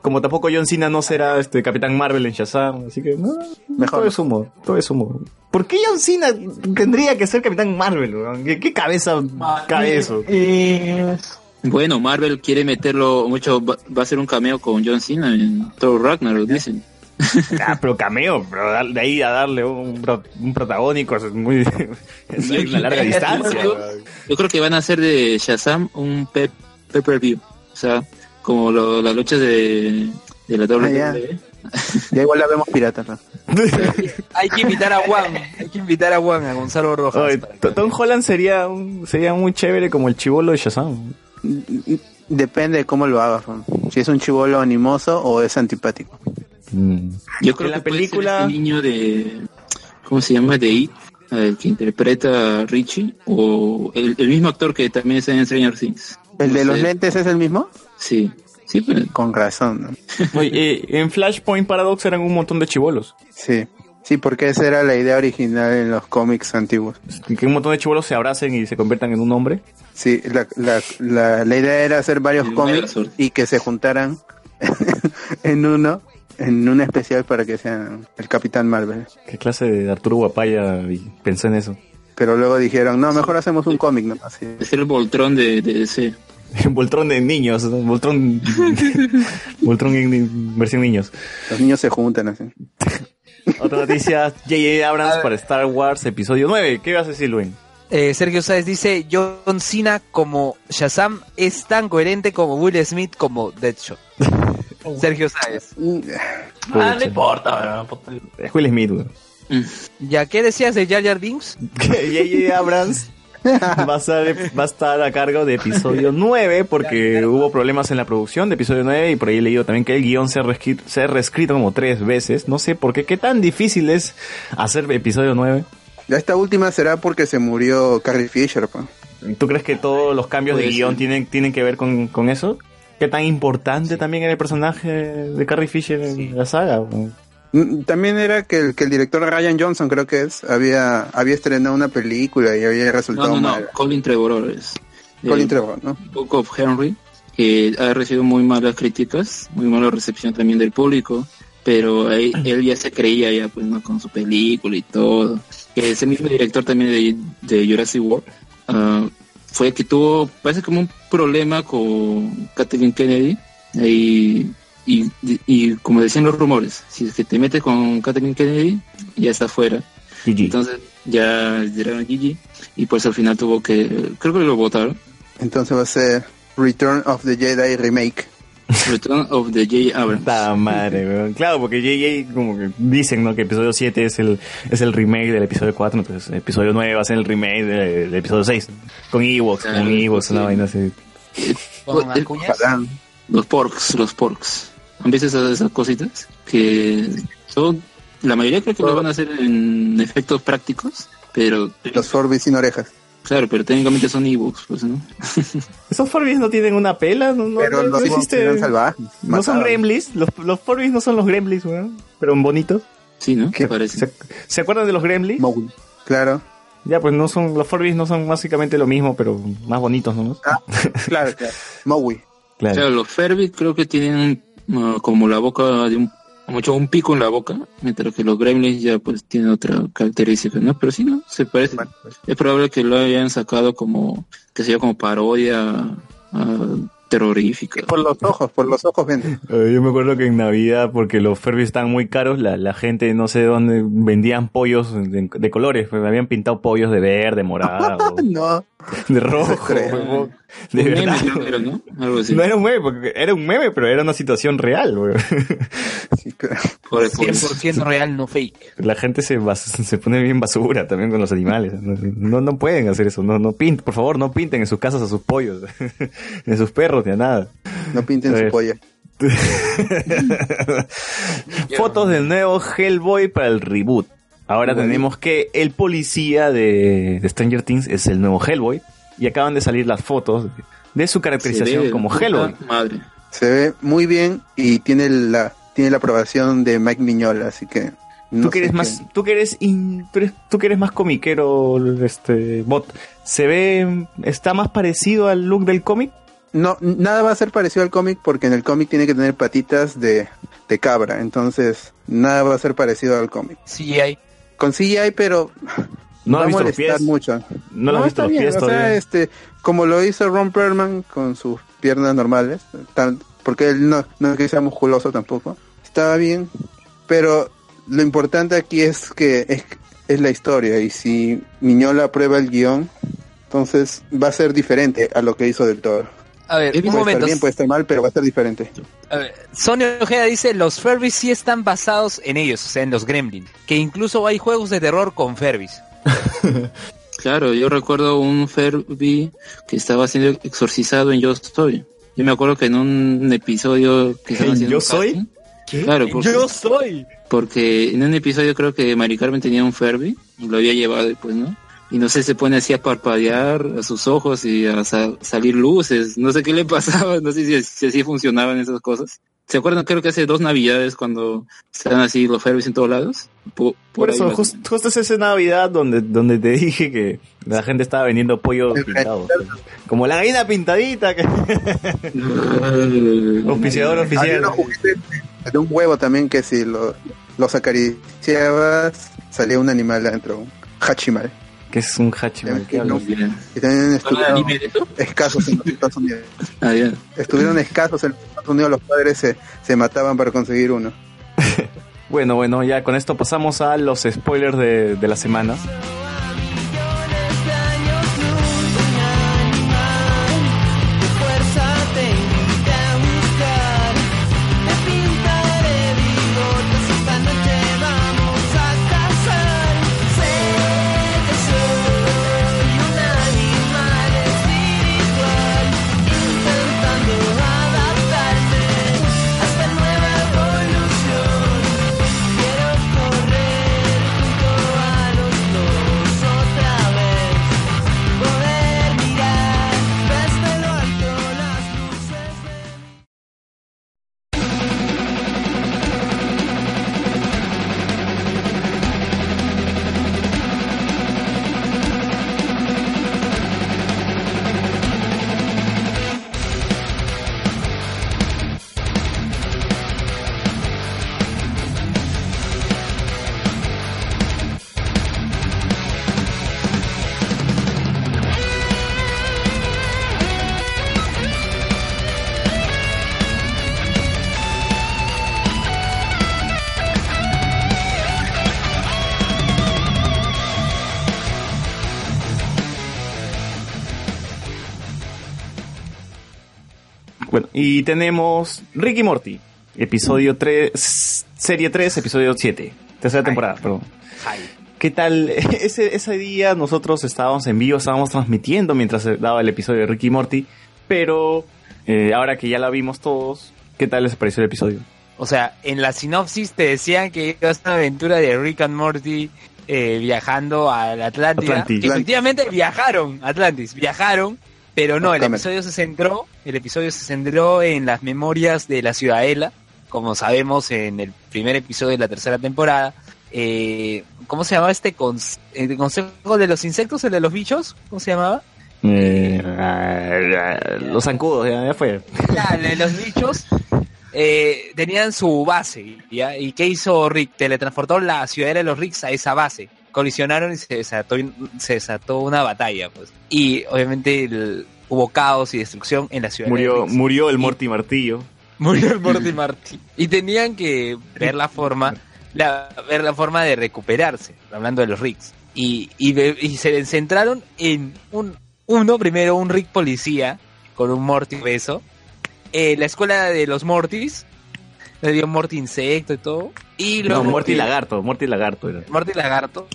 Como tampoco John Cena no será este Capitán Marvel en Shazam, así que no, Mejor. todo es humo, todo es humo. ¿Por qué John Cena tendría que ser Capitán Marvel? ¿Qué, qué cabeza cabe eso? Bueno, Marvel quiere meterlo mucho, va, va a hacer un cameo con John Cena en Thor Ragnarok, dicen. Ah, pero cameo, pero de ahí a darle un, un protagónico es muy es una larga distancia. Yo, creo que van a hacer de Shazam un pe- pay-per-view. O sea, como lo- las luchas de, de la Ah, ya. WWE. Ya igual la vemos pirata. ¿no? Hay que invitar a Juan, hay que invitar a Juan, a Gonzalo Rojas. Oye, Tom Holland sería un, sería muy chévere como el chivolo de Shazam. Depende de cómo lo hagas. ¿no? Si es un chivolo animoso o es antipático. Yo creo En la que puede ser película- este niño de. ¿Cómo se llama? De It, el que interpreta a Richie, o el, el mismo actor que también está en Stranger Things. ¿El de los lentes es el mismo? Sí, sí, pero Con razón. ¿no? Oye, eh, en Flashpoint Paradox eran un montón de chivolos. Sí. Sí, porque esa era la idea original en los cómics antiguos. Que un montón de chivolos se abracen y se conviertan en un hombre. Sí, la, la, la, la idea era hacer varios cómics y que se juntaran en uno, en un especial para que sean el Capitán Marvel. ¿Qué clase de Arturo Guapaya pensó en eso? Pero luego dijeron, no, mejor hacemos un cómic, ¿no? Así. es el Voltron de, de DC. Voltron de niños, ¿no? Voltron, Voltron en, versión niños. Los niños se juntan así. Otra noticia, J.J. Abrams para Star Wars episodio 9. ¿Qué vas a decir, Luis? Eh, Sergio Sáez dice, John Cena como Shazam es tan coherente como Will Smith como Deadshot. Sergio Sáez. Ah, no importa, weón. Es Will Smith, weón. ¿Ya qué decías de Jar Jar Binks? Que J.J. Abrams va a, estar, va a estar a cargo de episodio 9 porque hubo problemas en la producción de episodio 9 y por ahí he leído también que el guion se ha, reescri- se ha reescrito como tres veces. No sé por qué, qué tan difícil es hacer episodio 9. Ya esta última será porque se murió Carrie Fisher, pues. ¿Tú crees que todos los cambios de guion tienen, tienen que ver con, con eso? ¿Qué tan importante también era el personaje de Carrie Fisher en la saga? Mm, También era que el, que el director Ryan Johnson, creo que es, había, había estrenado una película y había resultado no, no, mal. Colin Trevorrow es. Colin Trevor, ¿no? Book of Henry, que ha recibido muy malas críticas, muy mala recepción también del público, pero él, él ya se creía ya pues ¿no? con su película y todo. Que ese mismo director también de, de Jurassic World ah, fue que tuvo, parece como un problema con Kathleen Kennedy y, y, y como decían los rumores, si es que te metes con Kathleen Kennedy, ya está fuera. GG. Entonces ya dieron a Gigi y pues al final tuvo que, creo que lo votaron. Entonces va a ser Return of the Jedi Remake. Return of the J. Abrams. Puta madre, weón. Claro, porque JJ como que dicen, ¿no? Que episodio 7 es el, es el remake del episodio 4, entonces el episodio 9 va a ser el remake de- del episodio 6. Con Ewoks, Claro, con Ewoks, sí. una vaina así. ¿Con. Los porks, los porks. ¿Han visto esas, esas cositas? Que son, la mayoría creo que lo van a hacer en efectos prácticos, pero, Los Forbis sin orejas. claro, pero técnicamente son ebooks, pues, ¿no? ¿Esos Furbies no tienen una pela? No, no, Pero no, los no Forbis existe- salvajes. No son gremlins, los, los Furbies no son los gremlins, weón. Pero bonitos. Sí, ¿no? ¿Qué? Parece. ¿Se, ¿se acuerdan de los gremlins? Mowgli. Claro. Ya, pues no son, los Furbies no son básicamente lo mismo, pero más bonitos, ¿no? Ah, claro, claro. Mowgli. Claro. Claro, los Furby creo que tienen como la boca de un, mucho un pico en la boca, mientras que los Gremlins ya pues tienen otra característica, ¿no? Pero sí, ¿no? Se parece. Es probable que lo hayan sacado como, que sea como parodia ah, terrorífica. Por los ojos, por los ojos venden. Eh, Yo me acuerdo que en Navidad, porque los Furbies estaban muy caros, la, la gente no sé dónde vendían pollos de, de colores. pues, habían pintado pollos de verde, morado, No. De rojo. creo. huevón. De Un verdad. era, ¿no? Algo así. No era un meme, porque era un meme, pero era una situación real. weón. Sí, claro. Por- por- 100% real, no fake. La gente se, se pone bien basura también con los animales. No, no, pueden hacer eso. No, no pint, por favor, no pinten en sus casas a sus pollos, ni a sus perros, ni a nada. No pinten A su polla. Fotos del nuevo Hellboy para el reboot. Ahora Bueno. tenemos que el policía de, de Stranger Things es el nuevo Hellboy. Y acaban de salir las fotos de su caracterización como Hellboy. Madre. Se ve muy bien y tiene la, tiene la aprobación de Mike Miñola, así que... no tú que sé eres qué- más, tú que eres, in- tú eres, tú que eres más comiquero, este bot, se ve, está más parecido al look del cómic. No, nada va a ser parecido al cómic porque en el cómic tiene que tener patitas de, de cabra, entonces nada va a ser parecido al cómic. Sí hay. Con CGI, pero ¿No va a molestar pies? mucho. ¿No lo has visto los bien, pies o sea, este, como lo hizo Ron Perlman con sus piernas normales, tan- porque él no, no es que sea musculoso tampoco, estaba bien, pero lo importante aquí es que es, es la historia y si Miñola aprueba el guion, entonces va a ser diferente a lo que hizo del todo. A ver, un puede momento. estar bien, puede estar mal, pero va a ser diferente. A ver, Sonia Ojeda dice, los Furbies sí están basados en ellos, o sea, en los Gremlins. Que incluso hay juegos de terror con Furbies. Claro, yo recuerdo un Furby que estaba siendo exorcizado en Yo Soy. Yo me acuerdo que en un episodio que estaban ¿En haciendo Yo Soy? Claro, porque, Yo soy. porque en un episodio creo que Mari Carmen tenía un Furby y lo había llevado y pues, ¿no? Y no sé, se pone así a parpadear a sus ojos y a sa- salir luces. No sé qué le pasaba, no sé si, si así funcionaban esas cosas. ¿Se acuerdan? Creo que hace dos navidades cuando están así los Furbies en todos lados. Po- Por eso, más o jus- justo es esa Navidad donde, donde te dije que la gente estaba vendiendo pollo pintado. Como la gallina pintadita. Que... Auspiciador Había oficial. unos juguetes de un huevo también que si lo, los acariciabas salía un animal adentro, un hachimal. Que es un hachimal. Que no- que también ¿Habla estuvieron escasos en los Estados Unidos. Ah, ya. Estuvieron escasos en los Estados Unidos, los padres se, se mataban para conseguir uno. Bueno, bueno, ya con esto pasamos a los spoilers de, de la semana. Y tenemos Ricky Morty, episodio 3, serie 3, episodio 7, tercera temporada, perdón. ¿Qué tal? Ese, ese día nosotros estábamos en vivo, estábamos transmitiendo mientras se daba el episodio de Ricky Morty, pero eh, ahora que ya la vimos todos, ¿qué tal les pareció el episodio? O sea, en la sinopsis te decían que iba a ser una aventura de Rick and Morty eh, viajando a la Atlántida. Atlantis. Efectivamente viajaron, Atlantis, viajaron, pero no, el episodio se centró, el episodio se centró en las memorias de la ciudadela, como sabemos en el primer episodio de la tercera temporada. Eh, ¿Cómo se llamaba este el consejo de los insectos, el de los bichos? ¿Cómo se llamaba? Eh, los zancudos, ya, ya fue. Los bichos eh, tenían su base, ¿ya? ¿Y qué hizo Rick? Teletransportó la ciudadela de los Ricks a esa base. Colisionaron y se desató, se desató una batalla, pues. Y obviamente el- hubo caos y destrucción en la ciudad. Murió, murió el Morty Martillo. Murió el Morty Marty. Y tenían que ver la forma, la, ver la forma de recuperarse, hablando de los Ricks. Y, y, se centraron en un, uno, primero un Rick policía, con un Morty beso. Eh, la escuela de los Mortys, le dio Morty insecto y todo. Y No, luego Morty eh, Lagarto, Morty Lagarto era. Morty Lagarto.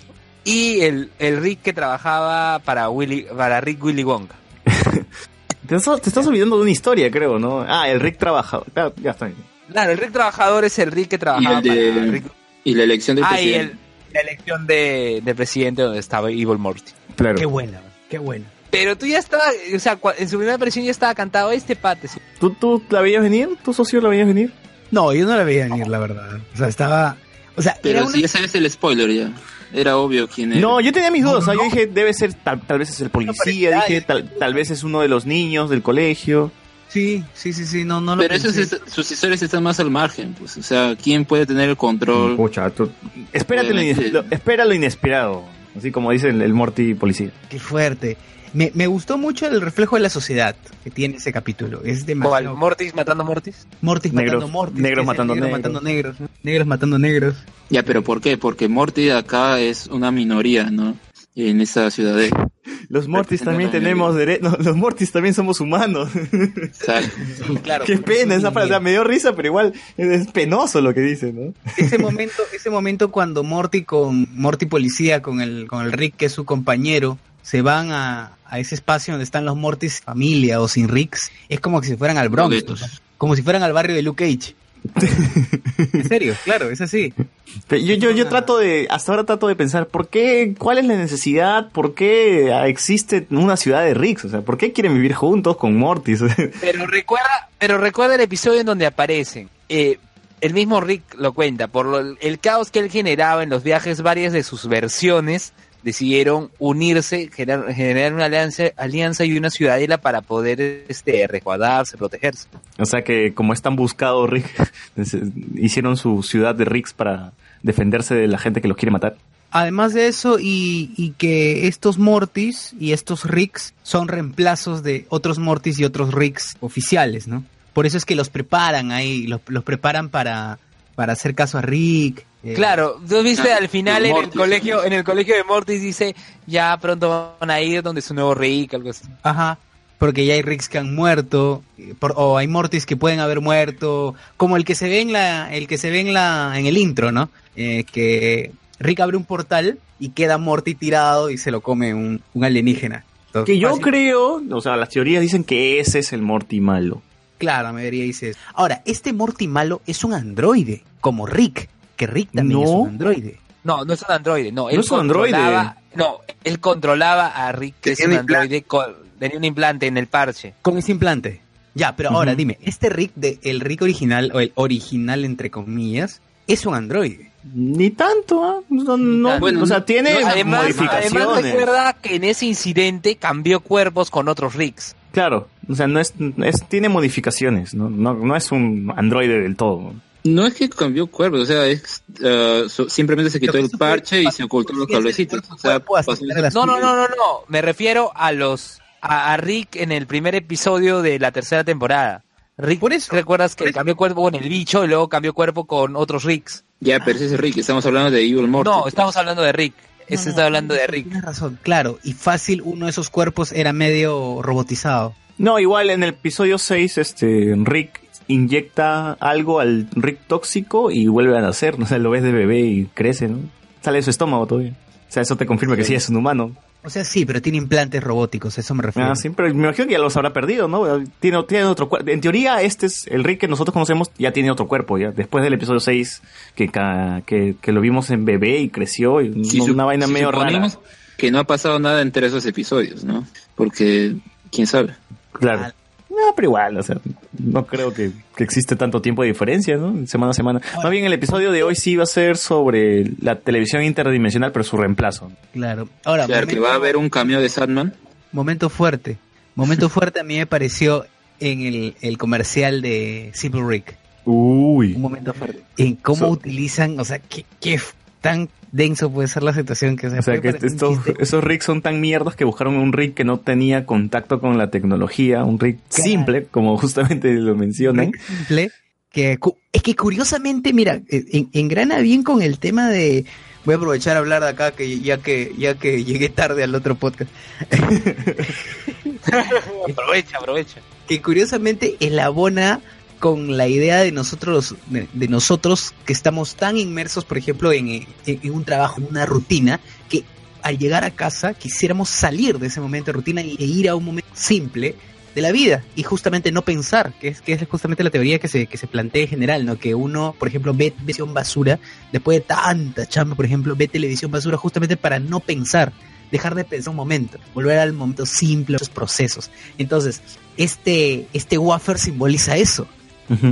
Y el, el Rick que trabajaba para Willy, para Rick Willy Wonka. Te estás, te estás olvidando de una historia, creo, ¿no? Ah, el Rick trabajador. Claro, ya está bien. Claro, el Rick trabajador es el Rick que Y, trabajaba el de- para Rick y la elección del Ah, y el- la elección de, de presidente donde estaba Evil Morty. Claro. Qué buena, qué buena. Pero tú ya estaba, o sea, en su primera aparición ya estaba cantado este pate. sí. ¿Tú, ¿Tú la veías venir? ¿Tu socio la veías venir? No, yo no la veía venir, la verdad. O sea, estaba... O sea, Pero era una- si ya sabes el spoiler ya. Era obvio quién era. No, yo tenía mis dudas. Yo dije, debe ser, tal, tal vez es el policía. Dije, tal, tal vez es uno de los niños del colegio. Sí, sí, sí, sí, no, no lo Pero esos pensé. est- sus historias están más al margen, pues. O sea, ¿quién puede tener el control? Pucha, tú- espérate lo- espera lo inesperado. Así como dice el, el Morty policía. Qué fuerte. Me, me gustó mucho el reflejo de la sociedad que tiene ese capítulo. Es ¿Cuál? demasiado... ¿Mortis matando Mortis? Mortis Negros- matando Mortis. negros matando negro negros. matando negros. ¿no? Negros matando negros. Ya, pero ¿por qué? Porque Morty acá es una minoría, ¿no? En esa ciudad de... Los Mortis también tenemos derechos. los Mortis también somos humanos. Claro. Qué pena esa frase. O sea, me dio risa, pero igual es penoso lo que dice, ¿no? ese momento, ese momento cuando Morty con Morty policía con el con el Rick que es su compañero se van a, a ese espacio donde están los Mortys familia o sin Ricks, es como que si fueran al Bronx, como si fueran al barrio de Luke Cage. en serio, claro, es así. Pero yo, yo, yo trato de, hasta ahora trato de pensar, ¿por qué, cuál es la necesidad? ¿Por qué ah, existe una ciudad de Ricks? O sea, ¿por qué quieren vivir juntos con Mortis? Pero recuerda, pero recuerda el episodio en donde aparecen. Eh, el mismo Rick lo cuenta, por lo- el caos que él generaba en los viajes, varias de sus versiones decidieron unirse, generar, generar una alianza, alianza y una ciudadela para poder este, resguardarse, protegerse. o sea que como es tan buscado Rick, hicieron su ciudad de Ricks para defenderse de la gente que los quiere matar. Además de eso, y, y que estos Mortys y estos Ricks son reemplazos de otros Mortys y otros Ricks oficiales, ¿no? Por eso es que los preparan ahí, los, los preparan para, para hacer caso a Rick. Eh, Claro, tú viste al final en el Mortis. colegio, en el colegio de Mortis dice, ya pronto van a ir donde su nuevo Rick, algo así. Ajá. Porque ya hay Ricks que han muerto, eh, por- o hay Mortys que pueden haber muerto, como el que se ve en la, el que se ve en la, en el intro, ¿no? Eh, que Rick abre un portal y queda Morty tirado y se lo come un, un alienígena. Entonces, Que yo fácil- creo, o sea, las teorías dicen que ese es el Morty malo. Claro, la mayoría dice eso. Ahora, este Morty malo es un androide, como Rick, que Rick también No. es un androide. No, no es un androide, no. No Él es un androide. controlaba- No, él controlaba a Rick, que es un androide, con- tenía un implante en el parche. Con ese implante. Ya, pero ahora dime, este Rick, de, el Rick original, o el original entre comillas, es un androide. Ni tanto, ¿ah? No, no, Bueno, o sea, tiene No, además, modificaciones. además recuerda que en ese incidente cambió cuerpos con otros Ricks. Claro, o sea, no es, es tiene modificaciones, ¿no? No, no es un androide del todo. No es que cambió cuerpo, o sea, es, so- simplemente se quitó el parche y se ocultó los cablecitos. O sea, No, no, no, no, no. Me refiero a los a, a Rick en el primer episodio de la tercera temporada. Rick, Por eso, recuerdas que por eso. cambió cuerpo con el bicho y luego cambió cuerpo con otros Ricks. Ya, pero ese es Rick, estamos hablando de Evil Morty. No, estamos hablando de Rick. No, Este no, está hablando de Rick. Tienes razón, claro. Y fácil, uno de esos cuerpos era medio robotizado. No, igual en el episodio 6, este, Rick inyecta algo al Rick tóxico y vuelve a nacer, ¿no? O sea, lo ves de bebé y crece, ¿no? Sale de su estómago todavía. O sea, eso te confirma que sí es un humano. O sea, sí, pero tiene implantes robóticos, a eso me refiero. Ah, sí, pero me imagino que ya los habrá perdido, ¿no? Tiene, tiene otro cuerpo. En teoría, este es el Rick que nosotros conocemos, ya tiene otro cuerpo, ya. Después del episodio 6, que, que, que lo vimos en bebé y creció, y una vaina si medio rara. que no ha pasado nada entre esos episodios, ¿no? Porque, quién sabe. Claro. No, pero igual, o sea, no creo que, que existe tanto tiempo de diferencia, ¿no? Semana a semana. Más bien, el episodio de hoy sí va a ser sobre la televisión interdimensional, pero su reemplazo. Claro. Ahora, Claro, que momento, va a haber un cameo de Sandman. momento fuerte. Momento fuerte a mí me pareció en el, el comercial de Simple Rick. Uy. Un momento fuerte. En cómo So- utilizan, o sea, qué, qué tan denso puede ser la situación que se O sea, que estos, esos Ricks son tan mierdas que buscaron un Rick que no tenía contacto con la tecnología, un Rick Claro. simple, como justamente lo mencionan. Simple, que es que curiosamente, mira, eh, en- engrana bien con el tema de voy a aprovechar a hablar de acá que ya que ya que llegué tarde al otro podcast. aprovecha, aprovecha. que curiosamente elabona con la idea de nosotros de, de nosotros que estamos tan inmersos, por ejemplo, en, en- un trabajo, en una rutina, que al llegar a casa quisiéramos salir de ese momento de rutina e ir a un momento simple de la vida y justamente no pensar, que es que es justamente la teoría que se, que se plantea en general, ¿no? Que uno, por ejemplo, ve televisión basura, después de tanta chamba, por ejemplo, ve televisión basura justamente para no pensar, dejar de pensar un momento, volver al momento simple, los procesos. Entonces, este, este wafer simboliza eso.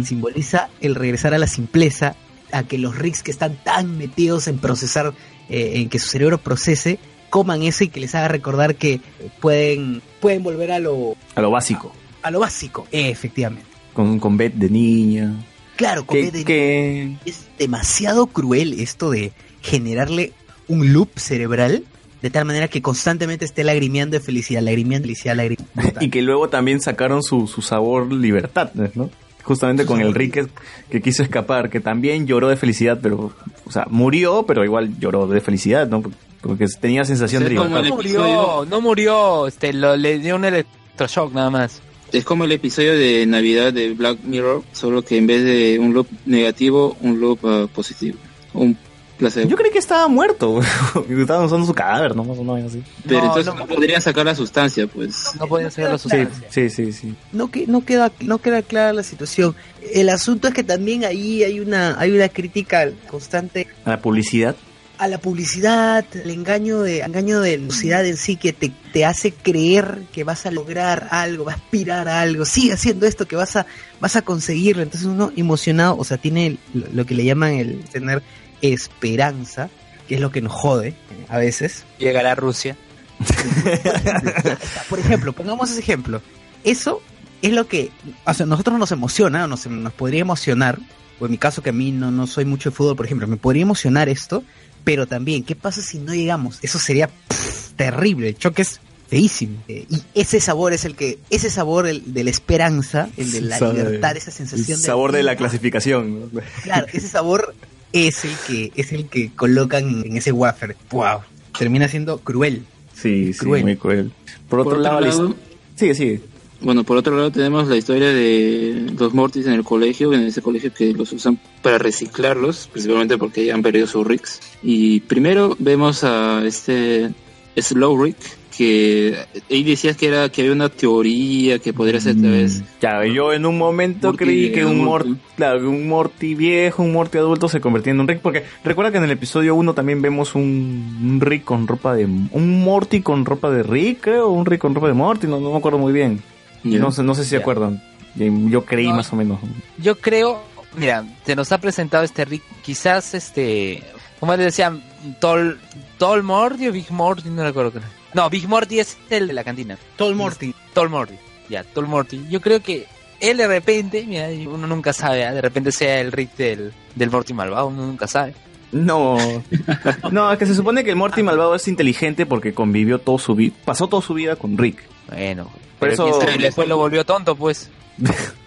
Simboliza el regresar a la simpleza, a que los Ricks que están tan metidos en procesar, eh, en que su cerebro procese, coman eso y que les haga recordar que pueden, pueden volver a lo, A lo básico. a lo básico, eh, efectivamente. Con, con Beth de niña. Claro, con Que- Beth de que- es demasiado cruel esto de generarle un loop cerebral de tal manera que constantemente esté lagrimeando de felicidad, lagrimeando de felicidad, lagrimeando. Y que luego también sacaron su, su sabor libertad, ¿no? Justamente con el Rick que, quiso escapar, que también lloró de felicidad, pero, o sea, murió, pero igual lloró de felicidad, ¿no? Porque tenía sensación de libertad. No murió, no murió, este, lo, le dio un electroshock nada más. Es como el episodio de Navidad de Black Mirror, solo que en vez de un loop negativo, un loop ah, positivo. Un placebo. Yo creí que estaba muerto, que estaban usando su cadáver, ¿no? Más o menos así. Pero No, entonces no. no podrían sacar la sustancia, pues. No podían ser los Sí, sustancias. sí, sí, sí. No, que, no, queda, no queda clara la situación. El asunto es que también ahí hay una, hay una crítica constante A la publicidad. a la publicidad, el engaño de engaño de la publicidad en sí que te, te hace creer que vas a lograr algo, vas a aspirar a algo, sigue haciendo esto que vas a vas a conseguirlo, entonces uno emocionado, o sea, tiene lo que le llaman el tener esperanza, que es lo que nos jode eh, a veces. Llegará a Rusia. Por ejemplo, pongamos ese ejemplo. Eso es lo que o sea, nosotros nos emociona, nos, nos podría emocionar, o en mi caso que a mí no, no soy mucho de fútbol, por ejemplo, me podría emocionar esto, pero también, ¿qué pasa si no llegamos? Eso sería pff, terrible, el choque es feísimo. Eh, y ese sabor es el que, ese sabor el de la esperanza, el de la Sabe- libertad, esa El sensación sabor de la clasificación. ¿no? Claro, ese sabor es el que, es el que colocan en ese wafer. Wow. Termina siendo cruel. Sí, sí, Cruel. muy cruel. Por otro, Por otro lado, la lado- sigue, sigue. Bueno, por otro lado tenemos la historia de los Mortis en el colegio, en ese colegio que los usan para reciclarlos, principalmente porque ya han perdido sus Ricks. Y primero vemos a este Slow Rick, que ahí decías que era que había una teoría que podría ser tal vez Ya, yo en un momento Morty creí que un. Morty, claro, un Morty viejo, un Morty adulto se convertía en un Rick, porque recuerda que en el episodio 1 también vemos un, un Rick con ropa de... Un Morty con ropa de Rick, creo, un Rick con ropa de Morty, no, no me acuerdo muy bien. Ya. No sé, no sé si se acuerdan. Yo creí No. más o menos. Yo creo, mira, se nos ha presentado este Rick, quizás este, como le decían, Tol, Tol Morty o Big Morty, no recuerdo. No, Big Morty es el de la cantina. Tol Morty. Tol Morty, ya, Tol Morty. Yo creo que él de repente, mira, uno nunca sabe, ¿ah? de repente sea el Rick del, del Morty malvado, uno nunca sabe. No. No, es que se supone que el Morty malvado es inteligente porque convivió todo su vida, pasó toda su vida con Rick. Bueno, Por pero eso- después lo volvió tonto, pues.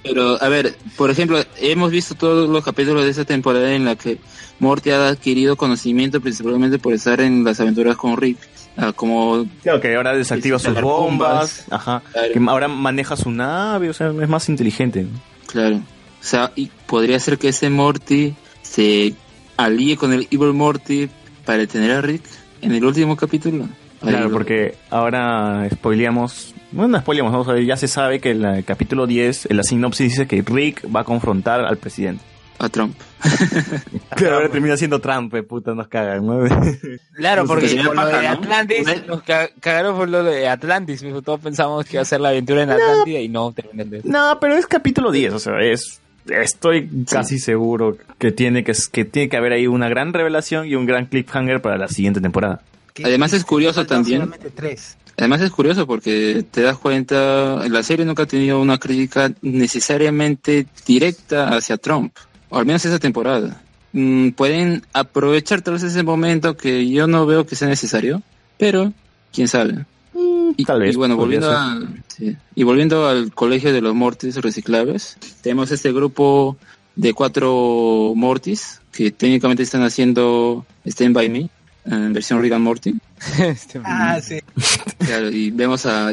Pero, a ver, por ejemplo, hemos visto todos los capítulos de esta temporada en la que Morty ha adquirido conocimiento principalmente por estar en las aventuras con Rick. Ah, como Claro, que ahora desactiva sus bombas, bombas. ajá, Claro. que ahora maneja su nave, o sea, es más inteligente. Claro. O sea, y podría ser que ese Morty se alíe con el Evil Morty para detener a Rick en el último capítulo. Claro, porque ahora spoileamos, bueno, no spoileamos, vamos a ver, ya se sabe que en el capítulo 10, en la sinopsis dice que Rick va a confrontar al presidente. A Trump. Claro, ahora termina siendo Trump, eh, puta, nos cagan, ¿no? Claro, porque con lo de ¿no? Atlantis, nos ca- cagaron por lo de Atlantis, mijo. todos pensamos que iba a ser la aventura en Atlántida y no terminan de No, pero es capítulo 10, o sea, es estoy casi seguro que tiene que que tiene que haber ahí una gran revelación y un gran cliffhanger para la siguiente temporada. Además es curioso también. tres. Además es curioso porque te das cuenta, la serie nunca ha tenido una crítica necesariamente directa hacia Trump, o al menos esa temporada. Mm, pueden aprovechar tal vez ese momento que yo no veo que sea necesario, pero quién sabe. Y, tal vez, y bueno, volviendo, a- sí. y volviendo al colegio de los Mortis reciclables, tenemos este grupo de cuatro Mortis que técnicamente están haciendo Stand By Me, en versión Rick and Morty. Este, Ah, sí. Claro, y vemos a,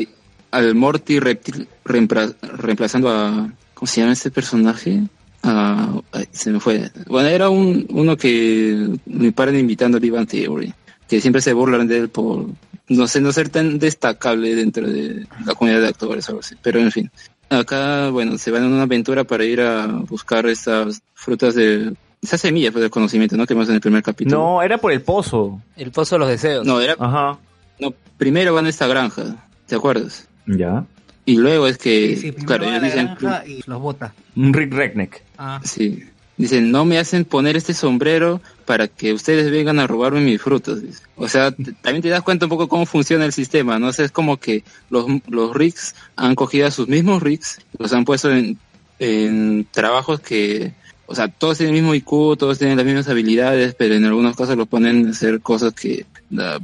al Morty reptil reempla- reemplazando a... ¿Cómo se llama este personaje? Ah, se me fue. Bueno, era un uno que me paran invitando a Bang Theory, que siempre se burlan de él por no sé, no ser tan destacable dentro de la comunidad de actores o algo así. Pero en fin, acá, bueno, se van en una aventura para ir a buscar estas frutas de... Esas semillas pues, del conocimiento, ¿no? Que vemos en el primer capítulo. No, era por el pozo. El pozo de los deseos. No, era... Ajá. No, primero van a esta granja, ¿te acuerdas? Ya. Y luego es que, Sí, primero claro, ellos la dicen, y los bota. Un Rick Redneck. Ah. sí, dicen, no me hacen poner este sombrero para que ustedes vengan a robarme mis frutos. O sea, también te das cuenta un poco cómo funciona el sistema, ¿no? O sea, es como que los, los Ricks han cogido a sus mismos Ricks, los han puesto en, en trabajos que, o sea, todos tienen el mismo IQ, todos tienen las mismas habilidades, pero en algunos casos los ponen a hacer cosas que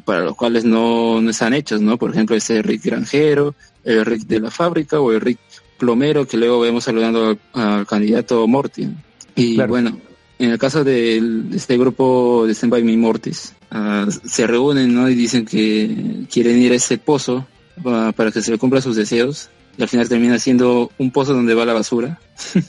para los cuales no, no están hechos, ¿no? Por ejemplo, ese Rick granjero, el Rick de la fábrica o el Rick plomero que luego vemos saludando al, al candidato Morty. Y bueno, en el caso de este grupo de Stand By Me Mortis, ah, se reúnen ¿no? y dicen que quieren ir a ese pozo ah, para que se le cumplan sus deseos. Y al final termina siendo un pozo donde va la basura.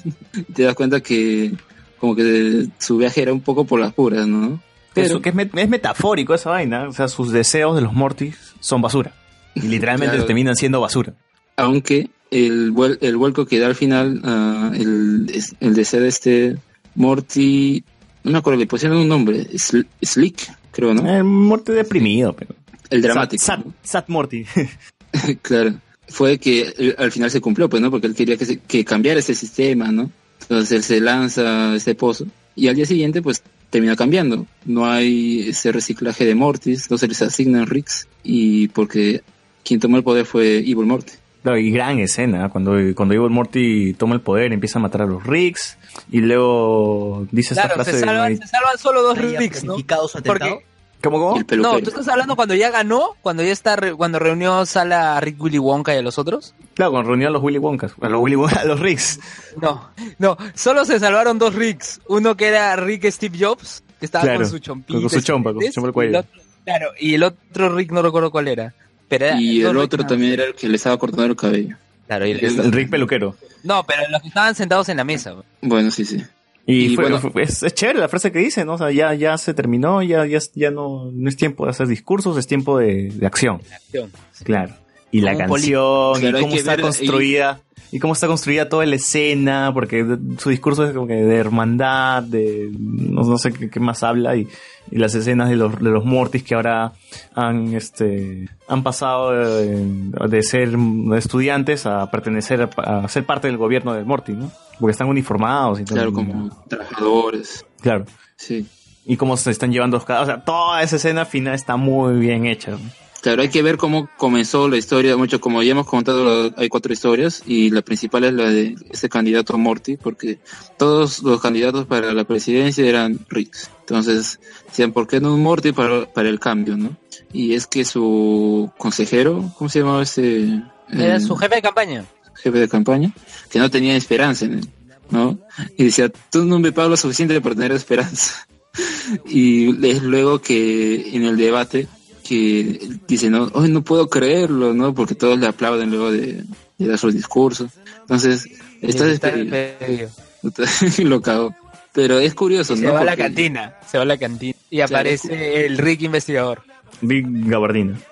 Te das cuenta que como que su viaje era un poco por las puras, ¿no? Eso, que es, met- es metafórico esa vaina. O sea, sus deseos de los Mortis son basura. Y literalmente Claro. terminan siendo basura. aunque el, vuel- el vuelco que da al final ah, el, el deseo de este Morty, no me acuerdo, le pusieron un nombre, Sl- Slick, creo, ¿no? El Morty deprimido, pero. El dramático. Sat, Sat- Sat Morty. claro. Fue que eh, al final se cumplió, pues, ¿no? Porque él quería que, se- que cambiara ese sistema, ¿no? Entonces él se lanza a este pozo y al día siguiente, pues, termina cambiando. No hay ese reciclaje de Mortis, no se les asignan Ricks y porque quien tomó el poder fue Evil Morty. Claro, y gran escena, ¿eh? cuando, cuando Evil Morty toma el poder, empieza a matar a los Ricks, y luego dice esta Claro, frase se de... salvan, se salvan solo dos Ricks, ¿no? Porque. ¿Cómo, cómo? El peluquero. no, tú estás hablando cuando ya ganó, cuando ya está, re- cuando reunió Sala a Rick Willy Wonka y a los otros. Claro, cuando reunió a los Willy Wonkas, a los Willy Wonka, a los Ricks. No, no, solo se salvaron dos Ricks. Uno que era Rick Steve Jobs, que estaba Claro, con su chompita. con su chompa, con su chompa al cuello. y el otro- claro, y el otro Rick no recuerdo cuál era. Pero era Y el otro también era el que le estaba cortando el cabello. Claro, y el- El Rick peluquero. No, pero los que estaban sentados en la mesa. Bueno, sí, sí. Y, Y fue- bueno- fue- es, es chévere la frase que dice, ¿no? O sea, ya, ya se terminó, ya, ya, ya no, no es tiempo de hacer discursos, es tiempo de, de acción. Acción. Claro. Y la Como un canción, y cómo está ver construida, y cómo está construida toda la escena, porque su discurso es como que de hermandad, de no, no sé qué, qué más habla, y, y las escenas de los, de los Mortis que ahora han, este, han pasado de, de ser estudiantes a pertenecer, a, a ser parte del gobierno del Morty, ¿no? Porque están uniformados y todo. Claro, como trabajadores. Claro. Sí. Y cómo se están llevando los O sea, toda esa escena final está muy bien hecha. ¿no? Claro, hay que ver cómo comenzó la historia. Mucho, como ya hemos contado, hay cuatro historias y la principal es la de ese candidato Morty, porque todos los candidatos para la presidencia eran Ricks. Entonces, decían, ¿por qué no un Morty para, para el cambio, no? Y es que su consejero, ¿cómo se llamaba ese? Era Eh, su jefe de campaña. jefe de campaña, que no tenía esperanza en él, ¿no? Y decía, tú no me pagas lo suficiente para tener esperanza. Y es luego que en el debate que dice, no, hoy no puedo creerlo, ¿no? Porque todos le aplauden luego de, de dar sus discursos. Entonces, está Está despedido. lo cagó. Pero es curioso, Se ¿no? va a la Porque- cantina, se va a la cantina. Y Claro. aparece el Rick investigador. Big Gabardina.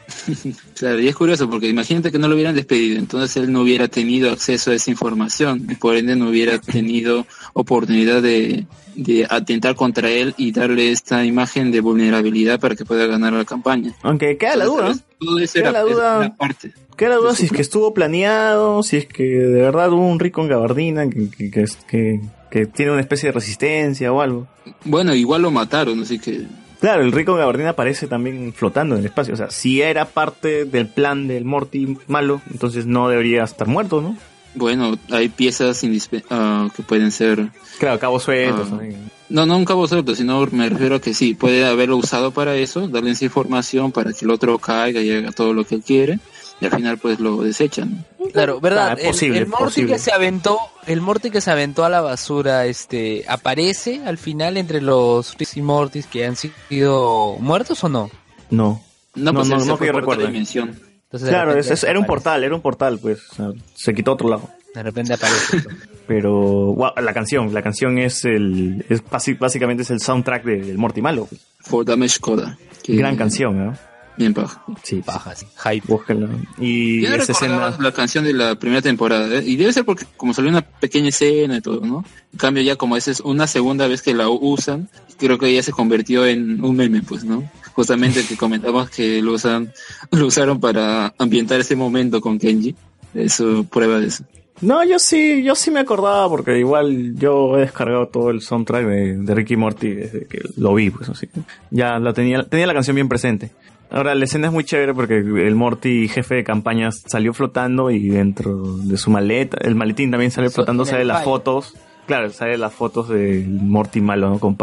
Claro, y es curioso porque imagínate que no lo hubieran despedido, entonces él no hubiera tenido acceso a esa información y por ende no hubiera tenido oportunidad de, de atentar contra él y darle esta imagen de vulnerabilidad para que pueda ganar la campaña. Aunque queda la duda. Entonces, todo eso Queda era, la duda. era parte. Queda la duda si es que estuvo planeado, si es que de verdad hubo un rico en Gabardina que, que, que, que- que tiene una especie de resistencia o algo. Bueno, igual lo mataron, así que Claro, el rico Gabardina aparece también flotando en el espacio. O sea, si era parte del plan del Morty malo, entonces no debería estar muerto, ¿no? bueno, hay piezas ah, que pueden ser Claro, cabos sueltos. Ah. No, no un cabo suelto, sino me refiero a que sí, puede haberlo usado para eso, darle esa información para que el otro caiga y haga todo lo que él quiere, y al final pues lo desechan. Claro, ¿verdad? Ah, El- posible, el, Morty posible. que se aventó, el Morty que se aventó a la basura, este, aparece al final entre los Ricks y Mortys que han sido muertos o no? No. No, pues no, no, no fue que yo por otra recuerde. dimensión. Entonces, Claro, es- es- era un portal, era un portal, pues. o sea, se quitó a otro lado. De repente aparece. Pero guau, la canción, la canción es el, es básicamente es el soundtrack de- del Morty malo. pues. For Damage Coda. Gran canción, ¿no? Bien paja. Sí, Baja, sí. Hype. búsquenla. Y Yo esa escena, la canción de la primera temporada, ¿eh? y debe ser porque como salió una pequeña escena y todo, ¿no? En cambio ya como esa es una segunda vez que la usan, creo que ya se convirtió en un meme, pues, ¿no? Justamente que comentamos que lo usan, lo usaron para ambientar ese momento con Kenji. Eso, prueba de eso. No, yo sí, yo sí me acordaba porque igual yo he descargado todo el soundtrack de, de Ricky Morty desde que lo vi, pues así ya la tenía, tenía la canción bien presente. Ahora, la escena es muy chévere porque el Morty, jefe de campaña, salió flotando y dentro de su maleta, el maletín también sale flotando, sale las fotos. Claro, sale las fotos del Morty malo, ¿no? Con.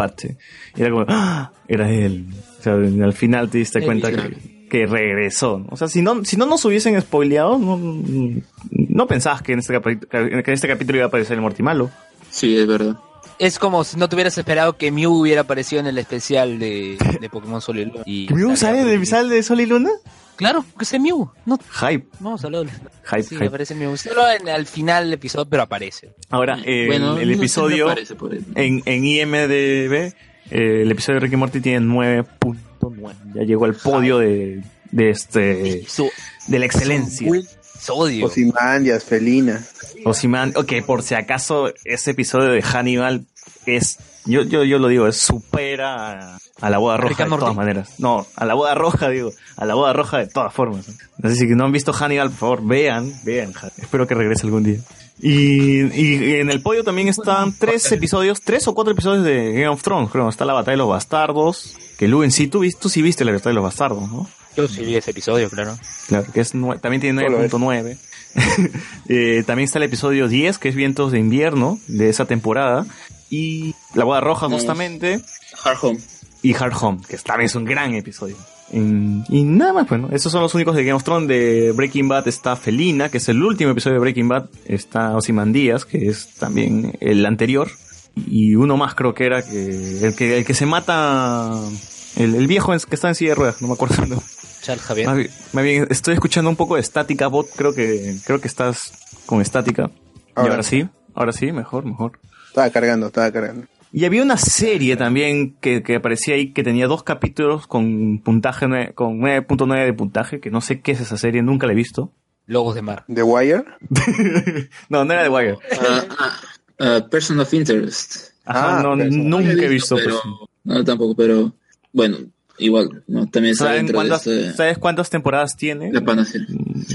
Y era como, ¡ah! Era él. O sea, al final te diste El cuenta que, que regresó. O sea, si no, si no nos hubiesen spoileado, no, no pensabas que en, este que en este capítulo iba a aparecer el Morty malo. Sí, es verdad. Es como si no te hubieras esperado que Mew hubiera aparecido en el especial de, de Pokémon Sol y Luna. Y ¿Que Mew sale del sale de Sol y Luna? Claro, que es Mew. No, Hype. no, solo. Hype, Sí, hype. aparece Mew. Solo en- al final del episodio, pero aparece. Ahora, eh, Bueno, el, el no episodio aparece por en, en IMDB, eh, el episodio de Ricky Morty tiene 9.9. Ya llegó al podio de, de este Su, de la excelencia. su episodio. Osimandias, Felina. Osimán, ok, por si acaso ese episodio de Hannibal es, yo, yo, yo lo digo, es supera a, a la boda roja de todas maneras. No, a la boda roja, digo, a la boda roja de todas formas. No sé si no han visto Hannibal, por favor, vean, vean. Espero que regrese algún día. Y, y en el podio también están tres episodios, tres o cuatro episodios de Game of Thrones, creo. Está la batalla de los bastardos, que Lu en sí, tú, tú sí viste la batalla de los bastardos, ¿no? Yo sí vi ese episodio, claro. Claro, que es también tiene Solo 9.9. Eh, también está el episodio 10, que es Vientos de Invierno, de esa temporada. Y La Boda Roja, No. justamente. Hard Home. Y Hard Home, que también es un gran episodio. Y nada más, bueno, esos son los únicos de Game of Thrones. De Breaking Bad está Felina, que es el último episodio de Breaking Bad. Está Ozymandias, que es también el anterior. Y uno más creo que era que el que, el que se mata... El, el viejo que está en silla de ruedas, no me acuerdo. Charles Javier. Más bien, más bien, estoy escuchando un poco de estática, bot. Creo que, creo que estás con estática. Y Ahora. ahora sí, ahora sí, mejor, mejor. Estaba cargando, estaba cargando. Y había una serie también que, que aparecía ahí que tenía dos capítulos con puntaje, con 9.9 de puntaje, que no sé qué es esa serie, nunca la he visto. Logos de Mar. ¿The Wire? No, no era de Wire. Ah, ah, ah, person of Interest. Ajá, Ah, no, nunca he visto. pero-. No, tampoco, pero bueno, igual, no, también está ¿Saben dentro de cuántas, este, ¿Sabes cuántas temporadas tiene? la panacea.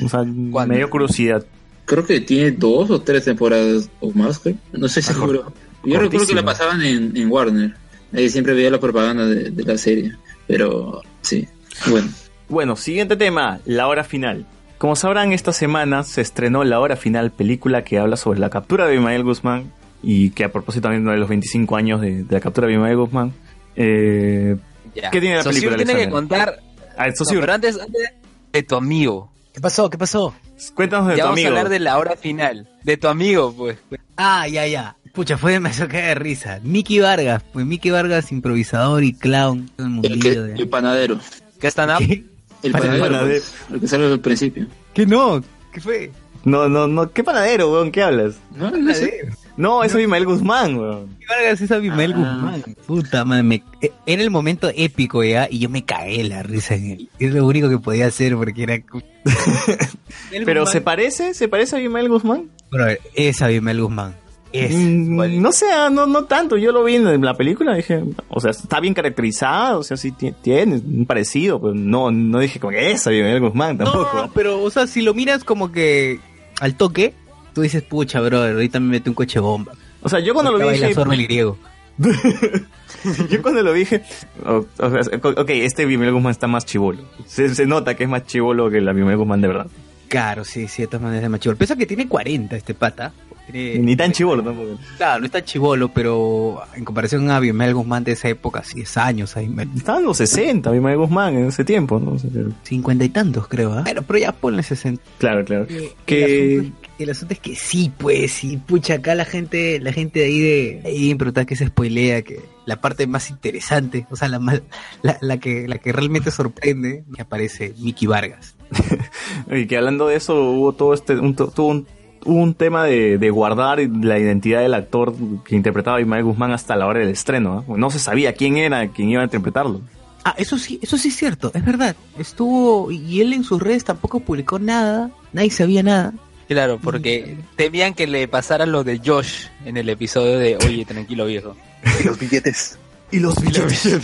O sea, me dio curiosidad. Creo que tiene dos o tres temporadas o más, creo. No sé seguro. Yo recuerdo que la pasaban en, en Warner. Ahí siempre veía la propaganda de, de la serie. Pero sí, bueno. Bueno, siguiente tema, la hora final. Como sabrán, esta semana se estrenó La Hora Final, película que habla sobre la captura de Abimael Guzmán y que a propósito también de los 25 años de, de la captura de Abimael Guzmán. Eh, Ya. ¿Qué tiene la Socio película, tiene que contar. a ver, No, socio, pero antes, antes de tu amigo. ¿Qué pasó? ¿Qué pasó? cuéntanos de ya tu vamos amigo. a hablar de la hora final. De tu amigo, pues. Ah, ya, ya. Pucha, fue demasiado que de risa. Mickey Vargas, pues Mickey Vargas, improvisador y clown. Todo el El, mundillo que, de- el panadero. ¿Qué están up? ¿Qué? El panadero, panadero. pues, el que sale al principio. ¿Qué no? ¿Qué fue? No, no, no, ¿qué panadero, weón? ¿Qué hablas? No, no sé. No, es Abimael Guzmán, weón. Mickey Vargas es Abimael Ah. Guzmán. Puta madre, me- era el momento épico ya y yo me cagué la risa en él. Es lo único que podía hacer porque era... Pero ¿se parece? ¿Se parece a Abimael Guzmán? Bro, es Abimael Guzmán. Es. Mm, no sé, ah, no, no tanto. Yo lo vi en la película, dije, o sea, está bien caracterizado, o sea, sí ti- tiene un parecido, pero no, no dije como que es Abimael Guzmán tampoco. No, pero, o sea, si lo miras como que al toque, tú dices, pucha, bro, ahorita me mete un coche bomba. O sea, yo cuando lo vi dije, el griego. yo cuando lo dije, o, o sea, ok, este Abimael Guzmán está más chivolo. Se, se nota que es más chivolo que el Abimael Guzmán de verdad. Claro, sí, sí, de todas maneras es más chivolo. Pesa que tiene 40 este pata. Tiene- Ni tan chivolo tampoco. Claro, no está chivolo, pero en comparación a Abimael Guzmán de esa época, sí, es años, Abimael. Estaba en los 60, Abimael Guzmán en ese tiempo, ¿no? O sea, que- 50 y tantos, creo, ¿ah? Pero, pero ya ponle 60. claro, claro. El Que es, el asunto es que sí, pues, sí, pucha, acá la gente, la gente de ahí de, ahí en que se spoilea, que la parte más interesante, o sea, la más, la, la que, la que realmente sorprende, que aparece Mickey Vargas. Y que hablando de eso, hubo todo este, un, to- tuvo un, un tema de, de guardar la identidad del actor que interpretaba a Imael Guzmán hasta la hora del estreno. ¿no? No se sabía quién era quien iba a interpretarlo. Ah, eso sí, eso sí es cierto, es verdad. Estuvo, y él en sus redes tampoco publicó nada, nadie sabía nada. Claro, porque temían que le pasara lo de Josh en el episodio de Oye, tranquilo viejo. Los billetes. Y los billetes.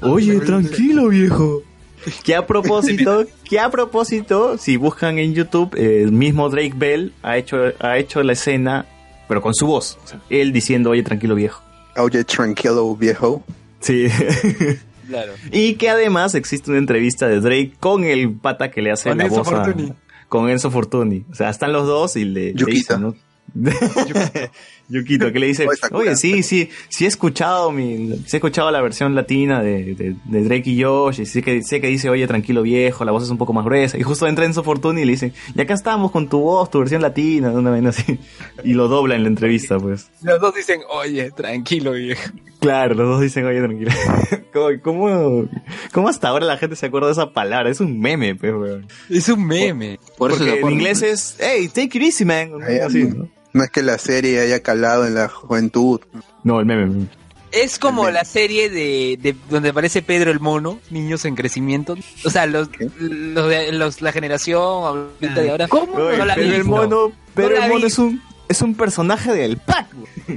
Oye, tranquilo, viejo. Que a propósito, que a propósito, si buscan en YouTube, el mismo Drake Bell ha hecho, ha hecho la escena, pero con su voz. O sea, él diciendo, oye, tranquilo viejo. Oye, tranquilo, viejo. Sí. Claro. y que además existe una entrevista de Drake con el pata que le hace Con la voz a-. con Enzo Fortuni. O sea, están los dos y le, le Yukito. dicen, ¿no? Yukito, que le dice, Oye, sí, sí, sí he escuchado mi, sí he escuchado la versión latina de, de, de Drake y Josh, y que, sé que dice, oye, tranquilo viejo, la voz es un poco más gruesa, y justo entra Enzo Fortuni y le dice, y acá estamos con tu voz, tu versión latina, una vaina así, y lo dobla en la entrevista, pues. Los dos dicen, oye, tranquilo, viejo. Claro, los dos dicen, oye, tranquilo. ¿Cómo, cómo, cómo hasta ahora la gente se acuerda de esa palabra? Es un meme, pues, weón. Es un meme. Por eso Porque se en inglés es, hey, take it easy, man. Así, ¿no? No es que la serie haya calado en la juventud. No, el meme. Es como la serie de, de donde aparece Pedro el Mono, niños en crecimiento. O sea, los, los, de- los- la generación ahorita de ahora. ¿Cómo? No la pero vi, el no. mono, No la el mono vi. es un, es un personaje del pack.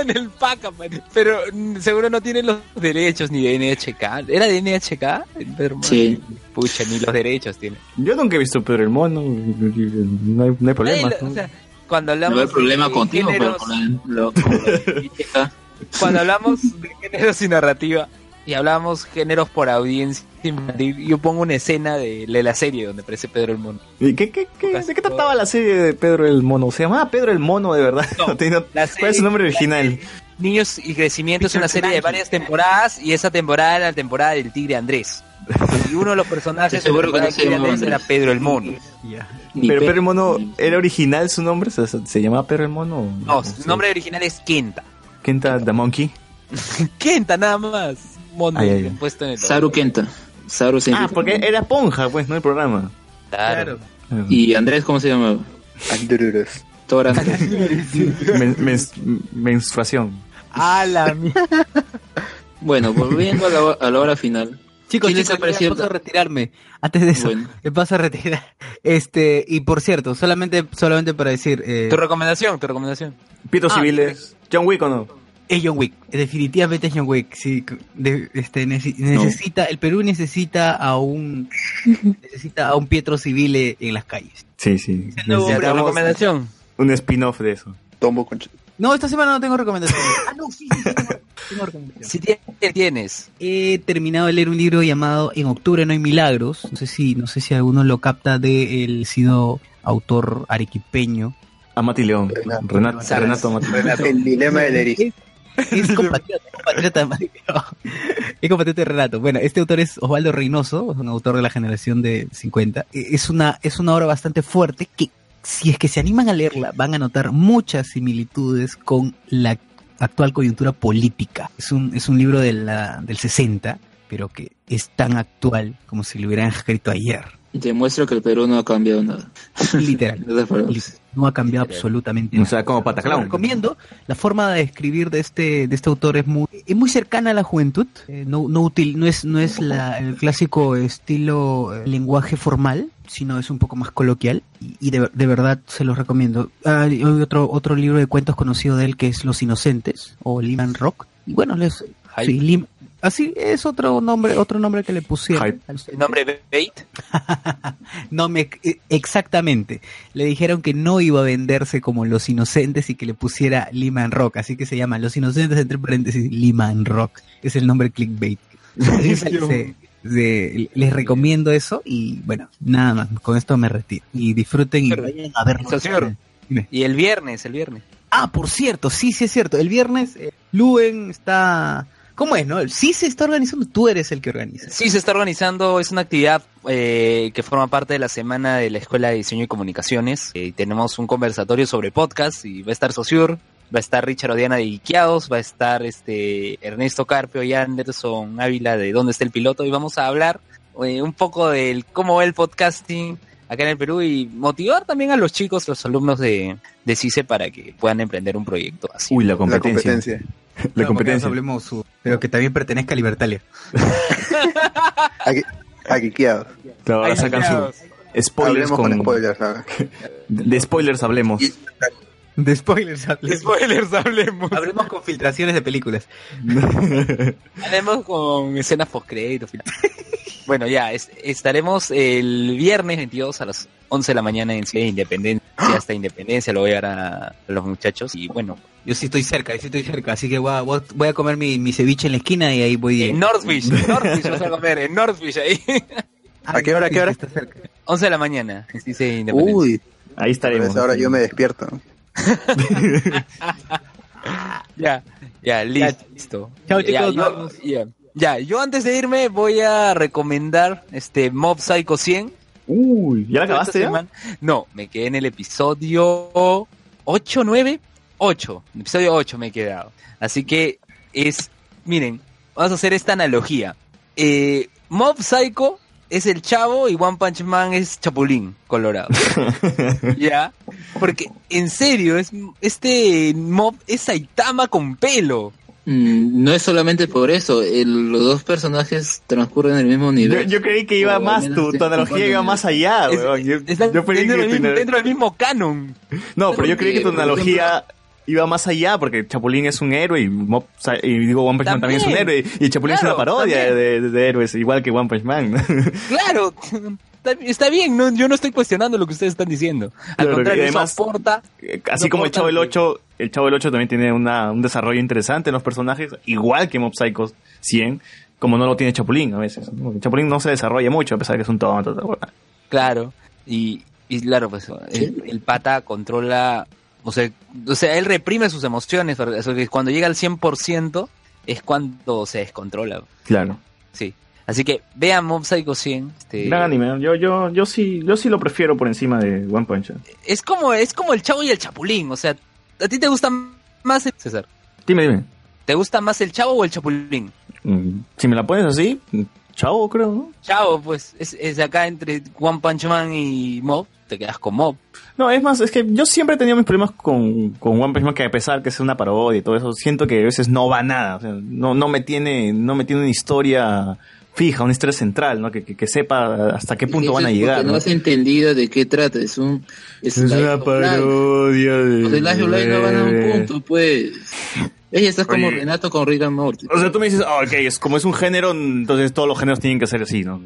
en el pack, pero mm, seguro no tienen los derechos ni de NHK. ¿Era de NHK? Mono? Sí. Pucha, ni los derechos tiene. Yo nunca he visto Pedro el mono. No hay, no hay problema. Ay, lo- o sea, cuando hablamos No hay problema de contigo, pero con la, lo- con la cuando hablamos de géneros y narrativa y hablamos géneros por audiencia infantil, yo pongo una escena de, de la serie donde aparece Pedro el Mono. ¿Y qué, qué, qué- ¿De qué trataba la serie de Pedro el mono? ¿Se llamaba Pedro el mono de verdad? No, Tenía- la ¿Cuál es su nombre original? Niños y Crecimiento es una serie de varias temporadas y esa temporada era la temporada del Tigre Andrés. Y uno de los personajes seguro que no se llamaba Andrés era. Pedro el Mono. Pero pe- Pedro el mono, ¿era original su nombre? ¿Se, se llamaba Pedro el mono? No, su nombre original es Kenta. Kenta the Monkey. Kenta nada más. Mono Ay, ay, ay. puesto en el Saru Kenta. Saru Ah, porque era Ponja, pues, no el programa. Claro. Y Andrés, ¿cómo se llamaba? Andrés. Tora. Men- mens- menstruación. A la mierda. bueno, volviendo a la, a la hora final. Chicos, ¿Quién les chicos, ha parecido? ya paso a retirarme. Antes de eso, Bueno. me paso a retirar. Este, y por cierto, solamente, solamente para decir, eh, Tu recomendación, tu recomendación. Pitos Ah, civiles. John Wick o no. Es John Wick. Definitivamente es John Wick. Sí, de- este, nece- necesita, el Perú necesita a un, necesita a un Pietro Civile en las calles. Sí, sí. Necesitamos recomendación. un spin-off de eso. Tombo con... No, esta semana no tengo recomendaciones. ah, no, sí, sí, sí, tengo, tengo recomendaciones. Si tienes, tienes. He terminado de leer un libro llamado En octubre no hay milagros. No sé si, no sé si alguno lo capta de el sido autor arequipeño. Amati León. Renato. Renato. El dilema del erizo. Es compatriota, es compatriota. Es compatriota de Renato. Bueno, este autor es Osvaldo Reynoso, un autor de la generación de 50. E- Es una, es una obra bastante fuerte que, si es que se animan a leerla, van a notar muchas similitudes con la actual coyuntura política. Es un, es un libro de la, del 60, pero que es tan actual como si lo hubieran escrito ayer. Demuestra que el Perú no ha cambiado nada. Literal. Palabras. No ha cambiado absolutamente O sea, como Pataclown. Lo recomiendo. La forma de escribir de este de este autor es muy es muy cercana a la juventud. Eh, no no útil no es no es la, el clásico estilo eh, lenguaje formal, sino es un poco más coloquial y, y de, de verdad se los recomiendo. Ah, hay otro otro libro de cuentos conocido de él que es Los Inocentes o Liman Rock. Y bueno, les sí, Lim- así es otro nombre otro nombre que le pusieron. ¿El nombre Bait? no me eh, exactamente. Le dijeron que no iba a venderse como Los Inocentes y que le pusiera Lehman Rock, así que se llama Los Inocentes entre paréntesis Lehman Rock. Es el nombre clickbait. Se- se- se- les recomiendo eso y bueno, nada más. Con esto me retiro y disfruten y vayan a verlo. Dime. Y el viernes, el viernes. Ah, por cierto, sí, sí es cierto. El viernes eh, Luen está ¿Cómo es, no? Sí se está organizando, tú eres el que organiza. Sí, se está organizando, es una actividad eh, que forma parte de la semana de la Escuela de Diseño y Comunicaciones. Eh, tenemos un conversatorio sobre podcast y va a estar Sociur, va a estar Richard Odiana de Iquiados, va a estar este Ernesto Carpio y Anderson Ávila de Dónde está el piloto y vamos a hablar eh, un poco del cómo va el podcasting acá en el Perú y motivar también a los chicos, los alumnos de, de CICE para que puedan emprender un proyecto así. Uy, la La competencia. La competencia. Hablemos su- pero que también pertenezca a Libertalia. Aquí, Aquiqueados. Claro, ahora sacan su spoilers Hablemos con, con, spoilers de spoilers hablemos. De spoilers hablemos. De spoilers hablemos. Hablemos con filtraciones de películas. Hablemos con escenas post crédito. Bueno, ya, es- estaremos el viernes 22 a las 11 de la mañana en Ciudad de Independencia. Hasta Independencia lo voy a dar a, a los muchachos. Y bueno, Yo sí estoy cerca, yo sí estoy cerca, así que voy a, voy a- comer mi, mi ceviche en la esquina y ahí voy. en Northfish, en Northfish vas a comer, en Northfish ahí. ¿A qué hora, a qué hora? 11 de la mañana, en Ciudad de Independencia. Uy, Ahí estaremos. pues ahora yo me despierto. Ya, ya, listo. Chao, Ya, chicos, yo- nos vemos. ya. Ya, yo antes de irme voy a recomendar este Mob Psycho 100. Uy, ¿ya la acabaste ya? No, me quedé en el episodio 8, 9, 8. En el episodio 8 me he quedado. Así que es, miren, vamos a hacer esta analogía. Eh, Mob Psycho es el chavo y One Punch Man es Chapulín Colorado. ¿Ya? Porque, en serio, es, este Mob es Saitama con pelo. Mm, no es solamente por eso, el- los dos personajes transcurren en el mismo Yo, nivel. yo creí que iba más, tu, tu analogía iba más allá, Es- weón. Yo, Está yo creí dentro, que del mismo, dentro del mismo canon. No, pero yo creí que tu analogía iba más allá, porque Chapulín es un héroe y, Mob y digo One Punch Man también es un héroe y Chapulín es Claro, una parodia de, de- de héroes, igual que One Punch Man. Claro, está, está bien, no, yo no estoy cuestionando lo que ustedes están diciendo. Al contrario, además- aporta. Así No como el Chavo del que- 8, el Chavo del 8 también tiene una, un desarrollo interesante en los personajes, igual que Mob Psycho 100, como no lo tiene Chapulín a veces. Chapulín no se desarrolla mucho, a pesar de que es un tonto. Claro, y, y claro, pues el, el pata controla, o sea, o sea, él reprime sus emociones, que cuando llega al 100% es cuando se descontrola. Claro. Sí. Así que vean Mob Psycho 100. Este, Gran anime, yo, yo, yo sí, yo sí lo prefiero por encima de One Punch Man. es como es como el chavo y el chapulín, o sea, ¿a ti te gusta más el César? Dime, dime. ¿Te gusta más el chavo o el chapulín? Mm, Si me la pones así, chavo creo, ¿no? Chavo, pues, es, es acá entre One Punch Man y Mob, te quedas con Mob. No, es más, es que yo siempre he tenido mis problemas con, con One Punch Man, que a pesar que es una parodia y todo eso, siento que a veces no va nada. O sea, no, no me tiene, no me tiene una historia fija, una historia central, ¿no? Que, que, que sepa hasta qué punto van a llegar. No ¿no? has entendido de qué trata, es un... Es, una parodia de... Los de Life of Life no van a un punto, pues. Ella está como Oye. Renato con Rick and Morty. O sea, tú me dices, ah, ok, es como es un género, entonces todos los géneros tienen que ser así, ¿no?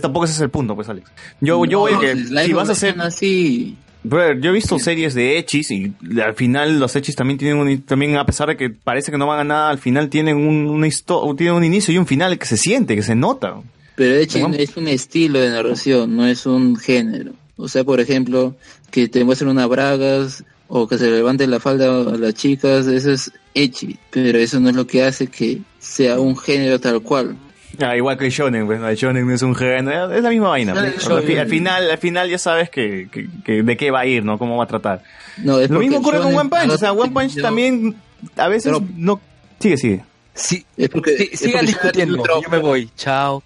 tampoco ese es el punto, pues, Alex. Yo, yo voy a que, si vas a hacer... así. Brother, yo he visto series de hechis y al final los hechis también tienen un, también a pesar de que parece que no van a nada, al final tienen un, una tienen un inicio y un final que se siente, que se nota. Pero hecho Ajá. es un estilo de narración, no es un género. O sea, por ejemplo, que te muestren unas bragas o que se levante la falda a las chicas, eso es echi. Pero eso no es lo que hace que sea un género tal cual. Ah, igual que el shonen, pues, ¿no? el shonen no es un género, es la misma vaina. Pues. al, final, al final ya sabes que, que- que de qué va a ir, ¿no? Cómo va a tratar. No, es Lo mismo ocurre con One Punch, o sea, One Punch yo- también a veces Pero- no... Sigue, sigue. Sí, Es porque, sí, es sigan porque discutiendo, yo me voy. Chao,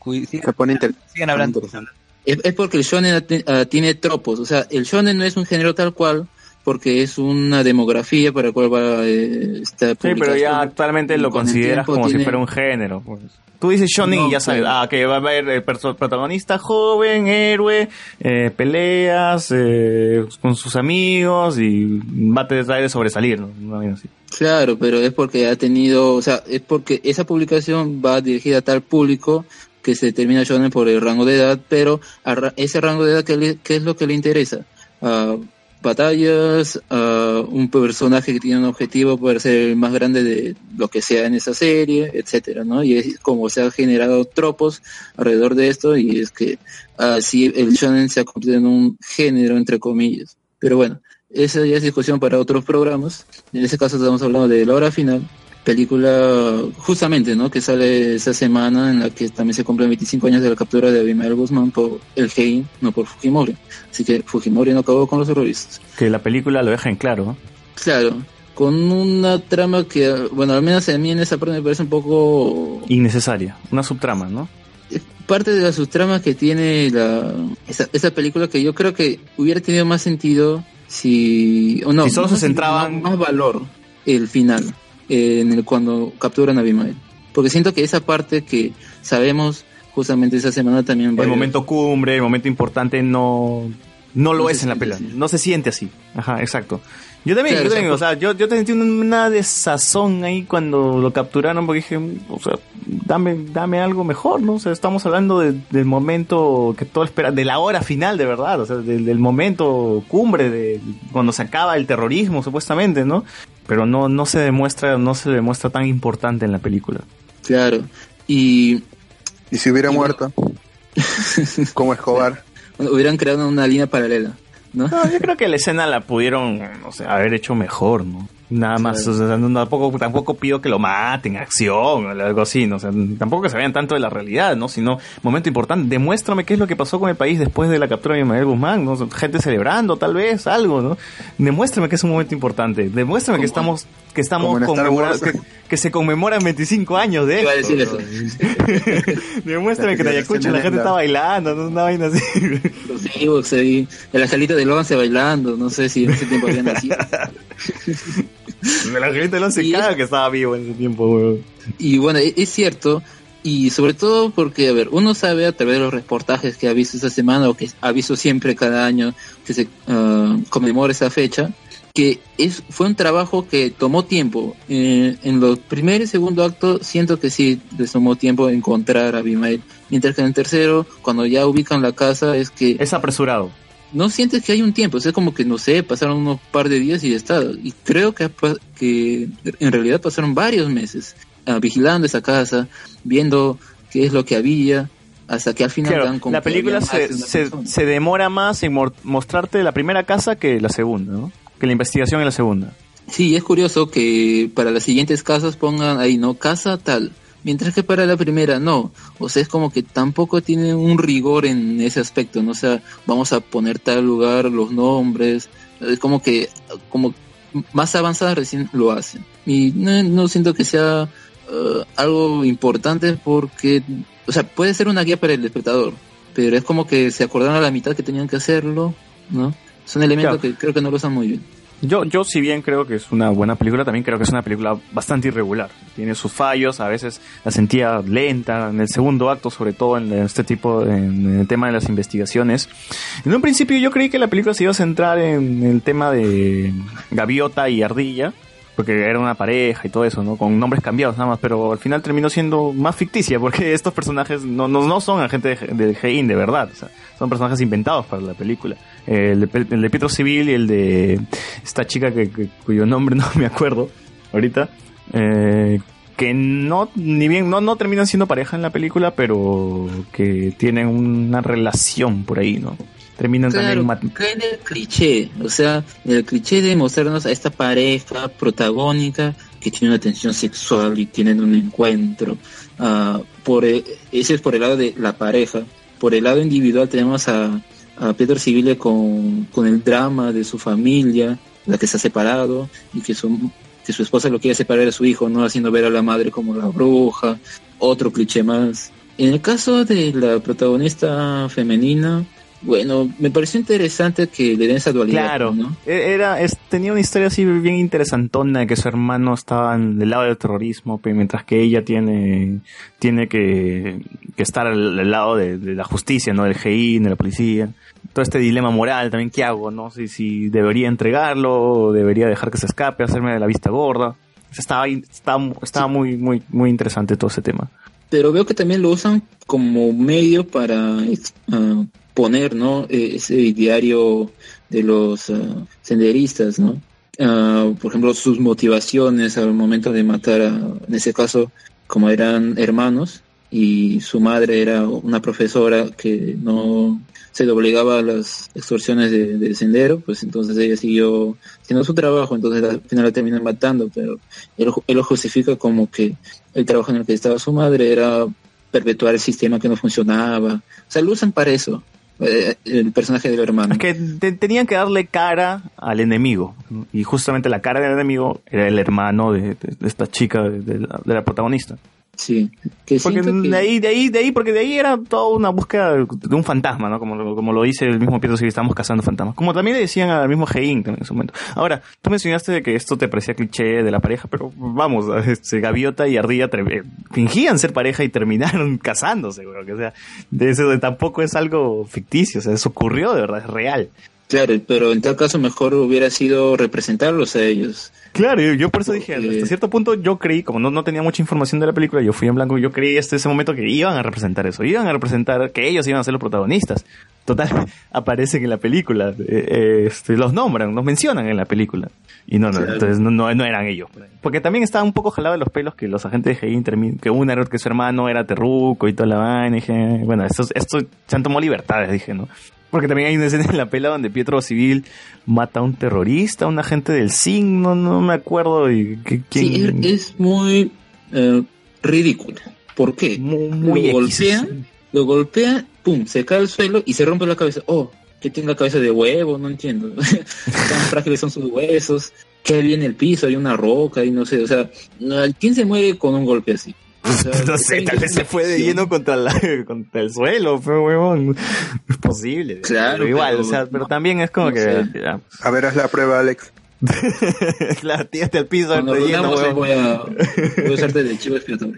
pone inter- sigan hablando. Es, es porque el shonen ah, tiene tropos, o sea, el shonen no es un género tal cual porque es una demografía para la cual va eh, esta Sí, pero ya actualmente lo consideras como si fuera un género. Pues. Tú dices No, y ya sabes, claro. ah, que va a haber eh, protagonista joven, héroe, eh, peleas eh, con sus amigos y va a tratar de sobresalir. Claro, pero es porque ha tenido, o sea, es porque esa publicación va dirigida a tal público que se determina shonen por el rango de edad, pero a ra- ese rango de edad, ¿qué, le- qué es lo que le interesa? Ah, batallas, ah, un personaje que tiene un objetivo puede ser el más grande de lo que sea en esa serie, etcétera, ¿no? Y es como se han generado tropos alrededor de esto y es que así el shonen se ha convertido en un género entre comillas. Pero bueno, esa ya es discusión para otros programas. En este caso estamos hablando de La Hora Final, película justamente, ¿no? Que sale esa semana en la que también se cumplen 25 años de la captura de Abimael Guzmán por el Hein, no por Fujimori. Así que Fujimori no acabó con los terroristas. Que la película lo deja en claro. Claro, con una trama que, bueno, al menos a mí en esa parte me parece un poco Innecesaria, una subtrama, ¿no? parte de las subtramas que tiene la, esa, esa película que yo creo que hubiera tenido más sentido si o no Si solo no se centraban- más valor el final eh, en el cuando capturan a Abimael porque siento que esa parte que sabemos justamente esa semana también va El momento cumbre, el momento importante no... No lo No es en la pelea, no se siente así. Ajá, exacto. Yo también, Claro, yo también, o sea, yo, yo sentí una desazón ahí cuando lo capturaron porque dije, o sea, dame, dame algo mejor, ¿no? O sea, estamos hablando de- del momento que todo espera, de la hora final de verdad, o sea, del, del momento cumbre de cuando se acaba el terrorismo supuestamente, ¿no? Pero no, no se demuestra, no se demuestra tan importante en la película. Claro. Y Y si hubiera muerto, como Escobar. bueno, hubieran creado una línea paralela, ¿no? No, yo creo que la escena la pudieron, o sea, haber hecho mejor, ¿no? Nada más, o sea, no- tampoco, tampoco pido que lo maten, acción, o algo así, ¿no? O sea, tampoco que se vean tanto de la realidad, ¿no? Sino, momento importante, demuéstrame qué es lo que pasó con el país después de la captura de Manuel Guzmán, ¿no? Gente celebrando, tal vez, algo, ¿no? Demuéstrame que es un momento importante, demuéstrame que estamos, que estamos conmemorando, que, que se conmemoran 25 años de Iba a esto, decir eso. Demuéstrame que en La Ayacucho la gente está bailando, ¿no? Una vaina así. Los Ewoks ahí, el angelito del once bailando, no sé si en ese tiempo habían nacido. El angelito del caga que estaba vivo en ese tiempo, weón. Y bueno, e- es cierto, y sobre todo porque, a ver, uno sabe a través de los reportajes que ha visto esta semana o que ha visto siempre cada año que se ah, conmemora esa fecha, que es fue un trabajo que tomó tiempo. Eh, en los primer y segundo acto siento que sí les tomó tiempo encontrar a Abimael, mientras que en el tercero, cuando ya ubican la casa, es que Es apresurado. No sientes que hay un tiempo, o sea, como que no sé, pasaron unos par de días y ya está. Y creo que, que en realidad pasaron varios meses ah, vigilando esa casa, viendo qué es lo que había, hasta que al final Claro, dan con la película se, demora más en mostrarte la primera casa que la segunda, ¿no? Que la investigación en la segunda. Sí, es curioso que para las siguientes casas pongan ahí, ¿no? Casa tal. Mientras que para la primera no. O sea, es como que tampoco tiene un rigor en ese aspecto, ¿no? O sea, vamos a poner tal lugar, los nombres. Es como que, como más avanzada recién lo hacen. Y no, no siento que sea eh, algo importante porque, o sea, puede ser una guía para el espectador. Pero es como que se acordaron a la mitad que tenían que hacerlo, ¿no? Son elementos Claro. que creo que no lo usan muy bien. Yo, yo si bien creo que es una buena película, también creo que es una película bastante irregular. Tiene sus fallos, a veces la sentía lenta, en el segundo acto, sobre todo en este tipo, en el tema de las investigaciones. En un principio yo creí que la película se iba a centrar en el tema de Gaviota y Ardilla, porque era una pareja y todo eso, ¿no? Con nombres cambiados nada más, pero al final terminó siendo más ficticia, porque estos personajes no, no, no son agentes de- GEIN de verdad, o sea, son personajes inventados para la película. El de, el de Pietro Civil y el de esta chica que, que- cuyo nombre no me acuerdo ahorita, eh, que no, ni bien, no, no terminan siendo pareja en la película, pero que tienen una relación por ahí, ¿no? Terminan Claro, también el cliché, o sea, el cliché de mostrarnos a esta pareja protagónica que tiene una tensión sexual y tienen un encuentro. Ah, por e- ese es por el lado de la pareja. Por el lado individual tenemos a, a Pedro Civile con, con el drama de su familia, la que se ha separado y que su, que su esposa lo quiere separar de su hijo, no haciendo ver a la madre como la bruja, otro cliché más. En el caso de la protagonista femenina, bueno, me pareció interesante que le den esa dualidad. Claro, ¿no? E- era, es- tenía una historia así bien interesantona de que su hermano estaba del lado del terrorismo, mientras que ella tiene, tiene que, que estar al, al lado de, de la justicia, ¿no? Del GI, de la policía. Todo este dilema moral también, ¿qué hago? No sé si debería entregarlo, debería dejar que se escape, hacerme de la vista gorda. Estaba, estaba, estaba muy, muy, muy interesante todo ese tema. Pero veo que también lo usan como medio para ex- ah, poner, ¿no? Eh, ese diario de los ah, senderistas, ¿no? Ah, por ejemplo, sus motivaciones al momento de matar a, en ese caso, como eran hermanos y su madre era una profesora que no se doblegaba a las extorsiones de, de sendero, pues entonces ella siguió haciendo su trabajo, entonces al final la terminan matando, pero él, él lo justifica como que el trabajo en el que estaba su madre era perpetuar el sistema que no funcionaba. O sea, lo usan para eso, eh, el personaje del hermano. Es que te- tenían que darle cara al enemigo. Y justamente la cara del enemigo era el hermano de, esta chica, de la protagonista. Sí. Que Porque que- de ahí, de ahí, de ahí, porque de ahí era toda una búsqueda de un fantasma, ¿no? Como, lo- como lo dice el mismo Pietro si estamos cazando fantasmas. Como también le decían al mismo Hein también en su momento. Ahora, tú mencionaste de que esto te parecía cliché de la pareja, pero vamos, este, Gaviota y Ardilla eh, fingían ser pareja y terminaron casándose, güey. O sea, de eso de- tampoco es algo ficticio, o sea, eso ocurrió de verdad, es real. Claro, pero en tal caso mejor hubiera sido representarlos a ellos. Claro, yo, yo por eso dije, hasta cierto punto yo creí, como no, no tenía mucha información de la película, yo fui en blanco, yo creí hasta ese momento que iban a representar eso, iban a representar que ellos iban a ser los protagonistas. Total, aparecen en la película, eh, eh, este, los nombran, los mencionan en la película. Y no, no, Claro. entonces no, no, no eran ellos. Porque también estaba un poco jalado de los pelos que los agentes de termin- que uno era que su hermano era terruco y toda la vaina, y dije, bueno, esto, esto se han tomado libertades, dije, ¿no? Porque también hay una escena en la pela donde Pietro Civil mata a un terrorista, a un agente del SIN, no, no me acuerdo. Y, que- Sí, quién- es, es muy eh, ridículo. ¿Por qué? muy lo X, golpea, lo golpea, pum, se cae al suelo y se rompe la cabeza. Oh, que tiene la cabeza de huevo, no entiendo. Tan frágiles son sus huesos. Que viene el piso, hay una roca y no sé, o sea, ¿quién se muere con un golpe así? No sé, tal vez se fue de lleno contra, la, contra el suelo, pero huevón. Es posible. Claro, Pero igual, pero- o sea, pero también es como no que. ya, A ver, haz la prueba, Alex. claro, tírate al piso Cuando de lleno, voy a, voy a usarte de chivo expiatorio.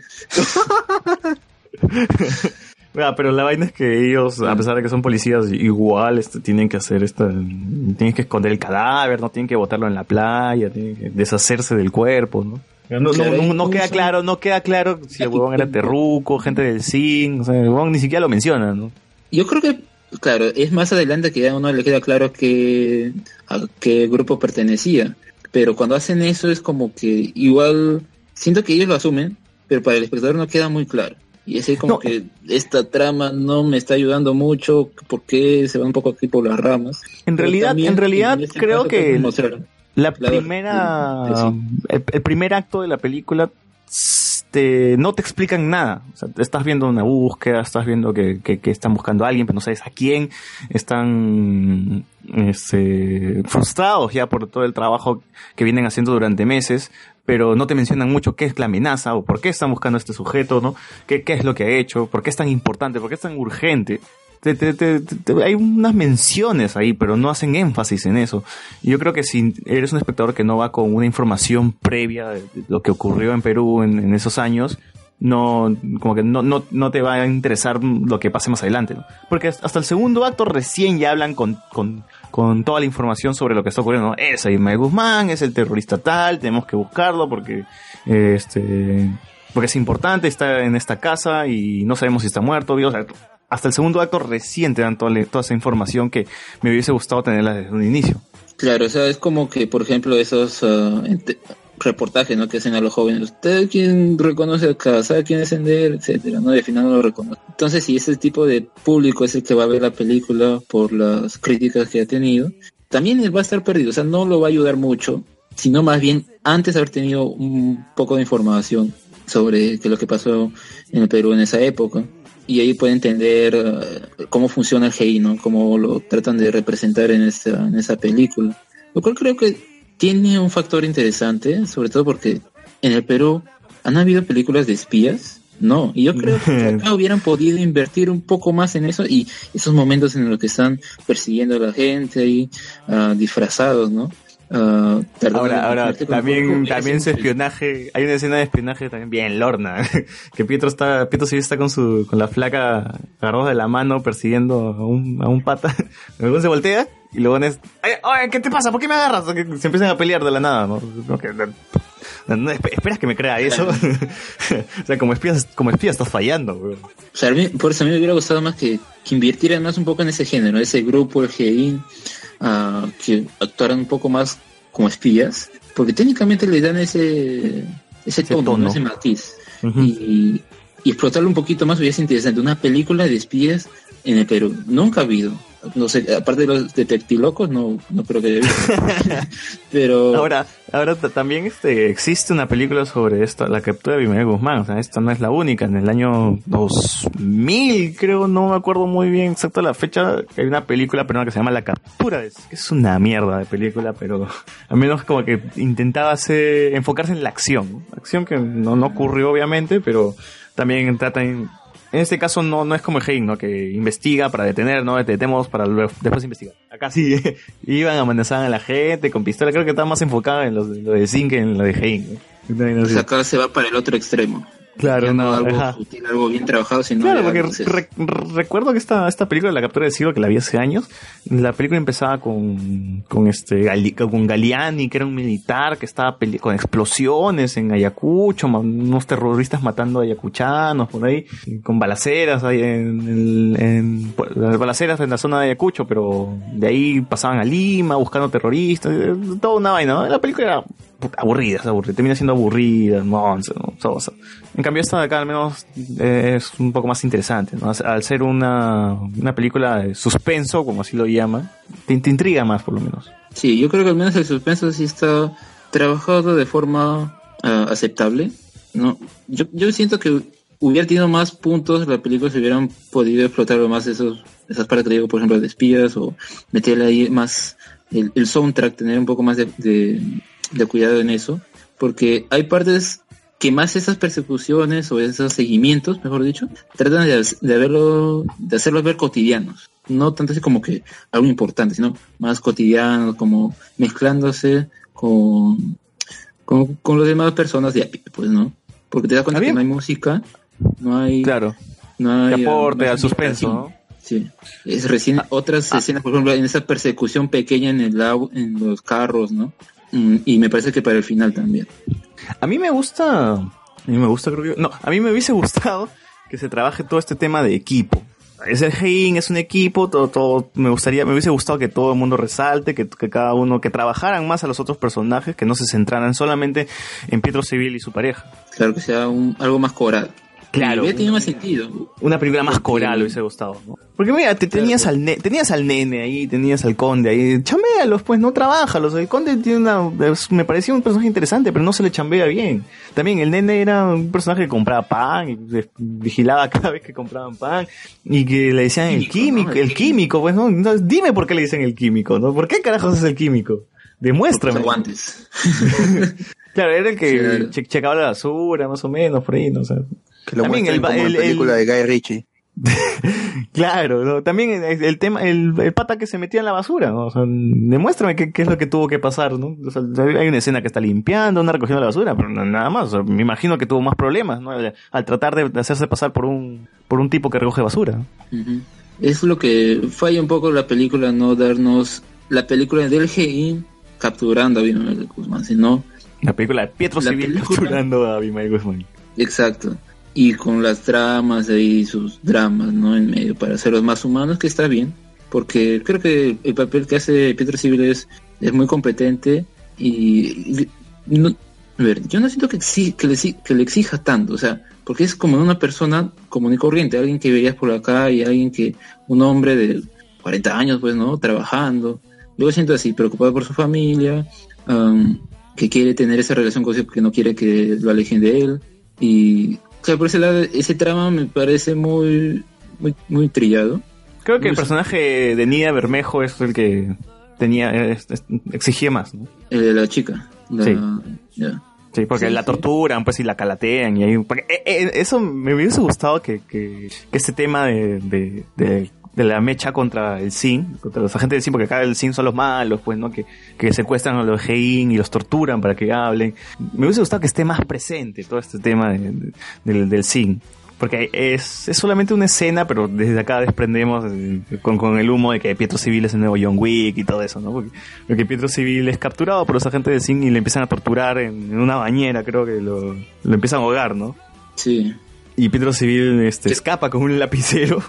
Ah, pero la vaina es que ellos, a pesar de que son policías, igual este, tienen que hacer esta, tienen que esconder el cadáver, no tienen que botarlo en la playa, tienen que deshacerse del cuerpo, ¿no? No, no, no, queda claro, no queda claro si el huevón era terruco, gente del zinc, o sea, el huevón ni siquiera lo menciona, ¿no? Yo creo que, claro, es más adelante que ya a uno le queda claro que, a qué grupo pertenecía. Pero cuando hacen eso es como que igual, siento que ellos lo asumen, pero para el espectador no queda muy claro. Y es como que esta trama no me está ayudando mucho, porque se va un poco aquí por las ramas. En realidad, también en realidad este creo caso que la primera, sí. el, el primer acto de la película te- no te explican nada. O sea, estás viendo una búsqueda, estás viendo que, que- que están buscando a alguien, pero no sabes a quién. Están este, frustrados ya por todo el trabajo que vienen haciendo durante meses, pero no te mencionan mucho qué es la amenaza o por qué están buscando a este sujeto, ¿no? ¿Qué, qué es lo que ha hecho? ¿Por qué es tan importante? ¿Por qué es tan urgente? Te- te- te- hay unas menciones ahí, pero no hacen énfasis en eso. Yo creo que si eres un espectador que no va con una información previa de, lo que ocurrió en Perú en, esos años, no, como que no, no, no te va a interesar lo que pase más adelante. Porque hasta el segundo acto recién ya hablan con, con, con toda la información sobre lo que está ocurriendo, ¿no? Es Ismael Guzmán, es el terrorista tal, tenemos que buscarlo porque, este, porque es importante, está en esta casa y no sabemos si está muerto, o sea, hasta el segundo acto recién te dan toda, toda esa información que me hubiese gustado tenerla desde un inicio. Claro, o sea, es como que, por ejemplo, esos ente- reportajes ¿no? que hacen a los jóvenes. ¿Usted quién reconoce acá? ¿Sabe quién es Ender? Etcétera, ¿no? Y al final no lo reconoce. Entonces, si ese tipo de público es el que va a ver la película por las críticas que ha tenido, también él va a estar perdido. O sea, no lo va a ayudar mucho, sino más bien antes de haber tenido un poco de información sobre qué es lo que pasó en el Perú en esa época. Y ahí puede entender eh, cómo funciona el GI, ¿no? Cómo lo tratan de representar en esa, en esa película. Lo cual creo que tiene un factor interesante, sobre todo porque en el Perú han habido películas de espías, no, y yo creo que acá hubieran podido invertir un poco más en eso y esos momentos en los que están persiguiendo a la gente ahí ah, disfrazados, ¿no? Ah, de Ahora, ahora, también, también su espionaje, hay una escena de espionaje también bien lorna, que Pietro está, Pietro sí está con su, con la flaca agarrado de la mano persiguiendo a un, a un pata, luego se voltea y luego es, "Ay, ay, ¿qué te pasa? ¿Por qué me agarras? Que se empiezan a pelear de la nada, ¿no? No, no, esp- esperas que me crea eso, o sea, como espía, como espía estás fallando, güey. O sea, por eso a mí me hubiera gustado más que, que invirtieran más un poco en ese género, ese grupo, el GI, ah, que actuaran un poco más como espías, porque técnicamente le dan ese, ese tono, tono. ¿no? ese matiz. y, y explotarlo un poquito más hubiese interesante. Una película de espías en el Perú. Nunca ha habido. No sé, aparte de los detectilocos, no, no creo que haya habido. Pero Ahora, ahora también este, existe una película sobre esto, la captura de Abimael Guzmán. O sea, esta no es la única. En el año 2000, creo, no me acuerdo muy bien exacto la fecha, hay una película peruana que se llama La captura. Es, es una mierda de película, pero al menos como que intentaba enfocarse en la acción. Acción que no, no ocurrió, obviamente, pero también trata en... Este caso no, no es como el ¿no? Que investiga para detener, ¿no? Detenemos para luego- después investigar. Acá sí, iban, amenazaban a la gente con pistola. Creo que estaba más enfocado en lo, de- lo de Zin que en lo de Hein. ¿no? Pues acá se va para el otro extremo. Claro, no no, algo ajá. sutil, algo bien trabajado, sino Claro, ya porque re- recuerdo que esta, esta película, La captura del siglo, que la vi hace años, la película empezaba con, con este, Gali- con Galiani, que era un militar que estaba con explosiones en Ayacucho, unos terroristas matando a ayacuchanos por ahí, con balaceras ahí en, en- las balaceras en la zona de Ayacucho, pero de ahí pasaban a Lima buscando terroristas, eh, toda una vaina, ¿no? La película era puta, aburrida, es aburrida, termina siendo aburrida, ¿no? En cambio esta de acá al menos eh, es un poco más interesante, ¿no? Al ser una, una película de suspenso, como así lo llaman, te, te intriga más por lo menos. Sí, yo creo que al menos el suspenso sí está trabajado de forma ah, aceptable. No, yo, yo siento que hubiera tenido más puntos la película si hubieran podido explotar más esos esas partes digo, por ejemplo, de espías o meterle ahí más el, el soundtrack, tener un poco más de, de, de cuidado en eso, porque hay partes que más esas persecuciones o esos seguimientos, mejor dicho, tratan de, de verlo, de hacerlos ver cotidianos. No tanto así como que algo importante, sino más cotidiano, como mezclándose con, con, con las demás personas de pie, pues, ¿no? Porque te das cuenta que no hay música, no hay... Claro. No hay... Aporte al suspenso. ¿no? Sí. Es recién otras escenas, por ejemplo, en esa persecución pequeña en el en los carros, ¿no? Mm, Y me parece que para el final también. A mí me gusta, a mí me gusta creo que, no, a mí me hubiese gustado que se trabaje todo este tema de equipo. Es el Hein, es un equipo, todo, todo, me gustaría, me hubiese gustado que todo el mundo resalte, que, que cada uno, que trabajaran más a los otros personajes, que no se centraran solamente en Pietro Civil y su pareja. Claro que sea un, algo más coral. Claro. Hubiera tenido más sentido. Una película más coral hubiese gustado, ¿no? Porque mira, te tenías al ne- tenías al nene ahí, tenías al conde ahí, chaméalos pues, no trabajalos. El conde tiene una, es- me parecía un personaje interesante, pero no se le chambea bien. También el nene era un personaje que compraba pan, y vigilaba cada vez que compraban pan, y que le decían el químico, el químico, pues no, Entonces, dime por qué le dicen el químico, ¿no? ¿Por qué carajos es el químico? Demuéstrame. Los guantes. Claro, era el que Claro. che- checaba la basura, más o menos, por ahí, no sé. Que lo También el como el- la película el- de Guy Ritchie. Claro, ¿no? también el, tema, el, el pata que se metía en la basura, ¿no? O sea, demuéstrame qué, qué es lo que tuvo que pasar, ¿no? O sea, hay una escena que está limpiando, una recogiendo la basura, pero nada más. O sea, me imagino que tuvo más problemas, ¿no? Al, al tratar de, hacerse pasar por un, por un tipo que recoge basura. Es lo que falla un poco la película, no darnos la película del GI capturando a Abimael Guzmán, sino La película de Pietro La Civil película- capturando a Abimael Guzmán. Exacto. Y con las tramas ahí, sus dramas, ¿no? En medio, para hacerlos más humanos, que está bien. Porque creo que el papel que hace Pietro Civil es, es muy competente y... y no, a ver, yo no siento que, exi- que, le, exija tanto, o sea, porque es como una persona común y corriente, alguien que verías por la calle, alguien que, un hombre de 40 años, pues, ¿no? Trabajando. Yo siento así, preocupado por su familia, am, que quiere tener esa relación con que no quiere que lo alejen de él. Y, o sea, por ese lado, ese trama me parece muy, muy, muy trillado. Creo que el personaje de Nia Bermejo es el que tenía, es- es- exigía más, ¿no? El de la chica. La, Sí. ya. Sí, porque Sí, la sí. torturan, pues, y la calatean. Y hay, porque, eh, eh, eso me hubiese gustado que, que, que este tema de, de, de, de la mecha contra el SIN, contra los agentes del SIN, porque acá el SIN son los malos, pues, ¿no? Que, que secuestran a los GEIN y los torturan para que hablen. Me hubiese gustado que esté más presente todo este tema de- de- del, del SIN. Porque es, es solamente una escena, pero desde acá desprendemos eh, con, con el humo de que Pietro Civil es el nuevo John Wick y todo eso, ¿no? Porque, porque Pietro Civil es capturado por los agentes de SIN y le empiezan a torturar en, en una bañera, creo que lo, lo empiezan a ahogar, ¿no? Sí. Y Pietro Civil este, escapa con un lapicero.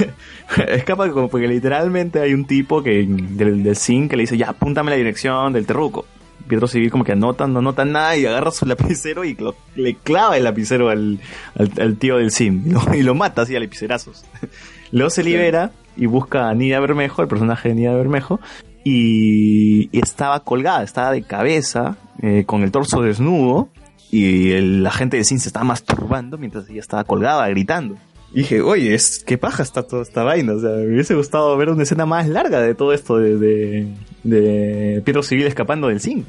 escapa como porque literalmente hay un tipo que del, del que le dice, ya, apúntame la dirección del terruco. Pietro Civil como que anota, no anota nada y agarra su lapicero y lo- le clava el lapicero al, al, al tío del Sim y lo, y lo mata así a lapicerazos. Luego se libera y busca a Nidia Bermejo, el personaje de Nidia Bermejo, y, y estaba colgada, estaba de cabeza, eh, con el torso desnudo, y el agente de Sim se estaba masturbando mientras ella estaba colgada, gritando. Dije, oye, es, qué paja está toda esta vaina. O sea, me hubiese gustado ver una escena más larga de todo esto de, de, de Pietro Civil escapando del zinc.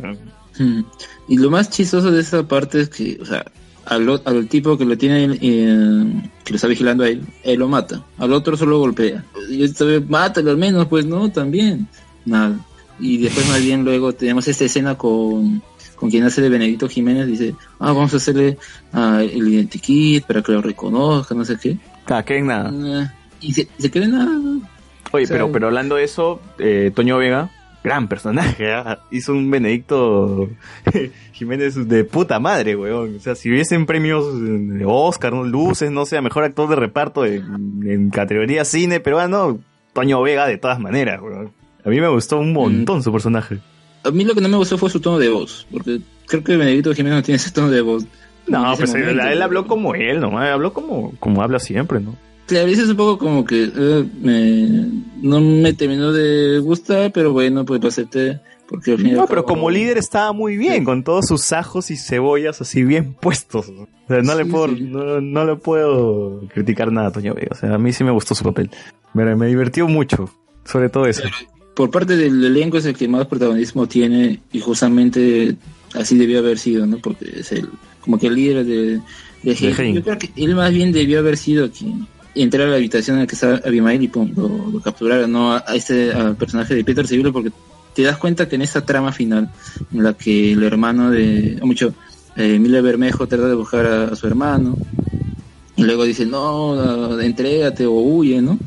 Mm. Y lo más chistoso de esa parte es que, o sea, al, al tipo que lo tiene, eh, que lo está vigilando a él, él lo mata. Al otro solo golpea. Y esta vez, mátalo al menos, pues no, también. Nada. Y después más bien luego tenemos esta escena con, con quien hace de Benedito Jiménez, dice, ah, vamos a hacerle ah, el identikit para que lo reconozca, no sé qué. Ah, que nada. Eh, y se, se queda en nada. Oye, O sea, pero, pero hablando de eso, eh, Toño Vega, gran personaje, ¿ah? hizo un Benedicto Jiménez de puta madre, weón. O sea, si hubiesen premios de Oscar, ¿no? luces, no sé, mejor actor de reparto en, en categoría cine peruano, Toño Vega de todas maneras, weón. A mí me gustó un montón su personaje. A mí lo que no me gustó fue su tono de voz, porque creo que Benedito Jiménez no tiene ese tono de voz. No, pues él, momento. él habló como él, ¿no? Habló como, como habla siempre, ¿no? Claro, ese es un poco como que eh, me- no me terminó de gustar, pero bueno, pues lo acepté. Porque al fin y al No, pero como líder estaba muy bien, con todos sus ajos y cebollas así bien puestos. O sea, no le puedo, no, no le puedo criticar nada a Toño Vega. O sea, a mí sí me gustó su papel. Me, me divirtió mucho, sobre todo eso. Por parte del elenco es el que más protagonismo tiene y justamente así debió haber sido, ¿no? Porque es el como que el líder de, de. Yo creo que él más bien debió haber sido quien entrar a la habitación en la que estaba Abimael y pum, lo, lo capturara, no a, a este al personaje de Peter Civil porque te das cuenta que en esta trama final en la que el hermano de o mucho eh, Bermejo trata de buscar a, a su hermano y luego dice no, entrégate o huye, ¿no?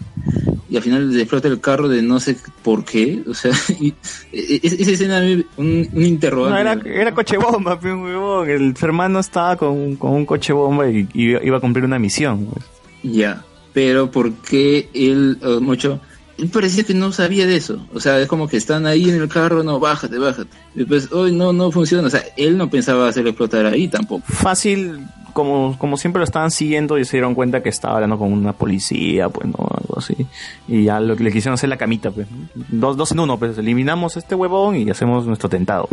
Y al final le explota el carro de no sé por qué, o sea, y, e- e- esa escena un, un interrogante. No, era, era coche bomba. El hermano estaba con, con un coche bomba y, y iba a cumplir una misión. pues. Ya, pero ¿por qué él, eh, mucho, él parecía que no sabía de eso, o sea, es como que están ahí en el carro, no, bájate, bájate, después, hoy no, no funciona, o sea, él no pensaba hacerlo explotar ahí tampoco. Fácil, como, como siempre lo estaban siguiendo y se dieron cuenta que estaba hablando con una policía, pues no, algo así. Y ya lo, le quisieron hacer la camita, pues. Dos, dos en uno, pues eliminamos este huevón y hacemos nuestro tentado.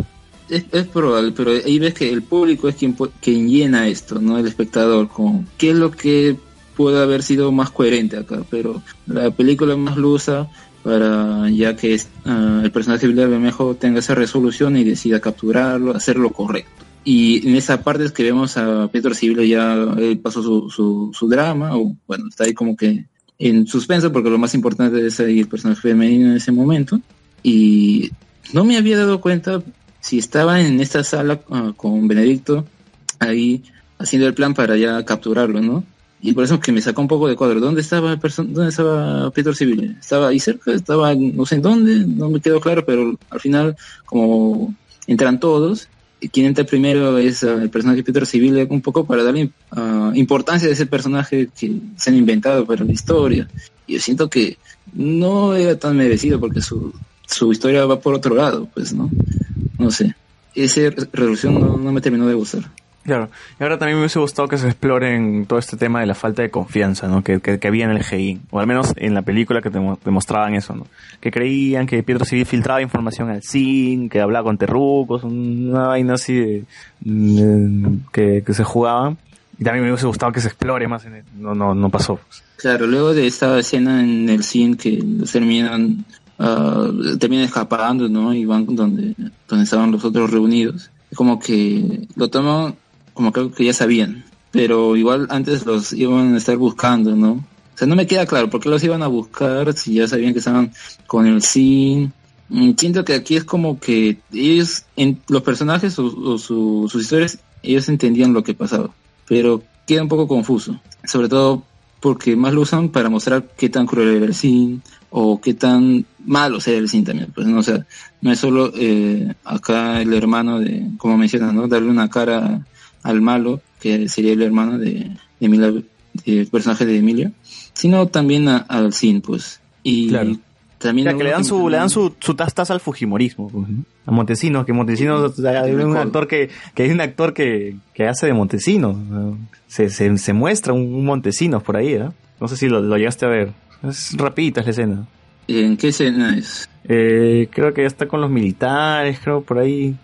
Es, es probable, pero ahí ves que el público es quien, quien llena esto, no el espectador, con qué es lo que puede haber sido más coherente acá, pero la película más lo usa para ya que ah, el personaje de Bermejo tenga esa resolución y decida capturarlo, hacer lo correcto. Y en esa parte es que vemos a Pedro Civil ya pasó su, su, drama, o bueno, está ahí como que en suspenso, porque lo más importante es ahí el personaje femenino en ese momento. Y no me había dado cuenta si estaba en esta sala ah, con Benedicto ahí haciendo el plan para ya capturarlo, ¿no? Y por eso que me sacó un poco de cuadro. ¿Dónde estaba el dónde estaba Peter Civil? ¿Estaba ahí cerca? ¿Estaba no sé en dónde? No me quedó claro, pero al final como entran todos, quien entra primero es ah, el personaje Peter Civil un poco para darle ah, importancia a ese personaje que se han inventado para la historia. Y yo siento que no era tan merecido porque su, su historia va por otro lado, pues, ¿no? No sé. Esa re- resolución no, no me terminó de gustar. Claro, y ahora también me hubiese gustado que se exploren todo este tema de la falta de confianza, ¿no? Que, que, había en el GI, o al menos en la película que te eso, ¿no? Que creían que Pietro Civil filtraba información al CIN, que hablaba con terrucos, una vaina así de, que, que se jugaban. Y también me hubiese gustado que se explore más en el, no, no, no pasó. Claro, luego de esta escena en el cine que terminan, ah, terminan escapando, ¿no? Y van donde, donde estaban los otros reunidos. Como que lo toman como algo que ya sabían. Pero igual antes los iban a estar buscando, ¿no? O sea, no me queda claro por qué los iban a buscar si ya sabían que estaban con el cine. Mm, Siento que aquí es como que ellos, en, los personajes o, o su- sus historias, ellos entendían lo que pasaba. Pero queda un poco confuso. Sobre todo porque más lo usan para mostrar qué tan cruel era el Sin o qué tan malo era el Sin también. Pues no, o sea, no es solo eh, acá el hermano de, como mencionas, ¿no? Darle una cara al malo, que sería el hermano de, de Emilia, del personaje de Emilia, sino también a- al Sin, pues. Y También O sea, que le dan su, le dan su, su al fujimorismo, pues, ¿no? A Montesinos, que Montesinos, o sea, hay un actor que, que hay un actor que, que hace de Montesinos. ¿no? Se, se, se muestra un, un Montesinos por ahí, ¿eh? No sé si lo, lo llegaste a ver. Es rapidita es la escena. ¿En qué escena es? Eh, creo que ya está con los militares, creo, por ahí.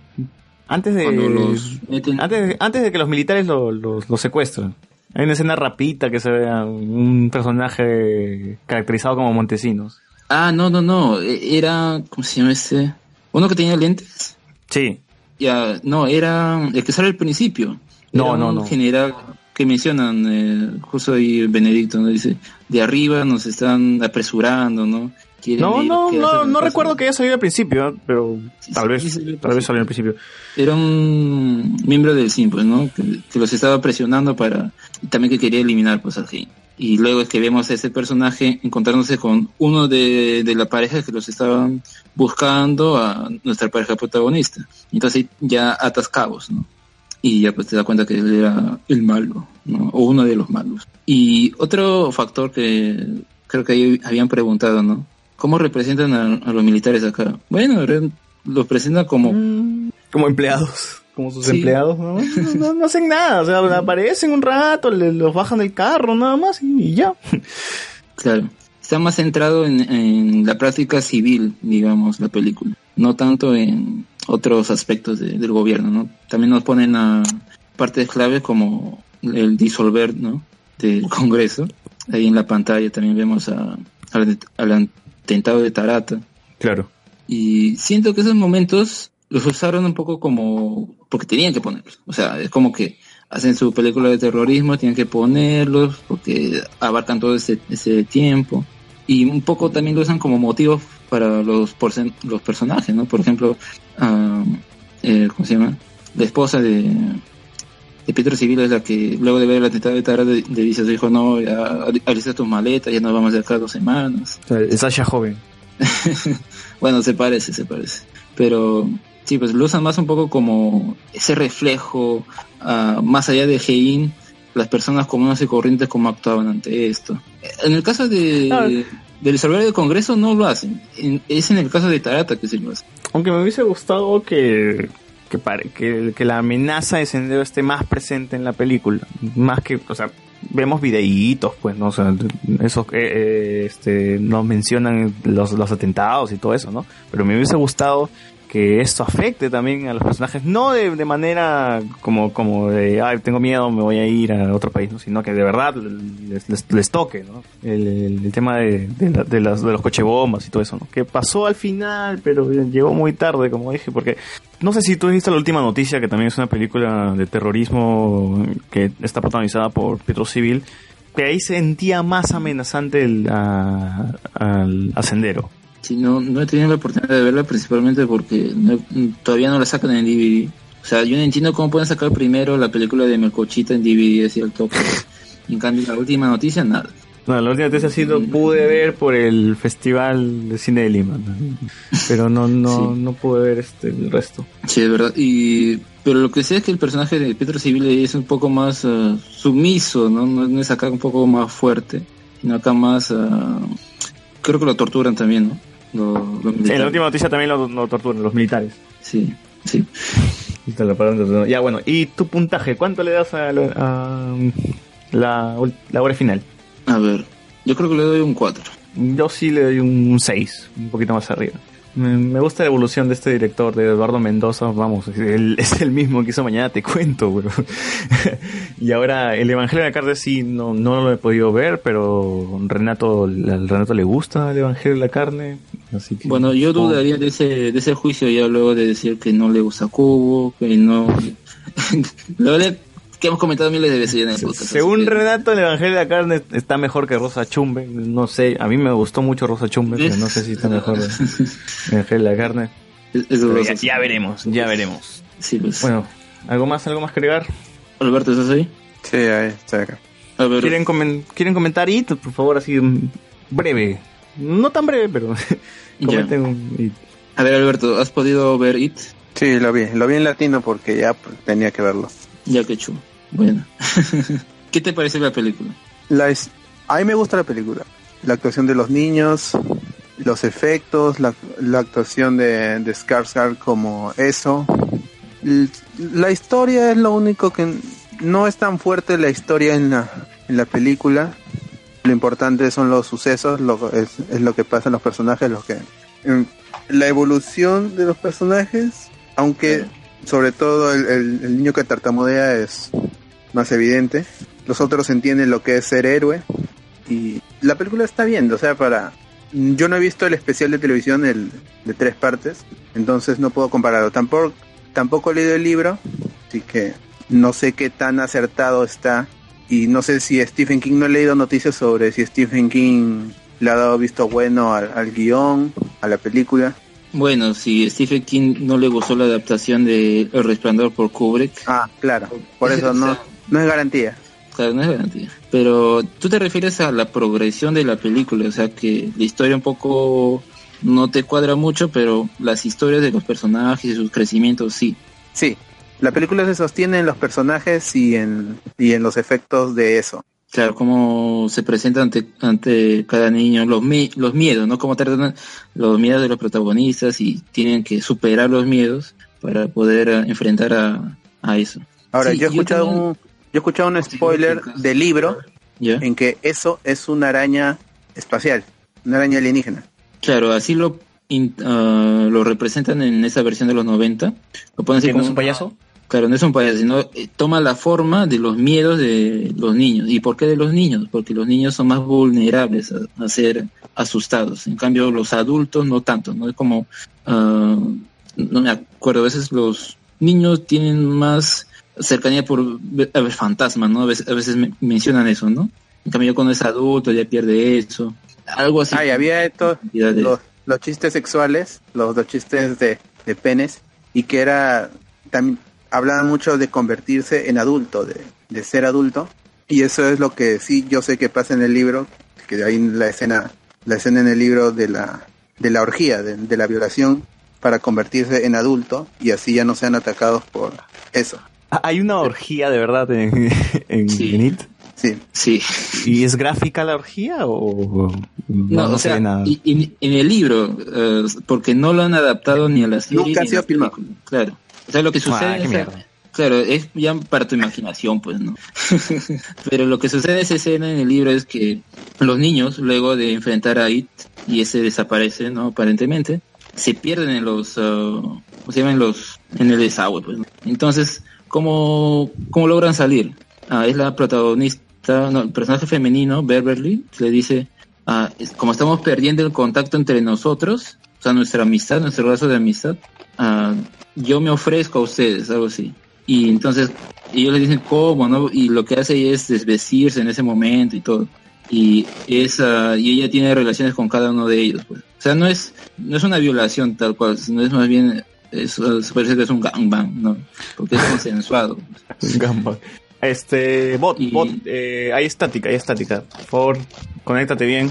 Antes de, los antes, de- antes de que los militares lo, los- lo secuestran. Hay una escena rapidita que se ve a un personaje caracterizado como Montesinos. Ah, no, no, no. e- Era, ¿cómo se llama este? Uno que tenía lentes. Sí. Ya, no, era el que sale al principio. No, Era no, un no. general que mencionan, eh, justo ahí Benedicto, ¿no? Dice, de arriba nos están apresurando, ¿no? No, no, ¿qué no, no recuerdo que haya salido al principio, ¿eh? pero tal vez, tal vez salió al principio. Era un miembro del SIM, pues, ¿no? Que, que los estaba presionando para... y también que quería eliminar, pues, al. Y luego es que vemos a ese personaje encontrándose con uno de, de la pareja que los estaban buscando a nuestra pareja protagonista. Entonces ya atas cabos, ¿no? Y ya pues te das cuenta que él era el malo, ¿no? O uno de los malos. Y otro factor que creo que ahí habían preguntado, ¿no? ¿Cómo representan a, a los militares acá? Bueno, los presentan como... Como empleados, como sus Sí. empleados, ¿no? No, no- no hacen nada, o sea, aparecen un rato, le- los bajan del carro, nada más y, y ya. Claro. Está más centrado en, en la práctica civil, digamos, la película. No tanto en otros aspectos de- del gobierno, ¿no? También nos ponen a partes claves como el disolver, ¿no? Del Congreso. Ahí en la pantalla también vemos a, al, al atentado de Tarata. Claro. Y siento que esos momentos los usaron un poco como porque tenían que ponerlos. O sea, es como que hacen su película de terrorismo, tienen que ponerlos porque abarcan todo ese, ese tiempo. Y un poco también lo usan como motivos para los, los personajes, ¿no? Por ejemplo, ah, eh, ¿cómo se llama? La esposa de, de Pietro Civil es la que luego de ver el atentado de Tarata le dice a su hijo, no, ya alista tus maletas, ya nos vamos de acá dos semanas. Sasha joven. Bueno, se parece, se parece. Pero sí, pues lo usan más un poco como ese reflejo, ah, más allá de Hein, las personas comunes y corrientes cómo actuaban ante esto. En el caso de, Claro. del salvador del Congreso no lo hacen. En- es en el caso de Tarata que se lo hacen. Aunque me hubiese gustado que que, pare- que, la amenaza de Sendero esté más presente en la película. Más que, o sea, vemos videitos, pues, ¿no? O sea, esos, eh, eh, este, nos mencionan los, los atentados y todo eso, ¿no? Pero me hubiese gustado que esto afecte también a los personajes, no de, de manera como, como de, ay, tengo miedo, me voy a ir a otro país, ¿no? sino que de verdad les, les, les toque, ¿no? El, tema de, de, la- de las, de los cochebombas y todo eso, ¿no? Que pasó al final, pero llegó muy tarde, como dije, porque no sé si tú viste la última noticia, que también es una película de terrorismo que está protagonizada por Pietro Civil, que ahí sentía más amenazante el, a- al a Sendero. Sí, no, no he tenido la oportunidad de verla principalmente porque no- todavía no la sacan en DVD. O sea, yo no entiendo cómo pueden sacar primero la película de Melcochita en DVD así al toque. En cambio, la última noticia, nada. No, la última noticia sí lo pude ver por el Festival de Cine de Lima, ¿no? pero no no no pude ver este el resto. Sí, es verdad. Y, pero lo que sé es que el personaje de Pietro Civil es un poco más ah, sumiso, ¿no? ¿no? Es acá un poco más fuerte, sino acá más... ah, creo que lo torturan también, ¿no? En la última noticia también lo, lo torturan los militares. Sí, sí. Ya bueno, ¿y tu puntaje? ¿Cuánto le das a, lo- a, um, la, la hora final? A ver, yo creo que le doy un 4. Yo sí le doy un 6, un poquito más arriba. Me, gusta la evolución de este director, de Eduardo Mendoza, vamos, él es el mismo que hizo Mañana Te Cuento, y ahora, el Evangelio de la Carne sí, no, no lo he podido ver, pero Renato, al Renato le gusta el Evangelio de la Carne, así que... Bueno, yo dudaría de ese, de ese juicio ya luego de decir que no le gusta Cubo, que no... verdad que hemos comentado miles de veces ya en el podcast. Según Renato, el Evangelio de la Carne está mejor que Rosa Chumbe. No sé, a mí me gustó mucho Rosa Chumbe, pero no sé si está mejor el Evangelio de la Carne. Es- es ya, veremos, ya veremos. Sí, pues. Bueno, ¿algo más, algo más que agregar? Alberto, ¿estás ahí? Sí, ahí está acá. A ver, ¿Quieren, comen- ¿Quieren comentar IT? Por favor, así mm, breve. No tan breve, pero Ya. comenten un It. a ver, Alberto, ¿has podido ver It? Sí, lo vi. Lo vi en latino porque ya tenía que verlo. Ya que chulo. Bueno. ¿Qué te parece la película? La es- A mí me gusta la película. La actuación de los niños, los efectos, la, la actuación de, de Skarsgård como eso. La historia es lo único que no es tan fuerte la historia en la, en la película. Lo importante son los sucesos, lo, es, es lo que pasa en los personajes, lo que la evolución de los personajes, aunque sobre todo el, el- el niño que tartamudea es más evidente. Los otros entienden lo que es ser héroe y la película está bien, o sea, para yo no he visto el especial de televisión el, de tres partes, entonces no puedo compararlo. Tampoco tampoco he leído el libro, así que no sé qué tan acertado está y no sé si Stephen King no he leído noticias sobre si Stephen King le ha dado visto bueno al, al guion, a la película. Bueno, si Stephen King no le gustó la adaptación de El Resplandor por Kubrick. Ah, claro, por eso no, no es garantía. Claro, no es garantía. Pero tú te refieres a la progresión de la película, o sea que la historia un poco no te cuadra mucho, pero las historias de los personajes y sus crecimientos sí. Sí, la película se sostiene en los personajes y en, y en los efectos de eso. Claro, cómo se presenta ante, ante cada niño, los, mi- los miedos, ¿no? Cómo tratan los miedos de los protagonistas y tienen que superar los miedos para poder eh, enfrentar a, a eso. Ahora, Sí, yo he escuchado también- un, yo he escuchado un spoiler del libro en que eso es una araña espacial, una araña alienígena. Claro, así lo, in- ah, lo representan en esa versión de los 90. Lo ponen así ¿Que no como es un payaso? Claro, no es un payaso, sino eh, toma la forma de los miedos de los niños. ¿Y por qué de los niños? Porque los niños son más vulnerables a, a ser asustados. En cambio, los adultos no tanto, ¿no? Es como, ah, no me acuerdo, a veces los niños tienen más cercanía por ver, a ver fantasmas, ¿no? A veces, a veces me- mencionan eso, ¿no? En cambio, cuando es adulto ya pierde eso. Algo así. Ah, y había estos, los, los chistes sexuales, los, los chistes de, de penes, y que era, también hablaban mucho de convertirse en adulto, de, de ser adulto, y eso es lo que sí yo sé que pasa en el libro, que de ahí la escena, la escena en el libro de la, de la orgía, de, de la violación, para convertirse en adulto, y así ya no sean atacados por eso. Hay una orgía de verdad en, en, en It. Sí. Sí. ¿Y es gráfica la orgía o no, No, no o se sea, ve nada? y- y- en el libro, eh, porque no lo han adaptado ni a la serie Nunca ha ni a sido la película. Claro. O sea, lo que sucede Ah, qué es- mierda. Claro, es ya para tu imaginación, pues, ¿no? Pero lo que sucede en esa escena en el libro es que los niños, luego de enfrentar a It, y ese desaparece, ¿no? Aparentemente, se pierden en los, ah, ¿cómo se llaman? Los, en el desagüe, pues. ¿no? Entonces, ¿cómo, cómo logran salir? Ah, es la protagonista, no, el personaje femenino, Beverly, le dice, ah, como estamos perdiendo el contacto entre nosotros, o sea, nuestra amistad, nuestro lazo de amistad, ah, yo me ofrezco a ustedes, algo así. Y entonces ellos le dicen cómo, ¿no? Y lo que hace ella es desvestirse en ese momento y todo. Y es, ah, y ella tiene relaciones con cada uno de ellos, pues. O sea, no es, no es una violación tal cual, sino es más bien, es, se parece que es un gangbang, ¿no? Porque es consensuado. Gamba. Este, bot, bot, eh, hay estática, hay estática. Por favor, conéctate bien.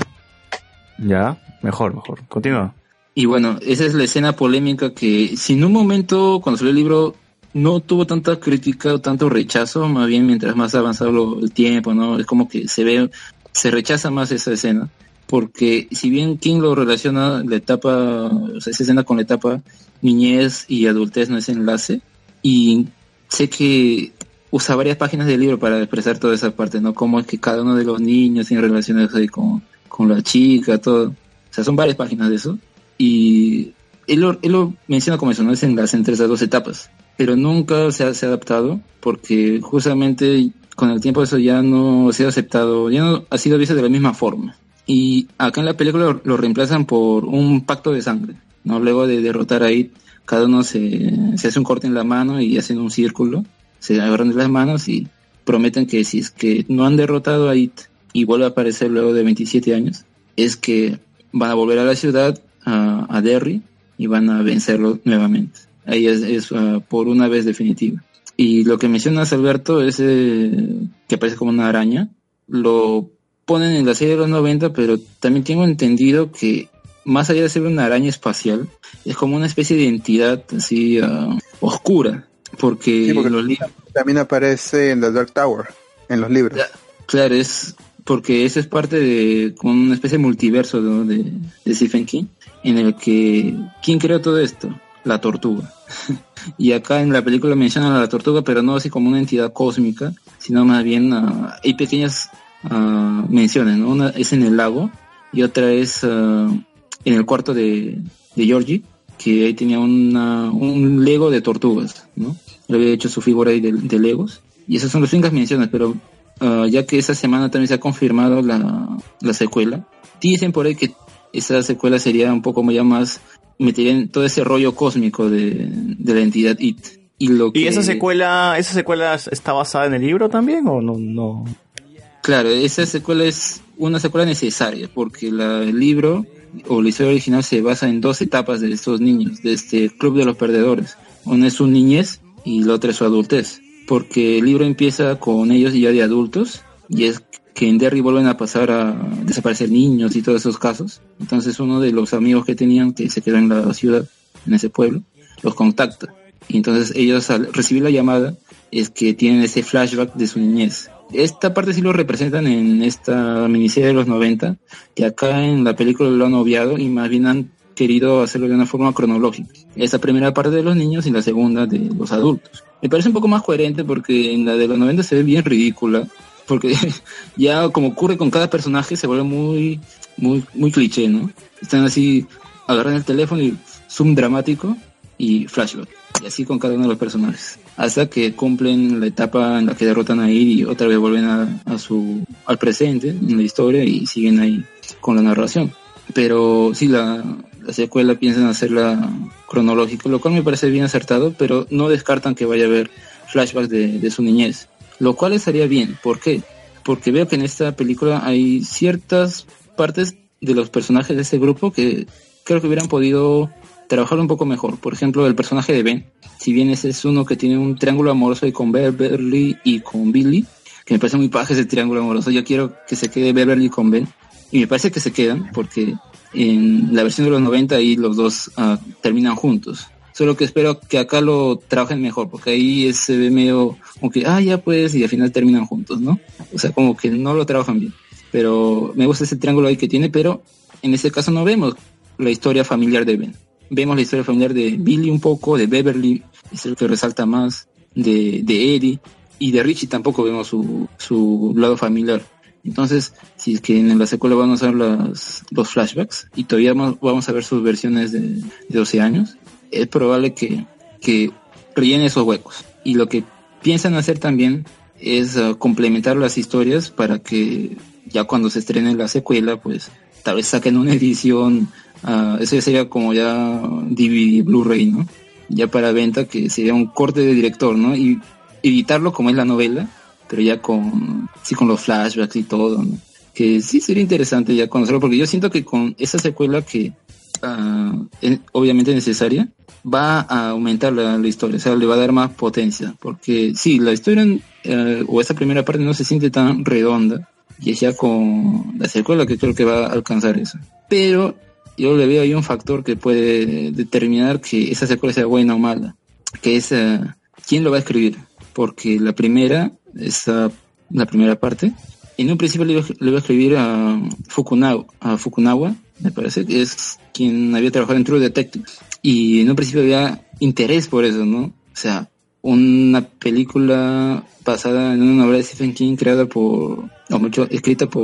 Ya, mejor, mejor. Continúa. Y bueno, esa es la escena polémica que si en un momento cuando salió el libro no tuvo tanta crítica o tanto rechazo, más bien mientras más avanzado lo- el tiempo, ¿no? Es como que se ve, se rechaza más esa escena. Porque si bien King lo relaciona la etapa, o sea, esa escena con la etapa niñez y adultez, no ese enlace, y sé que usa varias páginas del libro para expresar toda esa parte, ¿no? Cómo es que cada uno de los niños tiene relaciones ahí con, con la chica, todo. O sea, son varias páginas de eso. Y él lo, él lo menciona como eso, ¿no? Es enlace entre esas dos etapas. Pero nunca se ha, se ha adaptado porque justamente con el tiempo eso ya no ha sido aceptado, ya no ha sido visto de la misma forma. Y acá en la película lo, reemplazan por un pacto de sangre, ¿no? Luego de derrotar a It, cada uno se, hace un corte en la mano y hacen un círculo, se agarran las manos y prometen que si es que no han derrotado a It y vuelve a aparecer luego de 27 años, es que van a volver a la ciudad, a, a Derry, y van a vencerlo nuevamente. Ahí es, ah, por una vez definitiva. Y lo que mencionas, Alberto, es eh, que parece como una araña. Lo ponen en la serie de los 90, pero también tengo entendido que más allá de ser una araña espacial, es como una especie de entidad así ah, oscura. Porque, Sí, porque los li- también aparece en The Dark Tower, en los libros. Claro, es porque eso es parte de como una especie de multiverso ¿no? de, de Stephen King, en el que ¿quién creó todo esto? La tortuga. y acá en la película mencionan a la tortuga, pero no así como una entidad cósmica, sino más bien ah, hay pequeñas ah, menciones, ¿no? Una es en el lago y otra es ah, en el cuarto de, de Georgie, que ahí tenía una, un Lego de tortugas, ¿no? Le había hecho su figura ahí de, de Legos. Y esas son las únicas menciones, pero ah, ya que esa semana también se ha confirmado la, la secuela, dicen por ahí que esa secuela sería un poco ya más, metería en todo ese rollo cósmico de, de la entidad IT. Y, lo que, ¿Y esa secuela, esa secuela está basada en el libro también o no? no? Claro, esa secuela es una secuela necesaria, porque la, el libro o la historia original se basa en dos etapas de estos niños, de este club de los perdedores. Una es su niñez y la otra es su adultez. Porque el libro empieza con ellos ya de adultos y es que en Derry vuelven a pasar a desaparecer niños y todos esos casos. Entonces uno de los amigos que tenían que se quedó en la ciudad, en ese pueblo, los contacta. Y entonces ellos al recibir la llamada es que tienen ese flashback de su niñez. Esta parte sí lo representan en esta miniserie de los 90, que acá en la película lo han obviado y más bien han querido hacerlo de una forma cronológica. Esta primera parte de los niños y la segunda de los adultos. Me parece un poco más coherente porque en la de los 90 se ve bien ridícula, porque ya como ocurre con cada personaje se vuelve muy, muy, muy cliché, ¿no? Están así, agarran el teléfono y zoom dramático y flashback. Y así con cada uno de los personajes. Hasta que cumplen la etapa en la que derrotan a Ir y otra vez vuelven a, a su, al presente en la historia y siguen ahí con la narración. Pero sí, la, la secuela piensan hacerla cronológica, lo cual me parece bien acertado, pero no descartan que vaya a haber flashbacks de, de su niñez. Lo cual estaría bien. ¿Por qué? Porque veo que en esta película hay ciertas partes de los personajes de ese grupo que creo que hubieran podido trabajar un poco mejor. Por ejemplo, el personaje de Ben. Si bien ese es uno que tiene un triángulo amoroso ahí con Beverly y con Billy, que me parece muy paja ese triángulo amoroso. Yo quiero que se quede Beverly con Ben. Y me parece que se quedan, porque en la versión de los 90 ahí los dos ah, terminan juntos. Solo que espero que acá lo trabajen mejor, porque ahí se ve medio como que, ah, ya pues, y al final terminan juntos, ¿no? O sea, como que no lo trabajan bien. Pero me gusta ese triángulo ahí que tiene, pero en este caso no vemos la historia familiar de Ben. Vemos la historia familiar de Billy un poco, de Beverly, es el que resalta más, de, de Eddie, y de Richie tampoco vemos su, su lado familiar. Entonces, si es que en la secuela vamos a ver las, los flashbacks y todavía vamos, a ver sus versiones de, de 12 años, es probable que, que rellene esos huecos. Y lo que piensan hacer también es uh, complementar las historias para que ya cuando se estrene la secuela, pues tal vez saquen una edición, uh, eso ya sería como ya DVD, Blu-ray, ¿no? Ya para venta, que sería un corte de director, ¿no? Y editarlo como es la novela, pero ya con, sí, con los flashbacks y todo, ¿no? Que sí sería interesante ya conocerlo, porque yo siento que con esa secuela que uh, es obviamente necesaria, va a aumentar la, historia, o sea, le va a dar más potencia, porque sí, la historia uh, o esa primera parte no se siente tan redonda, y es ya con la secuela que creo que va a alcanzar eso. Pero yo le veo ahí un factor que puede determinar que esa secuela sea buena o mala, que es uh, quién lo va a escribir, porque la primera, esa, la primera parte, en un principio le iba, a escribir a Fukunawa, a Fukunawa, me parece que es quien había trabajado en True Detective. Y en un principio había interés por eso, ¿no? O sea, una película basada en una novela de Stephen King creada por, o mucho, escrita por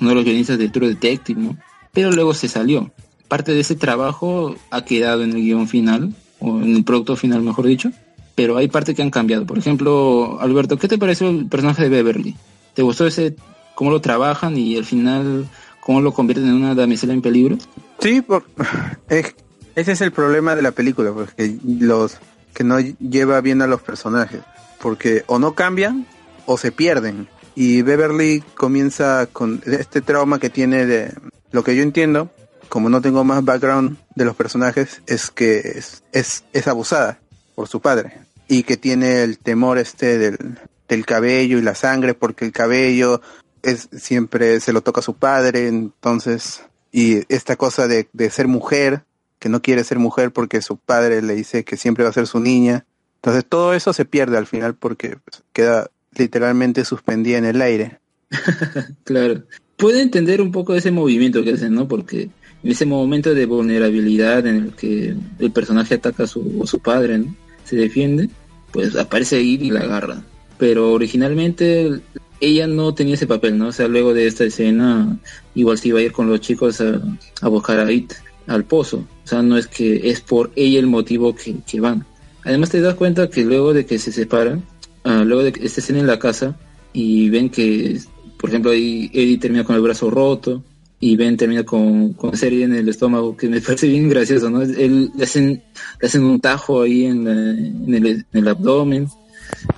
uno de los guionistas de True Detective, ¿no? Pero luego se salió. Parte de ese trabajo ha quedado en el guion final, o en el producto final, mejor dicho, pero hay partes que han cambiado. Por ejemplo, Alberto, ¿qué te pareció el personaje de Beverly? ¿Te gustó ese, cómo lo trabajan y al final cómo lo convierten en una damisela en peligro? Sí, por, ese es el problema de la película, porque los que no lleva bien a los personajes, porque o no cambian o se pierden. Y Beverly comienza con este trauma que tiene de lo que yo entiendo, como no tengo más background de los personajes, es que es, es, es abusada por su padre y que tiene el temor este del, del cabello y la sangre porque el cabello es siempre se lo toca a su padre, entonces, y esta cosa de, de ser mujer, que no quiere ser mujer porque su padre le dice que siempre va a ser su niña. Entonces todo eso se pierde al final porque pues, queda literalmente suspendida en el aire. Claro. Puede entender un poco ese movimiento que hacen, ¿no? Porque en ese momento de vulnerabilidad en el que el personaje ataca a su, a su padre, ¿no? Se defiende, pues aparece ahí y la agarra. Pero originalmente ella no tenía ese papel, ¿no? O sea, luego de esta escena, igual se iba a ir con los chicos a, buscar a It, al pozo. O sea, no es que es por ella el motivo que, que van. Además te das cuenta que luego de que se separan, ah, luego de que esta escena en la casa, y ven que, por ejemplo, ahí Eddie termina con el brazo roto, y Ben termina con, con serie en el estómago, que me parece bien gracioso, ¿no? Él, le, hacen, le hacen un tajo ahí en, la- en, el, en el abdomen,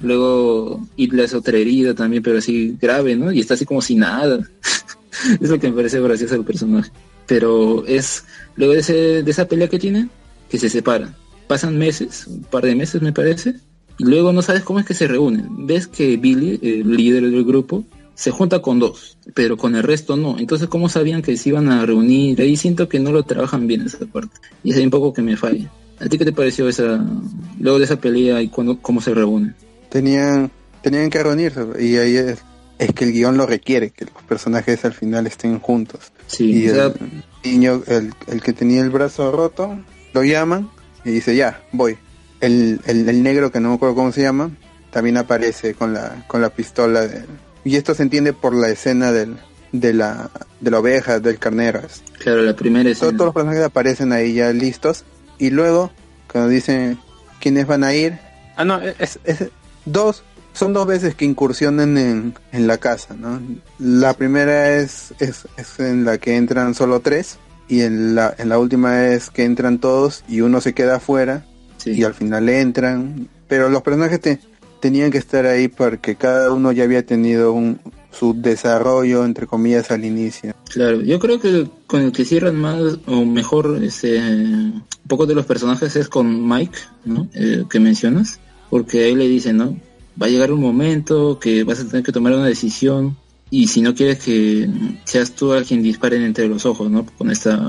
luego It le hace otra herida también, pero así grave, ¿no? Y está así como sin nada. es lo que me parece gracioso del personaje. Pero es, luego de, ese, de esa pelea que tiene, que se separan. Pasan meses, un par de meses me parece, y luego no sabes cómo es que se reúnen. Ves que Billy, el líder del grupo, se junta con dos, pero con el resto no. Entonces, ¿cómo sabían que se iban a reunir? Ahí siento que no lo trabajan bien esa parte. Y es ahí un poco que me falla. ¿A ti qué te pareció esa, luego de esa pelea y cuando, cómo se reúnen? Tenían, tenían que reunirse y ahí es, es que el guion lo requiere, que los personajes al final estén juntos. Sí, y o sea- el niño, el, el que tenía el brazo roto, lo llaman y dice ya, voy. El, el, el negro que no me acuerdo cómo se llama, también aparece con la, con la pistola de- y esto se entiende por la escena del, de la, de la oveja, del carnero. Claro, la primera Todos, escena. todos los personajes aparecen ahí ya listos. Y luego, cuando dicen quiénes van a ir. Ah, no, es, es- dos. Son dos veces que incursionan en, en la casa, ¿no? La primera es, es, es en la que entran solo tres. Y en la, en la última es que entran todos y uno se queda afuera. Y al final entran. Pero los personajes te- tenían que estar ahí porque cada uno ya había tenido un, su desarrollo, entre comillas, al inicio. Claro, yo creo que con el que cierran más o mejor ese, un poco de los personajes es con Mike, ¿no? Eh, que mencionas, porque ahí le dicen, ¿no? Va a llegar un momento que vas a tener que tomar una decisión y si no quieres que seas tú a quien disparen entre los ojos, ¿no? Con esta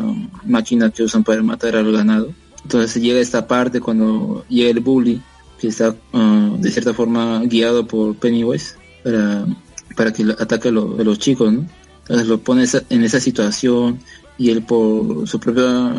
máquina que usan para matar al ganado. Entonces llega esta parte cuando llega el bully, que está ah, de cierta forma guiado por Pennywise para, para que ataque a, lo- a los chicos, ¿no? Entonces lo pone esa- en esa situación y él por su propia...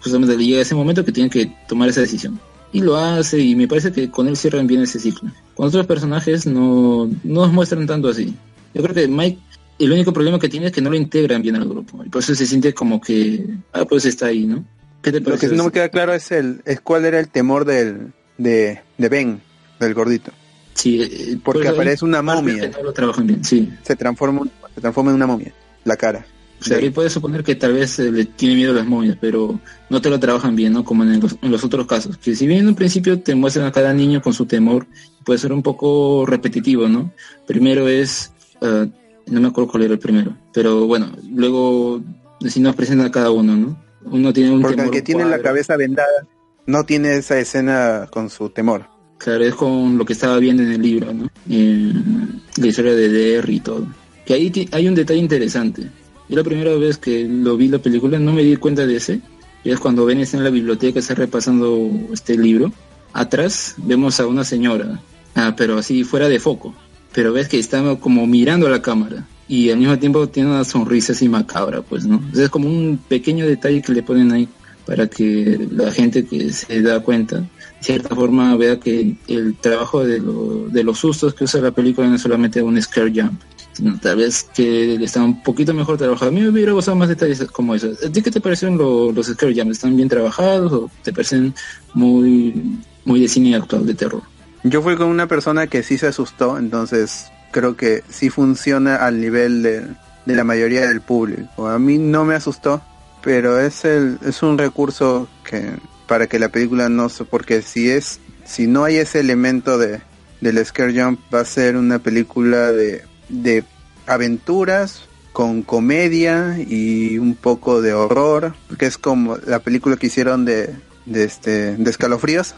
Justamente le llega ese momento que tiene que tomar esa decisión. Y lo hace y me parece que con él cierran bien ese ciclo. Con otros personajes no, no nos muestran tanto así. Yo creo que Mike, el único problema que tiene es que no lo integran bien al grupo. Y por eso se siente como que, ah, pues está ahí, ¿no? ¿Qué te Lo que parece? no me queda claro es el es cuál era el temor del de, de Ben, del gordito. Sí, eh, por porque eso aparece ahí una momia. que no lo trabajan bien, sí. Se transforma se transforma en una momia, la cara. O sea, ahí puedes suponer que tal vez eh, le tiene miedo a las momias, pero no te lo trabajan bien, ¿no? Como en los, en los otros casos. Que si bien en un principio te muestran a cada niño con su temor, puede ser un poco repetitivo, ¿no? Primero es, eh, no me acuerdo cuál era el primero, pero bueno, luego si nos presentan a cada uno, ¿no? Uno tiene un Porque temor. el que tiene la cabeza vendada no tiene esa escena con su temor. Claro, es con lo que estaba viendo en el libro, ¿no? La historia de Derry y todo. Que ahí hay un detalle interesante. Yo la primera vez que lo vi la película no me di cuenta de ese. Y es cuando ven está en la biblioteca, está repasando este libro. Atrás vemos a una señora, ah, pero así fuera de foco. Pero ves que está como mirando a la cámara. Y al mismo tiempo tiene una sonrisa así macabra, pues, ¿no? Es como un pequeño detalle que le ponen ahí para que la gente que se da cuenta, de cierta forma, vea que el trabajo de, lo- de los sustos que usa la película no es solamente un scare jump, sino tal vez que está un poquito mejor trabajado. A mí me hubiera gustado más detalles como eso. ¿A ti qué te parecieron lo- los scare jumps? ¿Están bien trabajados o te parecen muy, muy de cine actual de terror? Yo fui con una persona que sí se asustó, entonces creo que sí funciona al nivel de, de la mayoría del público. A mí no me asustó, pero es el es un recurso que para que la película no se porque si es si no hay ese elemento de del scare jump va a ser una película de de aventuras con comedia y un poco de horror, que es como la película que hicieron de de este de escalofríos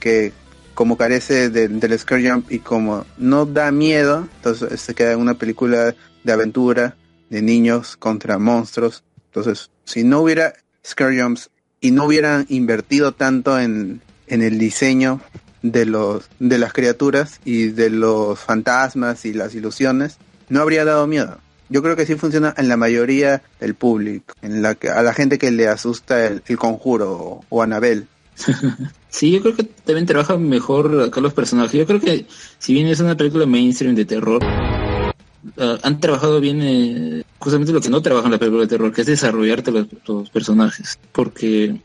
que como carece de- del scare jump y como no da miedo, entonces se queda una película de aventura de niños contra monstruos. Entonces, si no hubiera scare jumps y no hubieran invertido tanto en, en el diseño de los de las criaturas y de los fantasmas y las ilusiones, no habría dado miedo. Yo creo que sí funciona en la mayoría del público, en la que, a la gente que le asusta el, conjuro o, o Anabel. Sí, yo creo que también trabaja mejor acá los personajes. Yo creo que si bien es una película mainstream de terror, ah, han trabajado bien eh, justamente lo que no trabajan las películas de terror, que es desarrollarte los, personajes. Porque,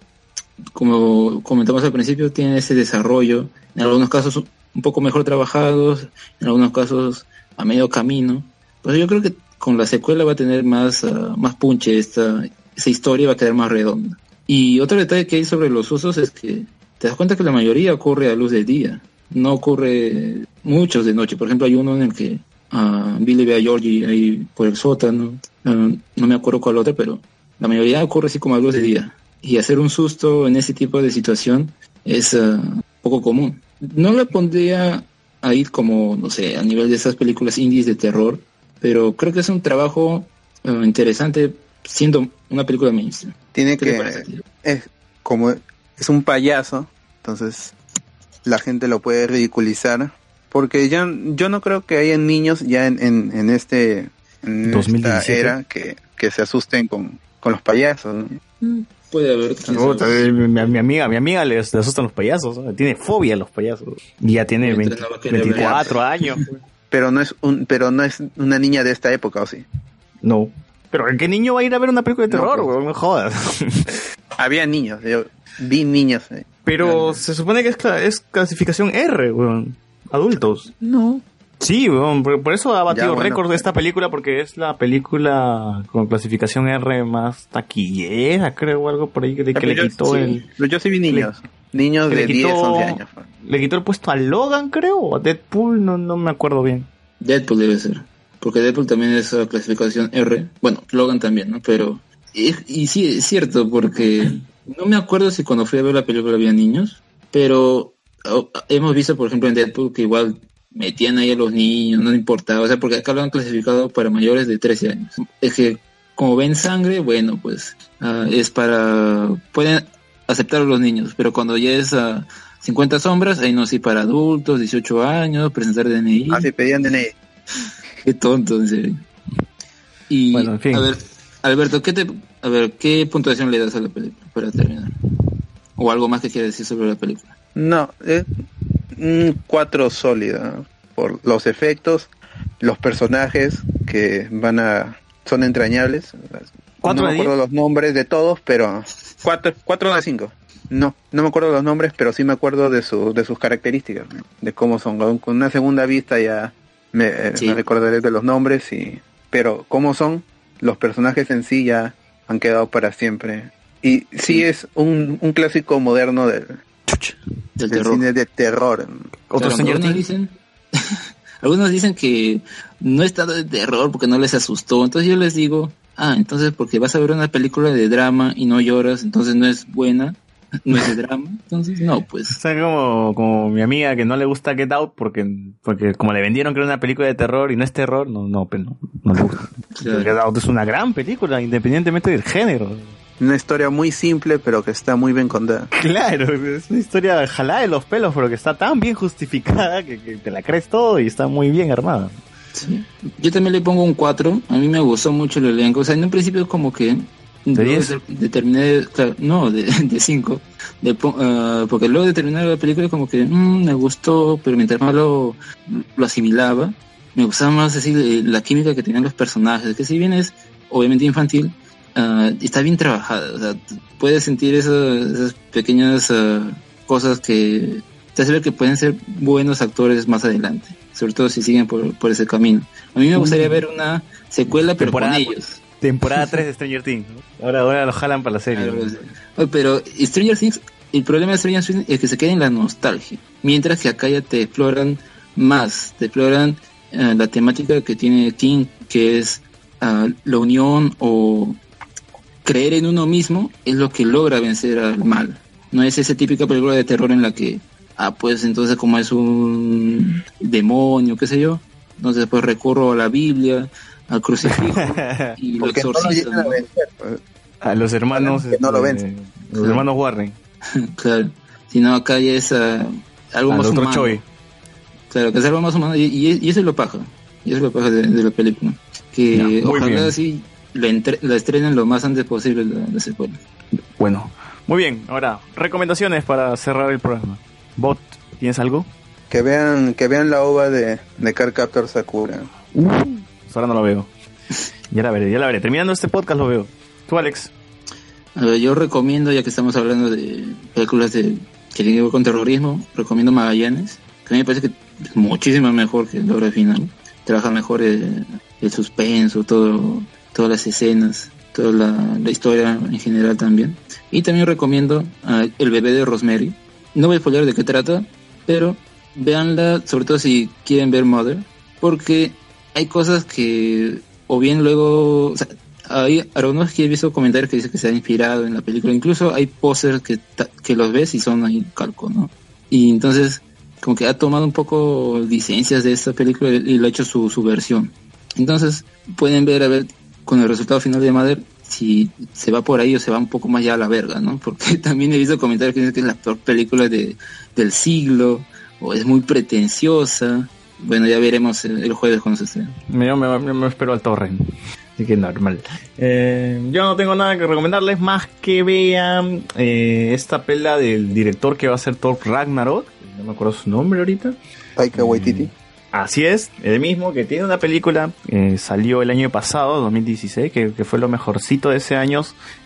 como comentamos al principio, tienen ese desarrollo, en algunos casos un poco mejor trabajados, en algunos casos a medio camino. Pues yo creo que con la secuela va a tener más, ah, más punche esta, esa historia va a quedar más redonda. Y otro detalle que hay sobre los usos es que te das cuenta que la mayoría ocurre a luz del día. No ocurre muchos de noche. Por ejemplo, hay uno en el que ah, Billy ve a Georgie ahí por el sótano. No me acuerdo cuál otro, pero la mayoría ocurre así como a luz del día. Y hacer un susto en ese tipo de situación es ah, poco común. No le pondría a ir como, no sé, a nivel de esas películas indies de terror, pero creo que es un trabajo ah, interesante siendo una película mainstream. Tiene ¿Qué te que, es como, es un payaso, entonces la gente lo puede ridiculizar, porque ya, yo no creo que haya niños ya en, en, en este, en esta 2017. era que, que se asusten con, con los payasos. ¿no? Puede haber. eh, mi, mi amiga, mi amiga le, le asustan los payasos, ¿no? tiene fobia a los payasos. Y ya tiene Mientras 20 no va a querer 24 años. Pero no es un, pero no es una niña de esta época, ¿o sí? No. Pero ¿qué niño va a ir a ver una película de terror, pues. No jodas. Había niños, yo vi niños. eh. Pero se supone que es, es clasificación R, weón. Adultos. No. Sí. Por, por eso ha batido bueno. récord de esta película, porque es la película con clasificación R más taquillera, creo, o algo por ahí, de que Pero le yo- quitó sí, el... pero yo sí vi niños. niños que de le 10, quitó- 11 años. Le quitó el puesto a Logan, creo, o a Deadpool, no, no me acuerdo bien. Deadpool debe ser. Porque Deadpool también es uh, clasificación R. Bueno, Logan también, ¿no? Pero. Y, y sí, es cierto, porque no me acuerdo si cuando fui a ver la película había niños, pero hemos visto, por ejemplo, en Deadpool que igual metían ahí a los niños, no importaba. O sea, porque acá lo han clasificado para mayores de 13 años. Es que, como ven sangre, bueno, pues ah, es para. Pueden aceptar a los niños, pero cuando ya es a 50 sombras, ahí no, sí, para adultos, 18 años, presentar DNI. Ah, sí, pedían DNI. Qué tonto, en serio. Y, Bueno, en fin. a ver, Alberto, ¿qué te, a ver, ¿qué puntuación le das a la película para terminar? O algo más que quieras decir sobre la película. No, es un 4 sólido. Por los efectos, los personajes que van a. son entrañables. ¿Cuatro no me acuerdo los nombres de todos, pero. 4 cuatro de 5. No, no me acuerdo los nombres, pero sí me acuerdo de, su, de sus características, de cómo son. Con una segunda vista ya me, eh, Sí. me recordaré de los nombres, y pero cómo son los personajes en sí ya han quedado para siempre. Y sí es un, un clásico moderno del, Del terror. cine de terror. Otro Claro, señor algunos dicen, algunos dicen que no es tanto de terror porque no les asustó. Entonces yo les digo, ah, entonces porque vas a ver una película de drama y no lloras, entonces no es buena, no es de drama. Entonces no, pues. O sea, como, como mi amiga que no le gusta Get Out porque, porque como le vendieron que era una película de terror y no es terror, no, no, pues no, no le gusta. Claro. Get Out es una gran película, independientemente del género. Una historia muy simple, pero que está muy bien contada. Claro, es una historia jalada de los pelos, pero que está tan bien justificada que, que te la crees todo y está muy bien armada. Sí. Yo también le pongo un 4. A mí me gustó mucho el elenco. O sea, en un principio como que... ¿De luego 10? de- determiné, claro, no, de 5. porque luego de terminar la película como que mm, me gustó, pero mientras más lo, lo asimilaba, me gustaba más así eh, la química que tenían los personajes, que si bien es obviamente infantil, ah, está bien trabajada. O sea, puedes sentir esas, esas pequeñas ah, cosas que te hace ver que pueden ser buenos actores más adelante, sobre todo si siguen por, por ese camino. A mí me gustaría ver una secuela, pero con ellos. Temporada 3 de Stranger Things. ¿no? Ahora, ahora lo jalan para la serie. Pero Stranger Things, el problema de Stranger Things es que se queda en la nostalgia, mientras que acá ya te exploran más, te exploran eh, la temática que tiene King, que es ah, la unión o creer en uno mismo es lo que logra vencer al mal. No es esa típica película de terror en la que, ah, pues entonces como es un demonio, qué sé yo, entonces pues recurro a la Biblia, al crucifijo y lo Porque no lo exorcizo. a los hermanos. Que no lo este, vencen. Los hermanos Warren. Claro. Si no, acá ya es ah, algo Al más humano. Choi. Claro, que es algo más humano y, y- y eso es lo paja. Y eso es lo pasa de, de la película. Que Ya, ojalá bien. La, entre- la estrenen lo más antes posible la, la secuela. Bueno, muy bien. Ahora, recomendaciones para cerrar el programa. Bot, ¿tienes algo? Que vean, que vean la ova de, de Car Captor Sakura. Hasta ahora no lo veo. Ya la veré, ya la veré. Terminando este podcast lo veo. ¿Tú, Alex? A ver, yo recomiendo, ya que estamos hablando de películas de, que tienen que ver con terrorismo, recomiendo Magallanes, que a mí me parece que es muchísimo mejor que la obra final. Trabaja mejor el, el suspenso, todo, todas las escenas, toda la, historia en general también. Y también recomiendo El bebé de Rosemary. No voy a spoiler de qué trata, pero véanla, sobre todo si quieren ver Mother, porque hay cosas que, o bien luego, o sea, hay que he visto comentarios que dicen que se ha inspirado en la película, incluso hay pósters que, que los ves y son ahí calco, ¿no? Y entonces, como que ha tomado un poco licencias de esta película y lo ha hecho su, su versión. Entonces, pueden ver a ver con el resultado final de Mother si se va por ahí o se va un poco más ya a la verga, ¿no? Porque también he visto comentarios que dicen que es la peor película de, del siglo o es muy pretenciosa. Bueno, ya veremos el, el jueves cuando se estrene. Me, me, me- me espero al torrent. Así que normal. Eh, yo no tengo nada que recomendarles más que vean eh, esta pela del director que va a ser Thor Ragnarok. No me acuerdo su nombre ahorita. Taika Waititi. Así es, el mismo que tiene una película, eh, salió el año pasado, 2016, que, que fue lo mejorcito de ese año.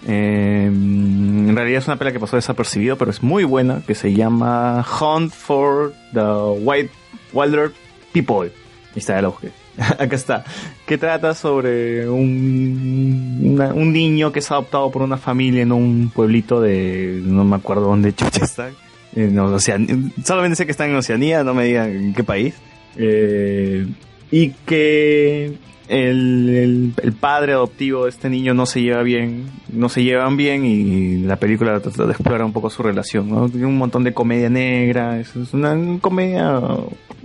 Eh, en realidad es una película que pasó desapercibido, pero es muy buena, que se llama Hunt for the White Wilder People. Está, lo busqué. Acá está. Que trata sobre un, niño que es adoptado por una familia en un pueblito de... no me acuerdo dónde chucha está. En Ocean- solamente sé que está en Oceanía, no me digan en qué país. Eh, y que el, el- padre adoptivo de este niño no se lleva bien, no se llevan bien y la película trata de explorar un poco su relación, ¿no? Tiene un montón de comedia negra, es, una comedia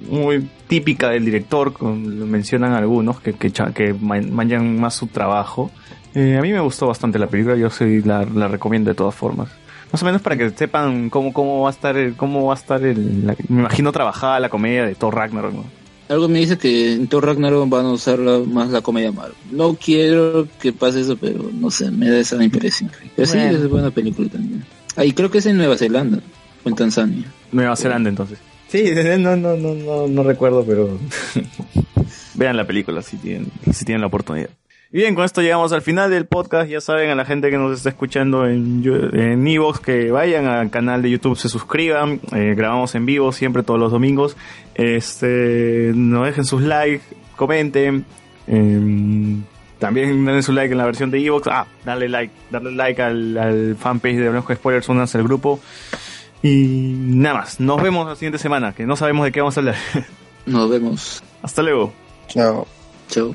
muy típica del director, lo mencionan algunos que, que, que man- manjan más su trabajo. Eh, a mí me gustó bastante la película, yo sí la, la recomiendo de todas formas. Más o menos para que sepan cómo, cómo va a estar el, cómo va a estar el, la- me imagino trabajada la comedia de Thor Ragnarok, ¿no? Algo me dice que en Thor Ragnarok van a usar la- más la comedia Marvel. No quiero que pase eso, pero no sé, me da esa impresión. Pero sí, Bueno. es buena película también. Ahí creo que es en Nueva Zelanda o en Tanzania. Nueva Zelanda entonces. Sí, no, no, no, no, no recuerdo, pero vean la película si tienen, si tienen la oportunidad. Y bien, con esto llegamos al final del podcast. Ya saben, a la gente que nos está escuchando en, en Evox, que vayan al canal de YouTube, se suscriban. Eh, grabamos en vivo siempre todos los domingos. Este, nos dejen sus likes, comenten. em, también denle su like en la versión de Evox. Ah, dale like, darle like al, al fanpage de Blanco Spoilers, únanse al grupo. Y nada más, nos vemos la siguiente semana, que no sabemos de qué vamos a hablar. Nos vemos. Hasta luego. Chao. Chao.